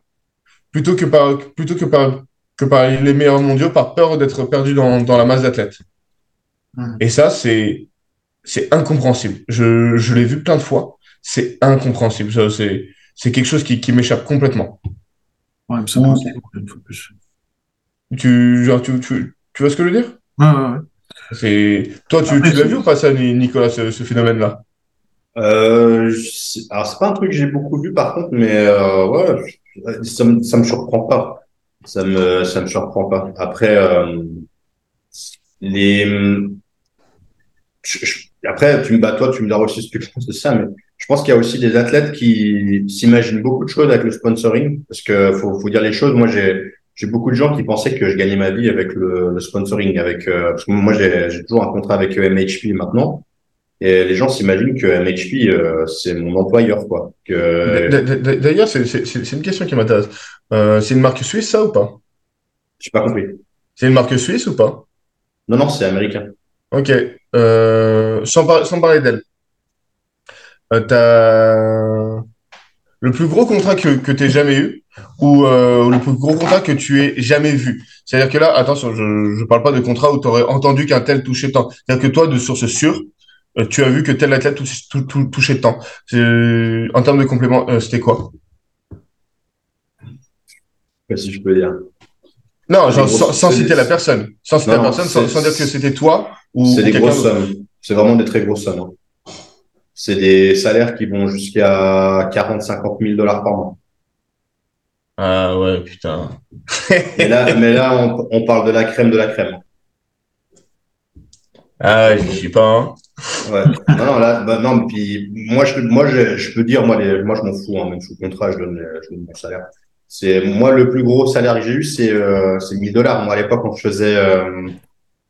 plutôt que par, plutôt que par, que par les meilleurs mondiaux, par peur d'être perdu dans, dans la masse d'athlètes. Hmm. Et ça, c'est, c'est incompréhensible. Je, je l'ai vu plein de fois. C'est incompréhensible. Ça, C'est, c'est quelque chose qui, qui m'échappe complètement. Ouais, mais ça passe une fois de plus. Tu, genre, tu, tu, tu vois ce que je veux dire? Ouais, ouais, ouais. C'est, toi, tu, Après, tu l'as vu ou pas ça, Ni- Nicolas, ce, ce phénomène-là? Euh, alors c'est pas un truc que j'ai beaucoup vu par contre, mais euh, ouais, ça me ça me surprend pas. Ça me ça me surprend pas. Après euh, les après tu me bats toi, tu me diras que tu penses de ça, mais je pense qu'il y a aussi des athlètes qui s'imaginent beaucoup de choses avec le sponsoring parce que faut faut dire les choses. Moi j'ai j'ai beaucoup de gens qui pensaient que je gagnais ma vie avec le, le sponsoring, avec euh, parce que moi j'ai toujours un contrat avec euh, MHP maintenant. Et les gens s'imaginent que MHP, euh, c'est mon employeur, quoi. Que, D'ailleurs, c'est une question qui m'intéresse. Euh, c'est une marque suisse, ça, ou pas? j'ai pas compris. C'est une marque suisse ou pas? Non, non, c'est américain. Ok. Euh, sans, par- sans parler d'elle. Le plus gros contrat que, que tu jamais eu ou le plus gros contrat que tu aies jamais vu? C'est-à-dire que là, attention, je ne parle pas de contrat où tu aurais entendu qu'un tel touchait tant. C'est-à-dire que toi, de source sûre, tu as vu que tel athlète touche- tou- tou- touchait tant. C'est- En termes de complément, euh, c'était quoi? Je sais pas si je peux dire. Non, genre, sans, citer des- la personne. Sans citer Non, la personne, sans, dire que c'était toi ou, C'est des grosses sommes. C'est vraiment des très grosses sommes. hein. C'est des salaires qui vont jusqu'à 40, 50 000 dollars par mois. Ah ouais, putain. Mais là, mais là, on, on parle de la crème de la crème. Ah, j'y suis pas, hein. Ouais. Non, là, bah, non, puis moi, je, moi, je, je peux dire, moi, les, moi, je m'en fous, hein, même sous contrat, je donne, je donne mon salaire. C'est, moi, le plus gros salaire que j'ai eu, c'est, euh, c'est 1000 dollars. Moi, à l'époque, quand je faisais, euh,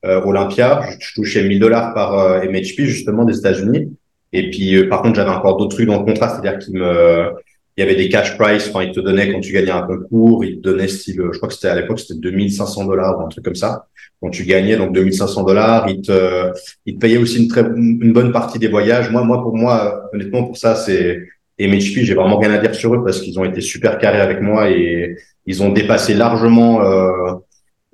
euh, Olympia, je, je touchais 1000 dollars par euh, MHP, justement, des États-Unis. Et puis, euh, par contre, j'avais encore d'autres trucs dans le contrat, c'est-à-dire qu'il me, il y avait des cash price, enfin, ils te donnaient quand tu gagnais un concours, ils te donnaient style, je crois que c'était à l'époque, c'était 2500 dollars ou un truc comme ça. Quand tu gagnais, donc 2500 dollars, ils te, ils te payaient aussi une très, une bonne partie des voyages. Moi, moi, pour moi, honnêtement, pour ça, c'est, et MHP, j'ai vraiment rien à dire sur eux parce qu'ils ont été super carrés avec moi et ils ont dépassé largement, euh,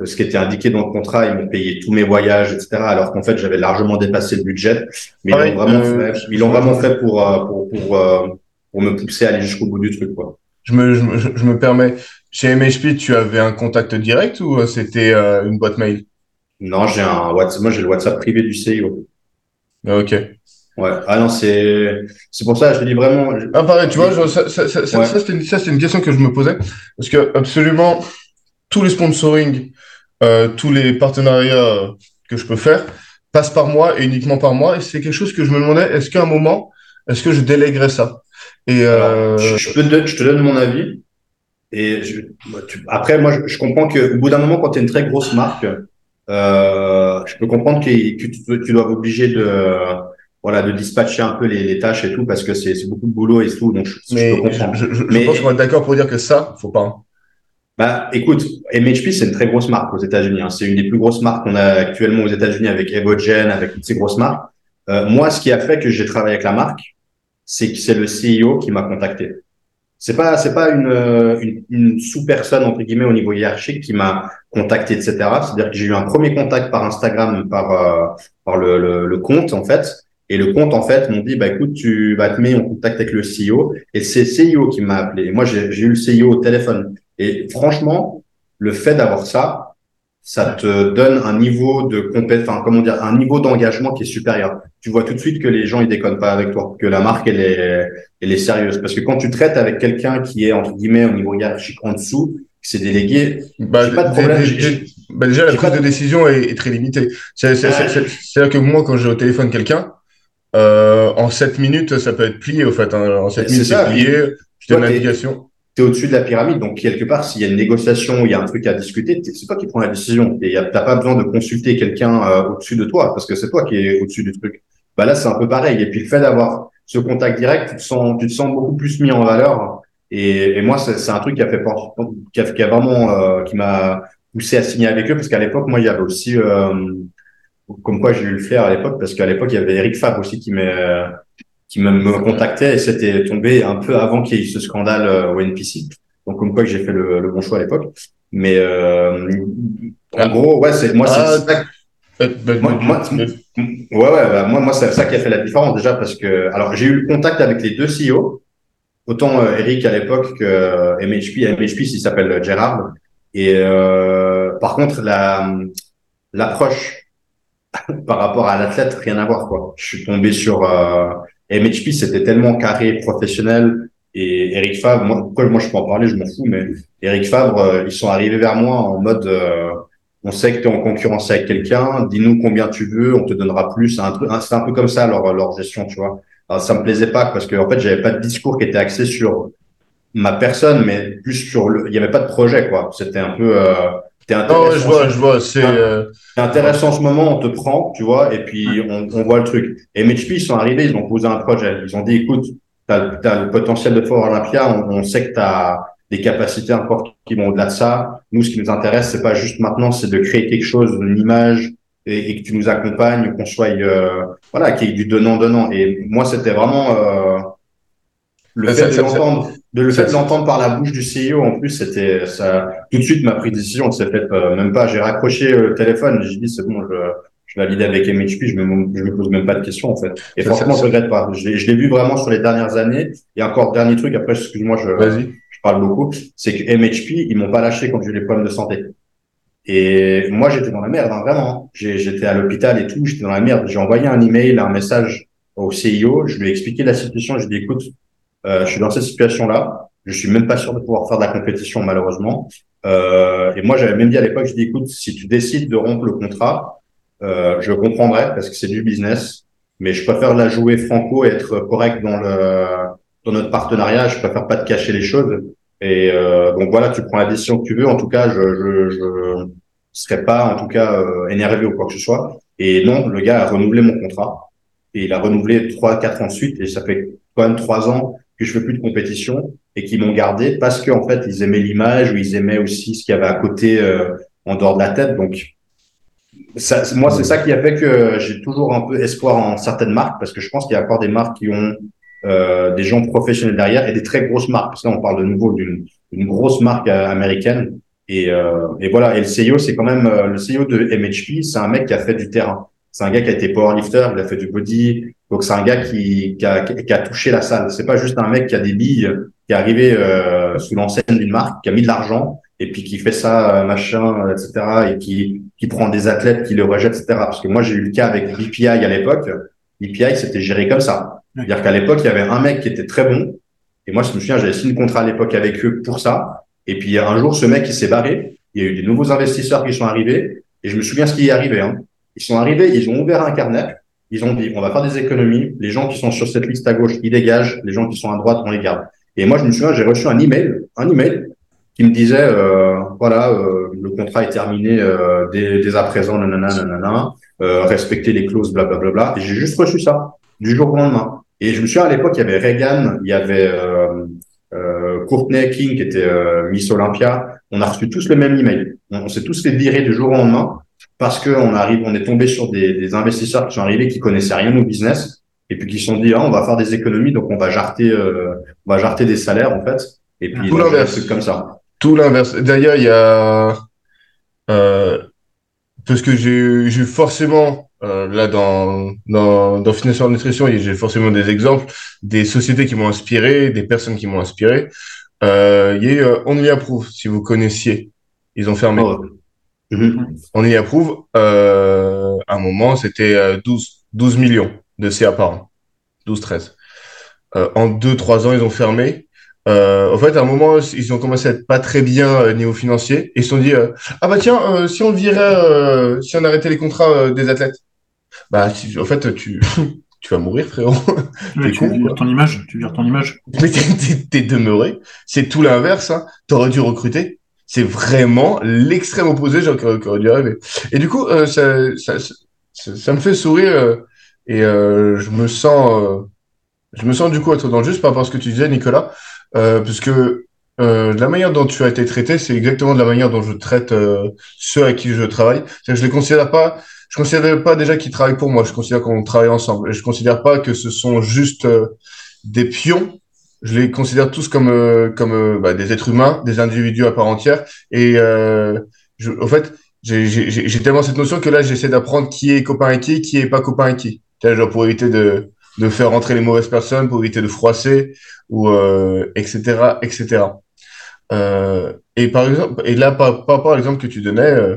ce qui était indiqué dans le contrat. Ils m'ont payé tous mes voyages, etc. Alors qu'en fait, j'avais largement dépassé le budget. Mais Ah ils l'ont oui, vraiment euh, fait, ils l'ont vraiment fait pour, euh, pour, pour, euh, pour me pousser à aller jusqu'au bout du truc, quoi. Je me, je, me- je me permets. Chez MHP, tu avais un contact direct ou euh, c'était euh, une boîte mail? Non, j'ai un WhatsApp, moi, j'ai le WhatsApp privé du CIO. Ah, Ok. Ouais. Ah non, c'est, c'est pour ça, je te dis vraiment, Ah, pareil, tu vois, ça, ça, ça, ça, Ouais. ça, c'était une, question que je me posais. Parce que absolument tous les sponsoring, euh, tous les partenariats que je peux faire passent par moi et uniquement par moi. Et c'est quelque chose que je me demandais, est-ce qu'à un moment, est-ce que je délèguerais ça? Et euh, Alors, je, je peux te, don- je te donne mon avis. Et je- tu- après, moi, je, je comprends que au bout d'un moment, quand tu es une très grosse marque, euh, je peux comprendre que, que tu, tu dois obliger de, voilà, de dispatcher un peu les, les tâches et tout parce que c'est beaucoup de boulot et tout. Donc, je, mais peux comprendre. Mais- pense qu'on être d'accord pour dire que ça, faut pas. hein. Bah, écoute, MHP, c'est une très grosse marque aux États-Unis. hein. C'est une des plus grosses marques qu'on a actuellement aux États-Unis avec Evogen, avec toutes ces grosses marques. Euh, moi, ce qui a fait que j'ai travaillé avec la marque, c'est que c'est le CEO qui m'a contacté. C'est pas, c'est pas une, euh, une, une sous-personne entre guillemets au niveau hiérarchique qui m'a contacté, etc. C'est-à-dire que j'ai eu un premier contact par Instagram, par euh, par le, le, le compte en fait. Et le compte en fait m'ont dit bah écoute tu vas te mettre en contact avec le CEO et c'est le CEO qui m'a appelé. Moi j'ai eu le CEO au téléphone. Et franchement, le fait d'avoir ça, ça te donne un niveau de compé enfin, comment dire, un niveau d'engagement qui est supérieur. Tu vois tout de suite que les gens, ils déconnent pas avec toi, que la marque, elle est, elle est sérieuse. Parce que quand tu traites avec quelqu'un qui est, entre guillemets, au niveau hiérarchique en dessous, qui s'est délégué, Bah, pas de problème, bah, déjà, la prise de de- décision est, est très limitée. C'est, c'est-à-dire que moi, quand j'ai au téléphone quelqu'un, euh, en 7 minutes, ça peut être plié, au fait. hein. En 7 C'est minutes, c'est plié. Je t'es- l'indication. Tu es au-dessus de la pyramide. Donc, quelque part, s'il y a une négociation, il y a un truc à discuter, c'est toi qui prends la décision. Et t'as pas besoin de consulter quelqu'un euh, au-dessus de toi, parce que c'est toi qui es au-dessus du truc. Bah là, c'est un peu pareil. Et puis, le fait d'avoir ce contact direct, tu te sens, tu te sens beaucoup plus mis en valeur. Et, et moi, c'est un truc qui a fait, qui a, vraiment, euh, qui m'a poussé à signer avec eux parce qu'à l'époque, moi, il y avait aussi, comme quoi j'ai eu le flair à l'époque, parce qu'à l'époque, il y avait Eric Fabre aussi qui m'a qui me contactait et c'était tombé un peu avant qu'il y ait eu ce scandale au NPC. Donc, comme quoi j'ai fait le, le, bon choix à l'époque. Mais euh, en gros, ouais, c'est moi, c'est ah, ça. Moi, moi, ouais, ouais, bah, moi, moi, c'est ça qui a fait la différence déjà parce que, alors, j'ai eu le contact avec les deux CEO, autant euh, Eric à l'époque que euh, MHP. MHP, il s'appelle Gérard. Et euh, par contre, la l'approche par rapport à l'athlète, rien à voir quoi. Je suis tombé sur euh, MHP, c'était tellement carré, professionnel. Et Eric Favre, moi, moi je peux en parler, je m'en fous, mais Eric Favre, euh, ils sont arrivés vers moi en mode, euh, on sait que tu es en concurrence avec quelqu'un, dis-nous combien tu veux, on te donnera plus. C'est un, truc, c'est un peu comme ça leur, leur gestion, tu vois. Alors, ça me plaisait pas parce que en fait, j'avais pas de discours qui était axé sur ma personne, mais plus sur le. Il y avait pas de projet, quoi. C'était un peu. Euh, intéressant. je vois, je vois. C'est euh... intéressant en ce moment, on te prend, tu vois, et puis on, on voit le truc. Et MHP, ils sont arrivés, ils ont posé un projet. Ils ont dit, écoute, tu as, le potentiel de Fort Olympia, on, on sait que tu as des capacités encore qui vont au-delà de ça. Nous, ce qui nous intéresse, c'est pas juste maintenant, c'est de créer quelque chose, une image, et, et que tu nous accompagnes, qu'on soit, euh, voilà, qu'il y ait du donnant-donnant. Et moi, c'était vraiment euh, le fait de l'entendre, de le fait de l'entendre par la bouche du CEO. En plus, c'était ça. Tout de suite, ma prise de décision s'est faite euh, même pas. J'ai raccroché le téléphone. J'ai dit c'est bon, je, je valide avec MHP. Je me, je me pose même pas de questions en fait. Et franchement, je regrette pas. Je l'ai vu vraiment sur les dernières années. Et encore dernier truc. Après, excuse-moi, je, je parle beaucoup. C'est que MHP, ils m'ont pas lâché quand j'ai eu les problèmes de santé. Et moi, j'étais dans la merde, hein, vraiment. J'étais à l'hôpital et tout, j'étais dans la merde. J'ai envoyé un email, un message au CIO, je lui ai expliqué la situation, je lui ai dit, écoute, euh, je suis dans cette situation-là, je suis même pas sûr de pouvoir faire de la compétition, malheureusement. Euh, et moi, j'avais même dit à l'époque, je dis, écoute, si tu décides de rompre le contrat, euh, je comprendrais parce que c'est du business, mais je préfère la jouer franco et être correct dans le dans notre partenariat. Je préfère pas te cacher les choses. Et euh, donc voilà, tu prends la décision que tu veux. En tout cas, je je, je serais pas en tout cas euh, énervé ou quoi que ce soit. Et non, le gars a renouvelé mon contrat et il a renouvelé trois quatre ans et ça fait quand même trois ans que je fais plus de compétition et qu'ils m'ont gardé parce qu'en fait ils aimaient l'image ou ils aimaient aussi ce qu'il y avait à côté euh, en dehors de la tête. Donc ça, moi c'est ça qui a fait que j'ai toujours un peu espoir en certaines marques parce que je pense qu'il y a encore des marques qui ont euh, des gens professionnels derrière et des très grosses marques. Parce que là, on parle de nouveau d'une grosse marque euh, américaine. Et, euh, et, voilà. Et le CEO, c'est quand même euh, le CEO de MHP, c'est un mec qui a fait du terrain. C'est un gars qui a été powerlifter, il a fait du body. Donc c'est un gars qui, qui, a, qui a touché la salle. C'est pas juste un mec qui a des billes, qui est arrivé euh, sous l'enseigne d'une marque, qui a mis de l'argent et puis qui fait ça machin, etc. Et qui qui prend des athlètes, qui le rejette, etc. Parce que moi j'ai eu le cas avec BPI à l'époque. BPI c'était géré comme ça. C'est-à-dire qu'à l'époque, il y avait un mec qui était très bon. Et moi, je me souviens, j'avais signé un contrat à l'époque avec eux pour ça. Et puis, un jour, ce mec, il s'est barré. Il y a eu des nouveaux investisseurs qui sont arrivés. Et je me souviens ce qui est arrivé. Hein. Ils sont arrivés, ils ont ouvert un carnet. Ils ont dit, on va faire des économies. Les gens qui sont sur cette liste à gauche, ils dégagent. Les gens qui sont à droite, on les garde. Et moi, je me souviens, j'ai reçu un email, un email qui me disait, euh, voilà, euh, le contrat est terminé euh, dès, dès, à présent, nanana, nanana, euh, respecter les clauses, blablabla. Bla, bla, bla. Et j'ai juste reçu ça du jour au lendemain. Et je me souviens à l'époque, il y avait Reagan, il y avait euh, euh, Courtney King qui était Miss Olympia. On a reçu tous le même email. On, s'est tous fait virer du jour au lendemain parce que on arrive, on est tombé sur des, des, investisseurs qui sont arrivés qui connaissaient rien au business et puis qui se sont dit ah, on va faire des économies donc on va jarter, euh, on va jarter des salaires en fait. Et puis tout l'inverse, comme ça. Tout l'inverse. D'ailleurs, il y a euh, parce que j'ai j'ai forcément euh, là, dans, dans, dans Nutrition, j'ai forcément des exemples, des sociétés qui m'ont inspiré, des personnes qui m'ont inspiré. Il y a eu On y approuve, si vous connaissiez. Ils ont fermé. Oh. Mm-hmm. On y approuve. Euh, à un moment, c'était 12, euh, 12 millions de CA par an. 12, 13. Euh, en 2-3 ans, ils ont fermé. Euh, en fait, à un moment, ils ont commencé à être pas très bien au niveau financier et ils se sont dit ah bah tiens, si on virait, si on arrêtait les contrats des athlètes, bah, en fait, tu, tu vas mourir, frérot. tu con, vires ton image. Tu vires ton image. Mais t'es demeuré. C'est tout l'inverse. Hein. T'aurais dû recruter. C'est vraiment l'extrême opposé, genre, qui dû. Et du coup, euh, ça, ça, ça, me fait sourire euh, et euh, je me sens, euh, je me sens du coup être dans le juste par rapport à ce que tu disais, Nicolas, euh, parce que euh, la manière dont tu as été traité, c'est exactement de la manière dont je traite ceux avec qui je travaille. Que je les considère pas, je considère pas déjà qu'ils travaillent pour moi. Je considère qu'on travaille ensemble. Et je considère pas que ce sont juste des pions. Je les considère tous comme euh, comme euh, bah, des êtres humains, des individus à part entière. Et je, en fait, j'ai tellement cette notion que là, j'essaie d'apprendre qui est copain avec qui, qui est pas copain avec qui. Genre pour éviter de de faire rentrer les mauvaises personnes, pour éviter de froisser ou etc etc. Euh, et par exemple, et là, par, rapport à l'exemple que tu donnais euh,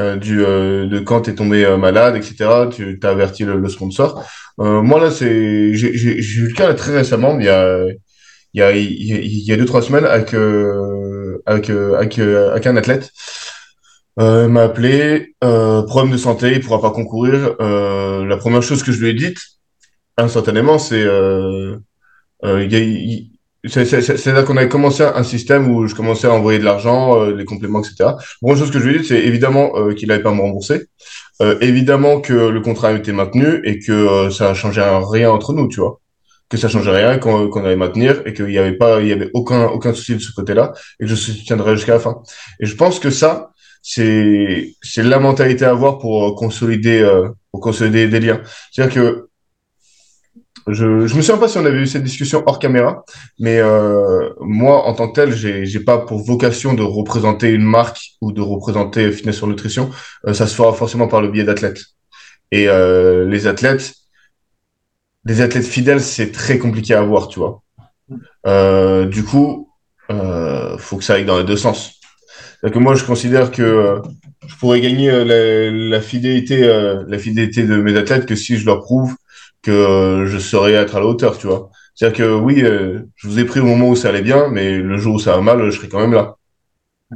euh, du de quand tu es tombé malade, etc., tu t'as averti le, sponsor. moi là, c'est j'ai eu le cas très récemment, il y a il y a deux trois semaines avec avec avec, avec un athlète. Euh, m'a appelé, euh, problème de santé, il pourra pas concourir. Euh, la première chose que je lui ai dite, instantanément, c'est euh, c'est là qu'on avait commencé un système où je commençais à envoyer de l'argent, euh, les compléments, etc. La première chose que je lui ai dit, c'est évidemment euh, qu'il n'allait pas me rembourser, euh, évidemment que le contrat a été maintenu et que ça a changé rien entre nous, tu vois, que ça changeait rien, qu'on allait maintenir et qu'il n'y avait pas, il y avait aucun aucun souci de ce côté-là et que je soutiendrai jusqu'à la fin. Et je pense que ça, c'est c'est la mentalité à avoir pour consolider pour consolider des liens. C'est-à-dire que je, je me souviens pas si on avait eu cette discussion hors caméra, mais euh, moi, en tant que tel, j'ai, j'ai pas pour vocation de représenter une marque ou de représenter Fitness sur Nutrition. Euh, ça se fera forcément par le biais d'athlètes. Et euh, les athlètes, des athlètes fidèles, c'est très compliqué à avoir, tu vois. Euh, du coup, euh, faut que ça aille dans les deux sens. cest que moi, je considère que euh, je pourrais gagner euh, la, fidélité, la fidélité de mes athlètes que si je leur prouve que euh, je saurais être à la hauteur, tu vois. C'est-à-dire que oui, euh, je vous ai pris au moment où ça allait bien, mais le jour où ça va mal, je serai quand même là.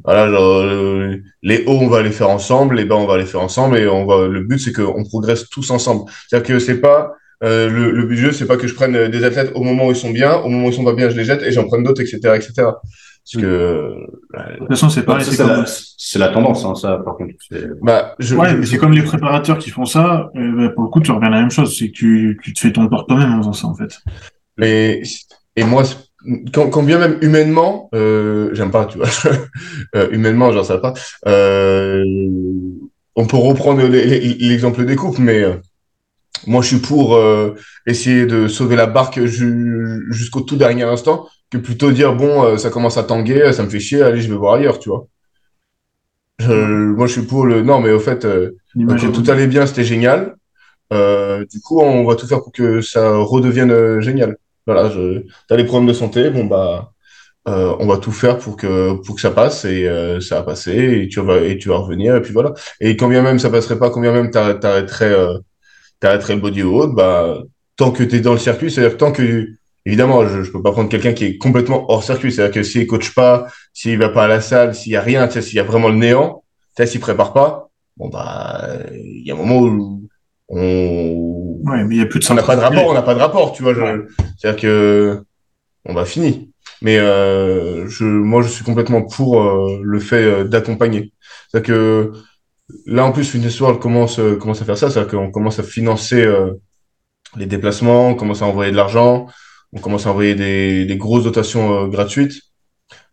Voilà, genre, euh, les hauts, on va les faire ensemble, les bas, on va les faire ensemble, et on va. Le but, c'est qu'on progresse tous ensemble. C'est-à-dire que c'est pas le, le, but du jeu, c'est pas que je prenne des athlètes au moment où ils sont bien, au moment où ils sont pas bien, je les jette et j'en prenne d'autres, etc., etc. Parce que de toute façon, c'est pareil. C'est la, tendance, hein, ça. Par contre, bah, je, ouais, mais c'est comme les préparateurs qui font ça. bah, pour le coup, tu reviens à la même chose. C'est que tu, tu te fais ton tort toi-même en faisant ça, en fait. Mais et moi, quand, quand bien même humainement, euh, j'aime pas, tu vois. euh, humainement, j'en sais pas. Euh, on peut reprendre l'exemple des coupes, mais euh, moi, je suis pour euh, essayer de sauver la barque jusqu'au tout dernier instant que plutôt dire bon, euh, ça commence à tanguer, ça me fait chier, allez, je vais voir ailleurs, tu vois. moi, je suis pour le. Non, mais au fait, euh, quand tout allait bien, c'était génial. Euh, du coup, on va tout faire pour que ça redevienne génial. Voilà, je... t'as les problèmes de santé, bon bah, on va tout faire pour que pour que ça passe et ça va passer et tu vas et tu vas revenir et puis voilà. Et quand bien même ça passerait pas, quand bien même t'arrêterais t'arrêterais le body haut, bah tant que t'es dans le circuit, c'est-à-dire tant que évidemment, je, je peux pas prendre quelqu'un qui est complètement hors circuit. C'est-à-dire que s'il coach pas, s'il va pas à la salle, s'il y a rien, s'il y a vraiment le néant, s'il prépare pas, bon bah, il y a un moment où on, ouais, mais il y a plus de on n'a pas de rapport, on n'a pas de rapport, tu vois. C'est-à-dire que on va fini. Mais euh, je, moi, je suis complètement pour euh, le fait euh, d'accompagner. C'est-à-dire que là, en plus, Fitness World commence, euh, commence à faire ça. C'est-à-dire qu'on commence à financer les déplacements, on commence à envoyer de l'argent, on commence à envoyer des, des grosses dotations euh, gratuites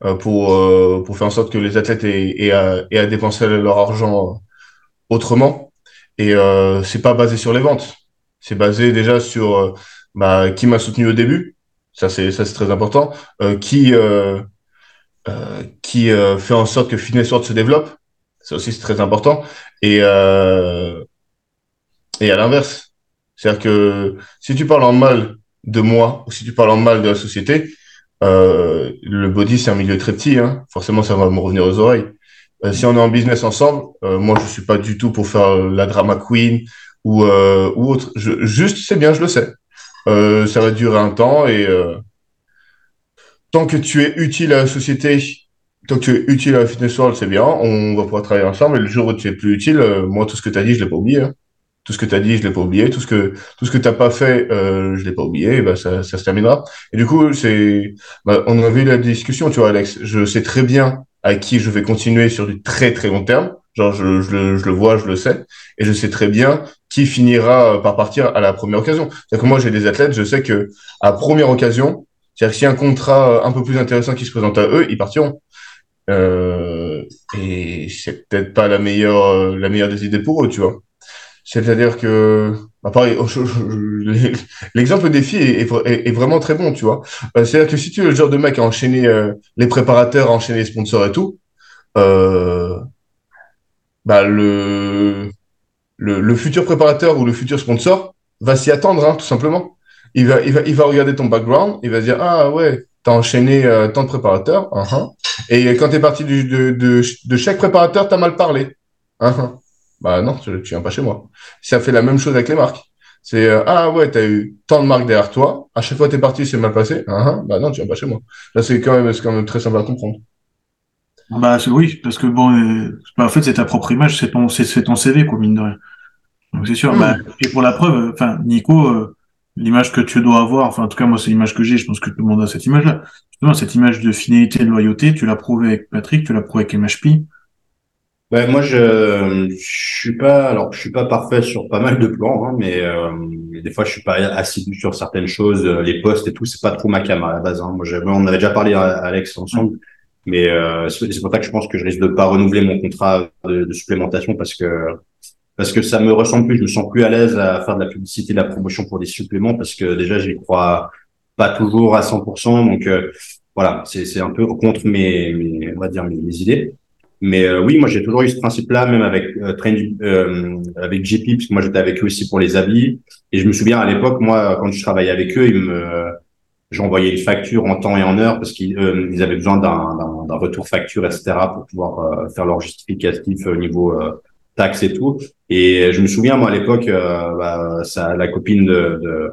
euh, pour, euh, pour faire en sorte que les athlètes aient, aient, à, aient à dépenser leur argent autrement. Et euh, c'est pas basé sur les ventes. C'est basé déjà sur bah, qui m'a soutenu au début. Ça, c'est ça c'est très important. qui qui fait en sorte que Fitness World se développe. Ça aussi, c'est très important. Et, et à l'inverse. C'est-à-dire que si tu parles en mal de moi, ou si tu parles en mal de la société, euh, le body, c'est un milieu très petit. Hein. Forcément, ça va me revenir aux oreilles. Euh, si on est en business ensemble, euh, moi, je suis pas du tout pour faire la drama queen ou, euh, ou autre. Juste, c'est bien, je le sais. Euh, ça va durer un temps et tant que tu es utile à la société, tant que tu es utile à fitness world, c'est bien. On va pouvoir travailler ensemble. Et le jour où tu es plus utile, moi, tout ce que tu as dit, je l'ai pas oublié. Hein tout ce que tu as dit, je l'ai pas oublié, tout ce que tout ce que t'as pas fait, euh, je l'ai pas oublié, et ben ça, ça se terminera. Et du coup, c'est, bah, on a vu la discussion, tu vois, Alex. Je sais très bien à qui je vais continuer sur du très très long terme. Genre, je, je, le, je le vois, je le sais, et je sais très bien qui finira par partir à la première occasion. C'est-à-dire que moi, j'ai des athlètes, je sais que à première occasion, C'est-à-dire que s'il y a un contrat un peu plus intéressant qui se présente à eux, ils partiront. Euh, et c'est peut-être pas la meilleure, la meilleure des idées pour eux, tu vois. C'est-à-dire que, bah pareil, l'exemple défi est, est, est, vraiment très bon, tu vois. Euh, c'est-à-dire que si tu es le genre de mec à enchaîner euh, les préparateurs, à enchaîner les sponsors et tout, euh, bah le, le, le futur préparateur ou le futur sponsor va s'y attendre, hein, tout simplement. Il va, il va, il va regarder ton background, il va se dire ah ouais, t'as enchaîné euh, tant de préparateurs, uh -huh. et quand t'es parti du, de, de, de, chaque préparateur, t'as mal parlé. Uh -huh. Bah non, tu, tu viens pas chez moi. Ça fait la même chose avec les marques. C'est euh, ah ouais, t'as eu tant de marques derrière toi. À chaque fois t'es parti, c'est mal passé. Uh -huh. Bah non, tu viens pas chez moi. Là, c'est quand même, quand même très simple à comprendre. Bah oui, parce que bon, euh, bah, en fait, c'est ta propre image, c'est ton, c'est ton CV, quoi, mine de rien. Donc c'est sûr. Mmh. Bah, et pour la preuve, enfin, Nico, l'image que tu dois avoir, enfin, en tout cas, moi, c'est l'image que j'ai. Je pense que tout le monde a cette image-là. Justement, cette image de fidélité, de loyauté, tu l'as prouvé avec Patrick, tu l'as prouvé avec MHP. Ouais, moi, je, je suis pas, alors, je suis pas parfait sur pas mal de plans, hein, mais euh, des fois, je suis pas assidu sur certaines choses, les postes et tout, c'est pas trop ma cam à la base. Hein. Moi, on avait déjà parlé à Alex ensemble. Mais euh, c'est pour ça que je pense que je risque de pas renouveler mon contrat de, de, supplémentation parce que parce que ça me ressemble plus. Je me sens plus à l'aise à faire de la publicité, de la promotion pour des suppléments parce que déjà j'y crois pas toujours à 100%. Donc euh, voilà, c'est un peu contre mes, mes on va dire mes, idées. Mais euh, oui, moi j'ai toujours eu ce principe-là, même avec euh, euh, avec JP, parce que moi j'étais avec eux aussi pour les habits. Et je me souviens à l'époque, moi quand je travaillais avec eux, ils me j'envoyais une facture en temps et en heure parce qu'ils euh, ils avaient besoin d'un retour facture, etc., pour pouvoir euh, faire leur justificatif au niveau euh, taxes et tout. Et je me souviens, moi, à l'époque, bah, ça, la copine de, de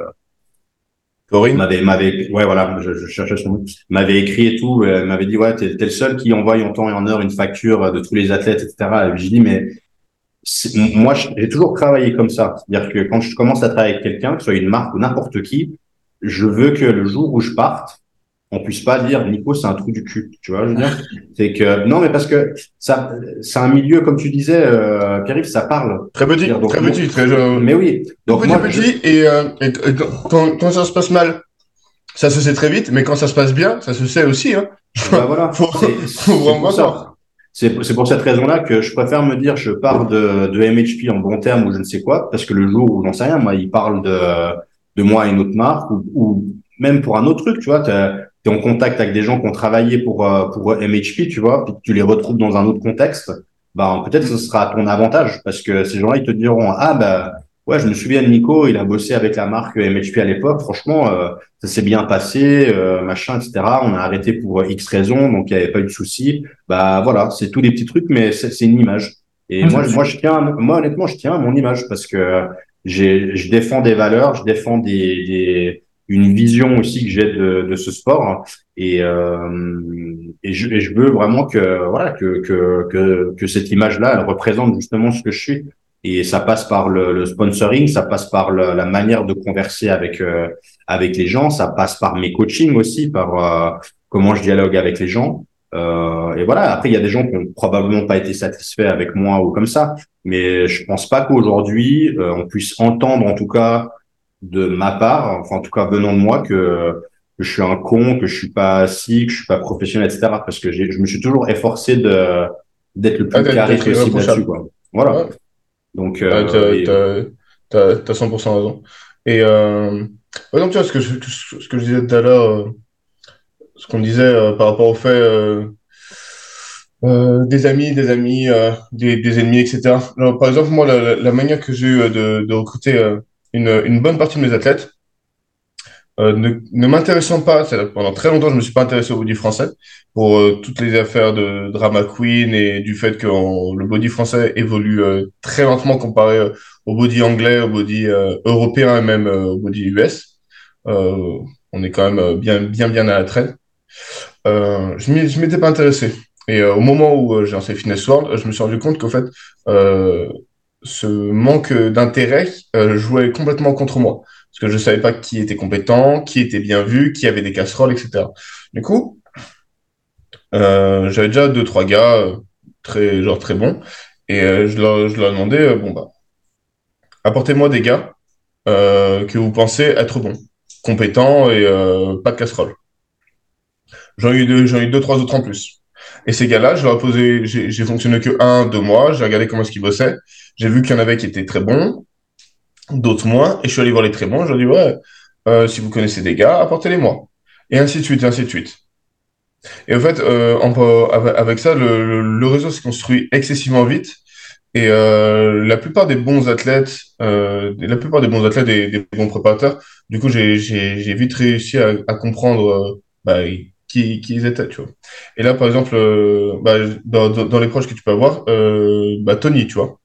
Corinne? m'avait, m'avait, ouais, voilà, je, je cherchais son nom, m'avait écrit et tout, elle m'avait dit, ouais, t'es, t'es le seul qui envoie en temps et en heure une facture de tous les athlètes, etc. Et j'ai dit, mais moi, j'ai toujours travaillé comme ça. C'est-à-dire que quand je commence à travailler avec quelqu'un, que ce soit une marque ou n'importe qui, je veux que le jour où je parte, on puisse pas dire Nico c'est un trou du cul. Tu vois je veux dire? C'est que non mais parce que ça c'est un milieu comme tu disais euh, Pierre ça parle. Très petit donc, très petit très euh, mais oui donc petit moi, petit je... et, euh, et, quand, quand ça se passe mal ça se sait très vite mais quand ça se passe bien ça se sait aussi hein. Bah voilà. Faut, vraiment ça. c'est pour cette raison-là que je préfère me dire je pars de, de MHP en bon terme ou je ne sais quoi parce que le jour où j'en sais rien moi il parle de de moi à une autre marque ou, ou même pour un autre truc, tu vois, tu es en contact avec des gens qui ont travaillé pour euh, pour MHP, tu vois, puis tu les retrouves dans un autre contexte, ben peut-être ce sera à ton avantage parce que ces gens-là ils te diront ah bah ouais je me souviens de Nico, il a bossé avec la marque MHP à l'époque, franchement euh, ça s'est bien passé, euh, machin etc. On a arrêté pour X raisons donc il n'y avait pas eu de souci. Bah voilà c'est tous les petits trucs mais c'est une image. Et moi, moi, je tiens, moi, honnêtement, je tiens à mon image parce que je défends des valeurs, je défends des, des une vision aussi que j'ai de, de, ce sport et, euh, et, je, et, je, veux vraiment que voilà que que que, que cette image-là elle représente justement ce que je suis et ça passe par le, le sponsoring, ça passe par le, la manière de converser avec euh, avec les gens, ça passe par mes coachings aussi, par euh, comment je dialogue avec les gens. Euh, et voilà. Après, il y a des gens qui ont probablement pas été satisfaits avec moi ou comme ça, mais je pense pas qu'aujourd'hui euh, on puisse entendre, en tout cas de ma part, enfin en tout cas venant de moi, que, que je suis un con, que je suis pas assis, que je suis pas professionnel, etc. Parce que je me suis toujours efforcé de d'être le plus ah, carré possible là-dessus, quoi. Voilà. Ouais. Donc, euh, t'as et... 100% raison. Et euh, par exemple, tu vois ce que je, ce que je disais tout à l'heure. Euh ce qu'on disait euh, par rapport au fait euh, euh, des amis, des amis, des, des, ennemis, etc. Alors, par exemple, moi, la, la manière que j'ai eu de, de recruter une, bonne partie de mes athlètes, euh, ne, m'intéressant pas, pendant très longtemps, je me suis pas intéressé au body français pour euh, toutes les affaires de drama queen et du fait que le body français évolue euh, très lentement comparé au body anglais, au body européen et même au body US. on est quand même bien, bien, bien à la traîne. Je m'étais pas intéressé. Et au moment où j'ai lancé Fitness World, je me suis rendu compte qu'en fait, ce manque d'intérêt jouait complètement contre moi. Parce que je savais pas qui était compétent, qui était bien vu, qui avait des casseroles, etc. Du coup, j'avais déjà deux, trois gars très, genre très bons. Et je, leur, je leur ai demandé, bon, bah, apportez-moi des gars que vous pensez être bons, compétents et pas de casseroles. J'en ai eu deux, j'en ai eu deux, trois autres en plus. Et ces gars-là, je leur ai posé, j'ai fonctionné que un, deux mois, j'ai regardé comment est-ce qu'ils bossaient. J'ai vu qu'il y en avait qui étaient très bons, d'autres moins, et je suis allé voir les très bons, je leur ai dit, ouais, euh, si vous connaissez des gars, apportez-les-moi. Et ainsi de suite, et ainsi de suite. Et en fait, euh, avec ça, le, le réseau s'est construit excessivement vite. Et euh, la plupart des bons athlètes, euh, la plupart des bons athlètes et des bons préparateurs, du coup, j'ai vite réussi à, à comprendre euh, bah, qui, étaient, tu vois. Et là, par exemple, euh, bah, dans, les proches que tu peux avoir, euh, bah, Tony, tu vois.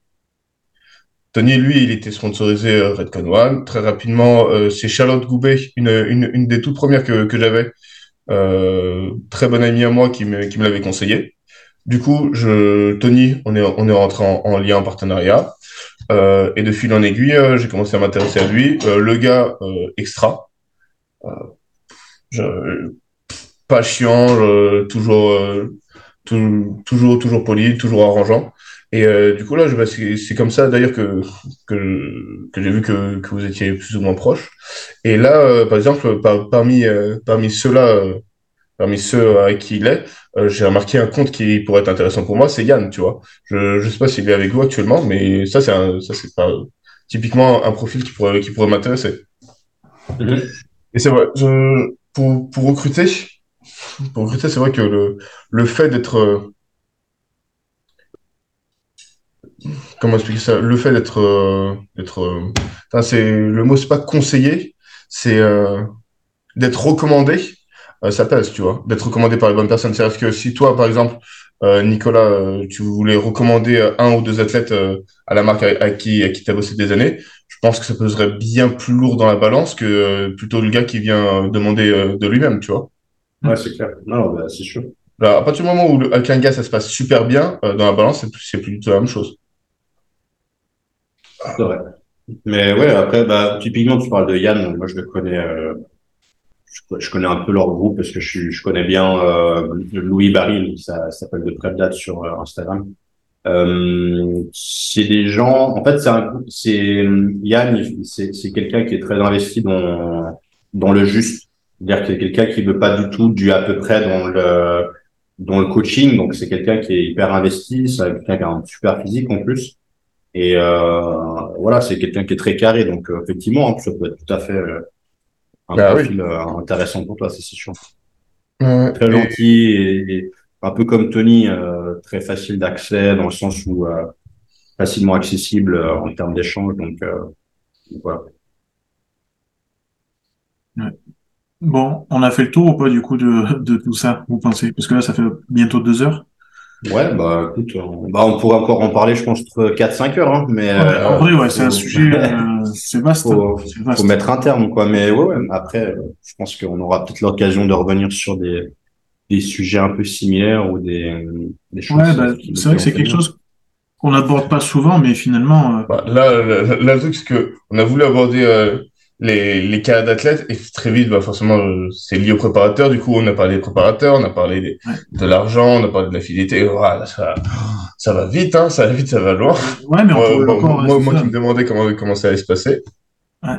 Tony, lui, il était sponsorisé euh, Redcon One. Très rapidement, c'est Charlotte Goubet, une, une, des toutes premières que, que j'avais, très bonne amie à moi qui me, qui me l'avait conseillé. Du coup, je, Tony, on est, on est rentré en, en lien, en partenariat. Et de fil en aiguille, j'ai commencé à m'intéresser à lui. Le gars, extra. Pas chiant, toujours, toujours, toujours poli, toujours arrangeant. Et du coup là, c'est comme ça d'ailleurs que que, que j'ai vu que, que vous étiez plus ou moins proches. Et là, par exemple, par, parmi parmi ceux-là, parmi ceux avec qui il est, euh, j'ai remarqué un compte qui pourrait être intéressant pour moi, c'est Yann, tu vois. Je ne sais pas s'il est avec vous actuellement, mais ça, c'est pas typiquement un profil qui pourrait, qui pourrait m'intéresser. Et c'est vrai, je, pour, pour recruter, pour recruter, c'est vrai que le, fait d'être, comment expliquer ça, le fait d'être, d'être, c'est le mot, c'est pas conseiller, c'est euh, d'être recommandé euh, ça pèse, tu vois, d'être recommandé par les bonnes personnes. C'est-à-dire que si toi, par exemple, euh, Nicolas, euh, tu voulais recommander un ou deux athlètes à la marque à, qui à qui t'as bossé des années, je pense que ça peserait bien plus lourd dans la balance que plutôt le gars qui vient demander de lui-même, tu vois. Ouais, c'est clair. Non, bah, c'est sûr. Là, à partir du moment où un gars ça se passe super bien dans la balance, c'est plus, plus du tout la même chose. C'est vrai. Mais ouais, après, bah, typiquement, tu parles de Yann. Moi, je le connais je, connais un peu leur groupe parce que je, je connais bien euh, Louis Baril, ça, s'appelle de près de date sur euh, Instagram. Euh, c'est des gens, en fait, c'est c'est Yann, c'est, c'est quelqu'un qui est très investi dans dans le juste, c'est-à-dire que c'est quelqu'un qui veut pas du tout du à peu près dans le dans le coaching, donc c'est quelqu'un qui est hyper investi, c'est quelqu'un qui a un super physique en plus, et euh, voilà, c'est quelqu'un qui est très carré, donc effectivement, hein, ça peut être tout à fait un bah profil euh, intéressant pour toi, c'est sûr. très gentil et, un peu comme Tony, euh, très facile d'accès dans le sens où euh, facilement accessible en termes d'échange. Donc, voilà. Bon, on a fait le tour ou pas du coup de, de tout ça, vous pensez? Parce que là, ça fait bientôt deux heures. Ouais, bah écoute, on, bah, on pourrait encore en parler, je pense, 4-5 heures, hein, mais en vrai, ouais, c'est un sujet, euh, c'est vaste, faut, faut mettre un terme, quoi. Mais ouais, ouais après, je pense qu'on aura peut-être l'occasion de revenir sur des, des sujets un peu similaires ou des, des choses. Ouais, bah, c'est vrai que c'est quelque chose qu'on n'aborde pas souvent, mais finalement. Euh... Bah, là, là, le truc, c'est que on a voulu aborder euh, les, les cas d'athlètes et très vite bah forcément euh, c'est lié au préparateur du coup on a parlé des préparateurs on a parlé de l'argent on a parlé de la fidélité. Voilà, ça ça va vite hein ça va vite ça va loin. Ouais mais on moi, encore moi, moi qui me demandais comment comment ça allait se passer. Ouais.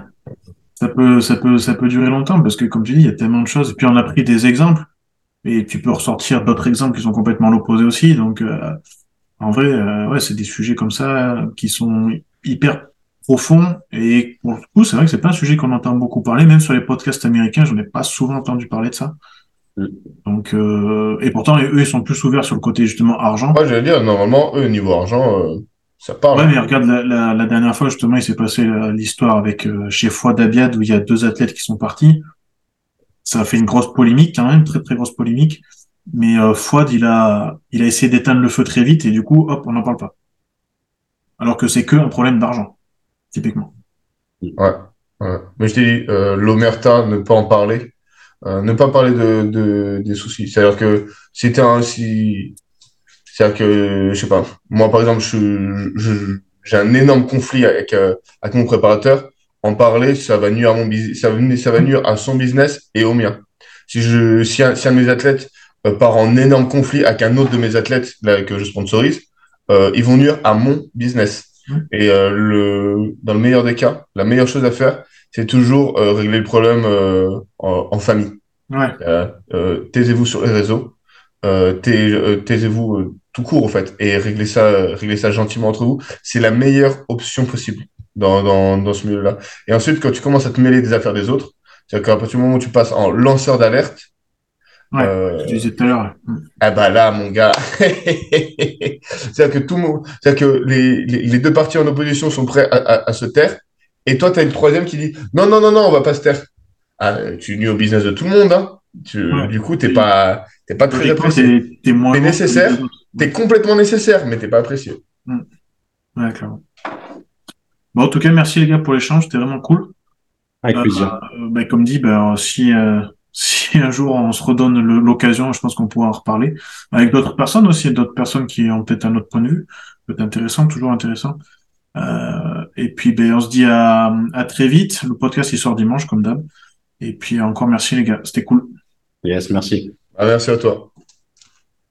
ça peut ça peut ça peut durer longtemps parce que comme tu dis il y a tellement de choses. Et puis on a pris des exemples. Et tu peux ressortir d'autres exemples qui sont complètement l'opposé aussi. Donc euh, en vrai euh, ouais c'est des sujets comme ça qui sont hyper profond. Et pour le coup, c'est vrai que c'est pas un sujet qu'on entend beaucoup parler, même sur les podcasts américains, j'en ai pas souvent entendu parler de ça. Mm. Donc, euh, et pourtant, eux, ils sont plus ouverts sur le côté justement argent. Ouais, j'allais dire, normalement, eux, niveau argent, euh, ça parle. Ouais, mais regarde, la, la, dernière fois, justement, il s'est passé euh, l'histoire avec euh, chez Foy d'Abiad où il y a deux athlètes qui sont partis. Ça a fait une grosse polémique, quand même, très très grosse polémique. Mais euh, Fouad, il a, il a essayé d'éteindre le feu très vite et du coup, hop, on n'en parle pas. Alors que c'est que un problème d'argent typiquement. Ouais, ouais. Mais je dit, euh, l'omerta, ne pas en parler, euh, ne pas parler de, de des soucis. C'est-à-dire que si un, si, c'est-à-dire que, je sais pas, moi par exemple, je, j'ai un énorme conflit avec, euh, avec mon préparateur. En parler, ça va nuire à mon business, ça va, nuire à son business et au mien. Si je, si un, si un de mes athlètes euh, part en énorme conflit avec un autre de mes athlètes là, que je sponsorise, ils vont nuire à mon business. Et euh, le, dans le meilleur des cas, la meilleure chose à faire, c'est toujours euh, régler le problème euh, en, en, famille. Ouais. Euh, euh, taisez-vous sur les réseaux. Tais- taisez-vous tout court, en fait, et réglez ça, réglez ça gentiment entre vous. C'est la meilleure option possible dans, dans, dans ce milieu-là. Et ensuite, quand tu commences à te mêler des affaires des autres, c'est-à-dire qu'à partir du moment où tu passes en lanceur d'alerte, Ouais, euh, Tu disais tout à l'heure. ouais. ah bah là, mon gars, c'est-à-dire que tout le monde, c'est-à-dire que les, les, les deux parties en opposition sont prêts à, à, à se taire, et toi, tu as une troisième qui dit non, non, non, non, on va pas se taire. Ah, tu nuis au business de tout le monde, hein. Tu, Ouais. Du coup, t'es pas, t'es pas très apprécié. t'es t'es moins T'es nécessaire. T'es complètement nécessaire, mais t'es pas apprécié. Ouais, clairement. Bon, en tout cas, merci les gars pour l'échange, c'était vraiment cool. Avec plaisir. Euh, ben, comme dit, ben, si, euh, si un jour on se redonne l'occasion, je pense qu'on pourra en reparler. Avec d'autres personnes aussi, d'autres personnes qui ont peut-être un autre point de vue. Peut-être intéressant, toujours intéressant. Euh, et puis, ben, on se dit à, à très vite. Le podcast, il sort dimanche, comme d'hab. Et puis, encore merci les gars, c'était cool. Yes, merci. Ah, merci à toi.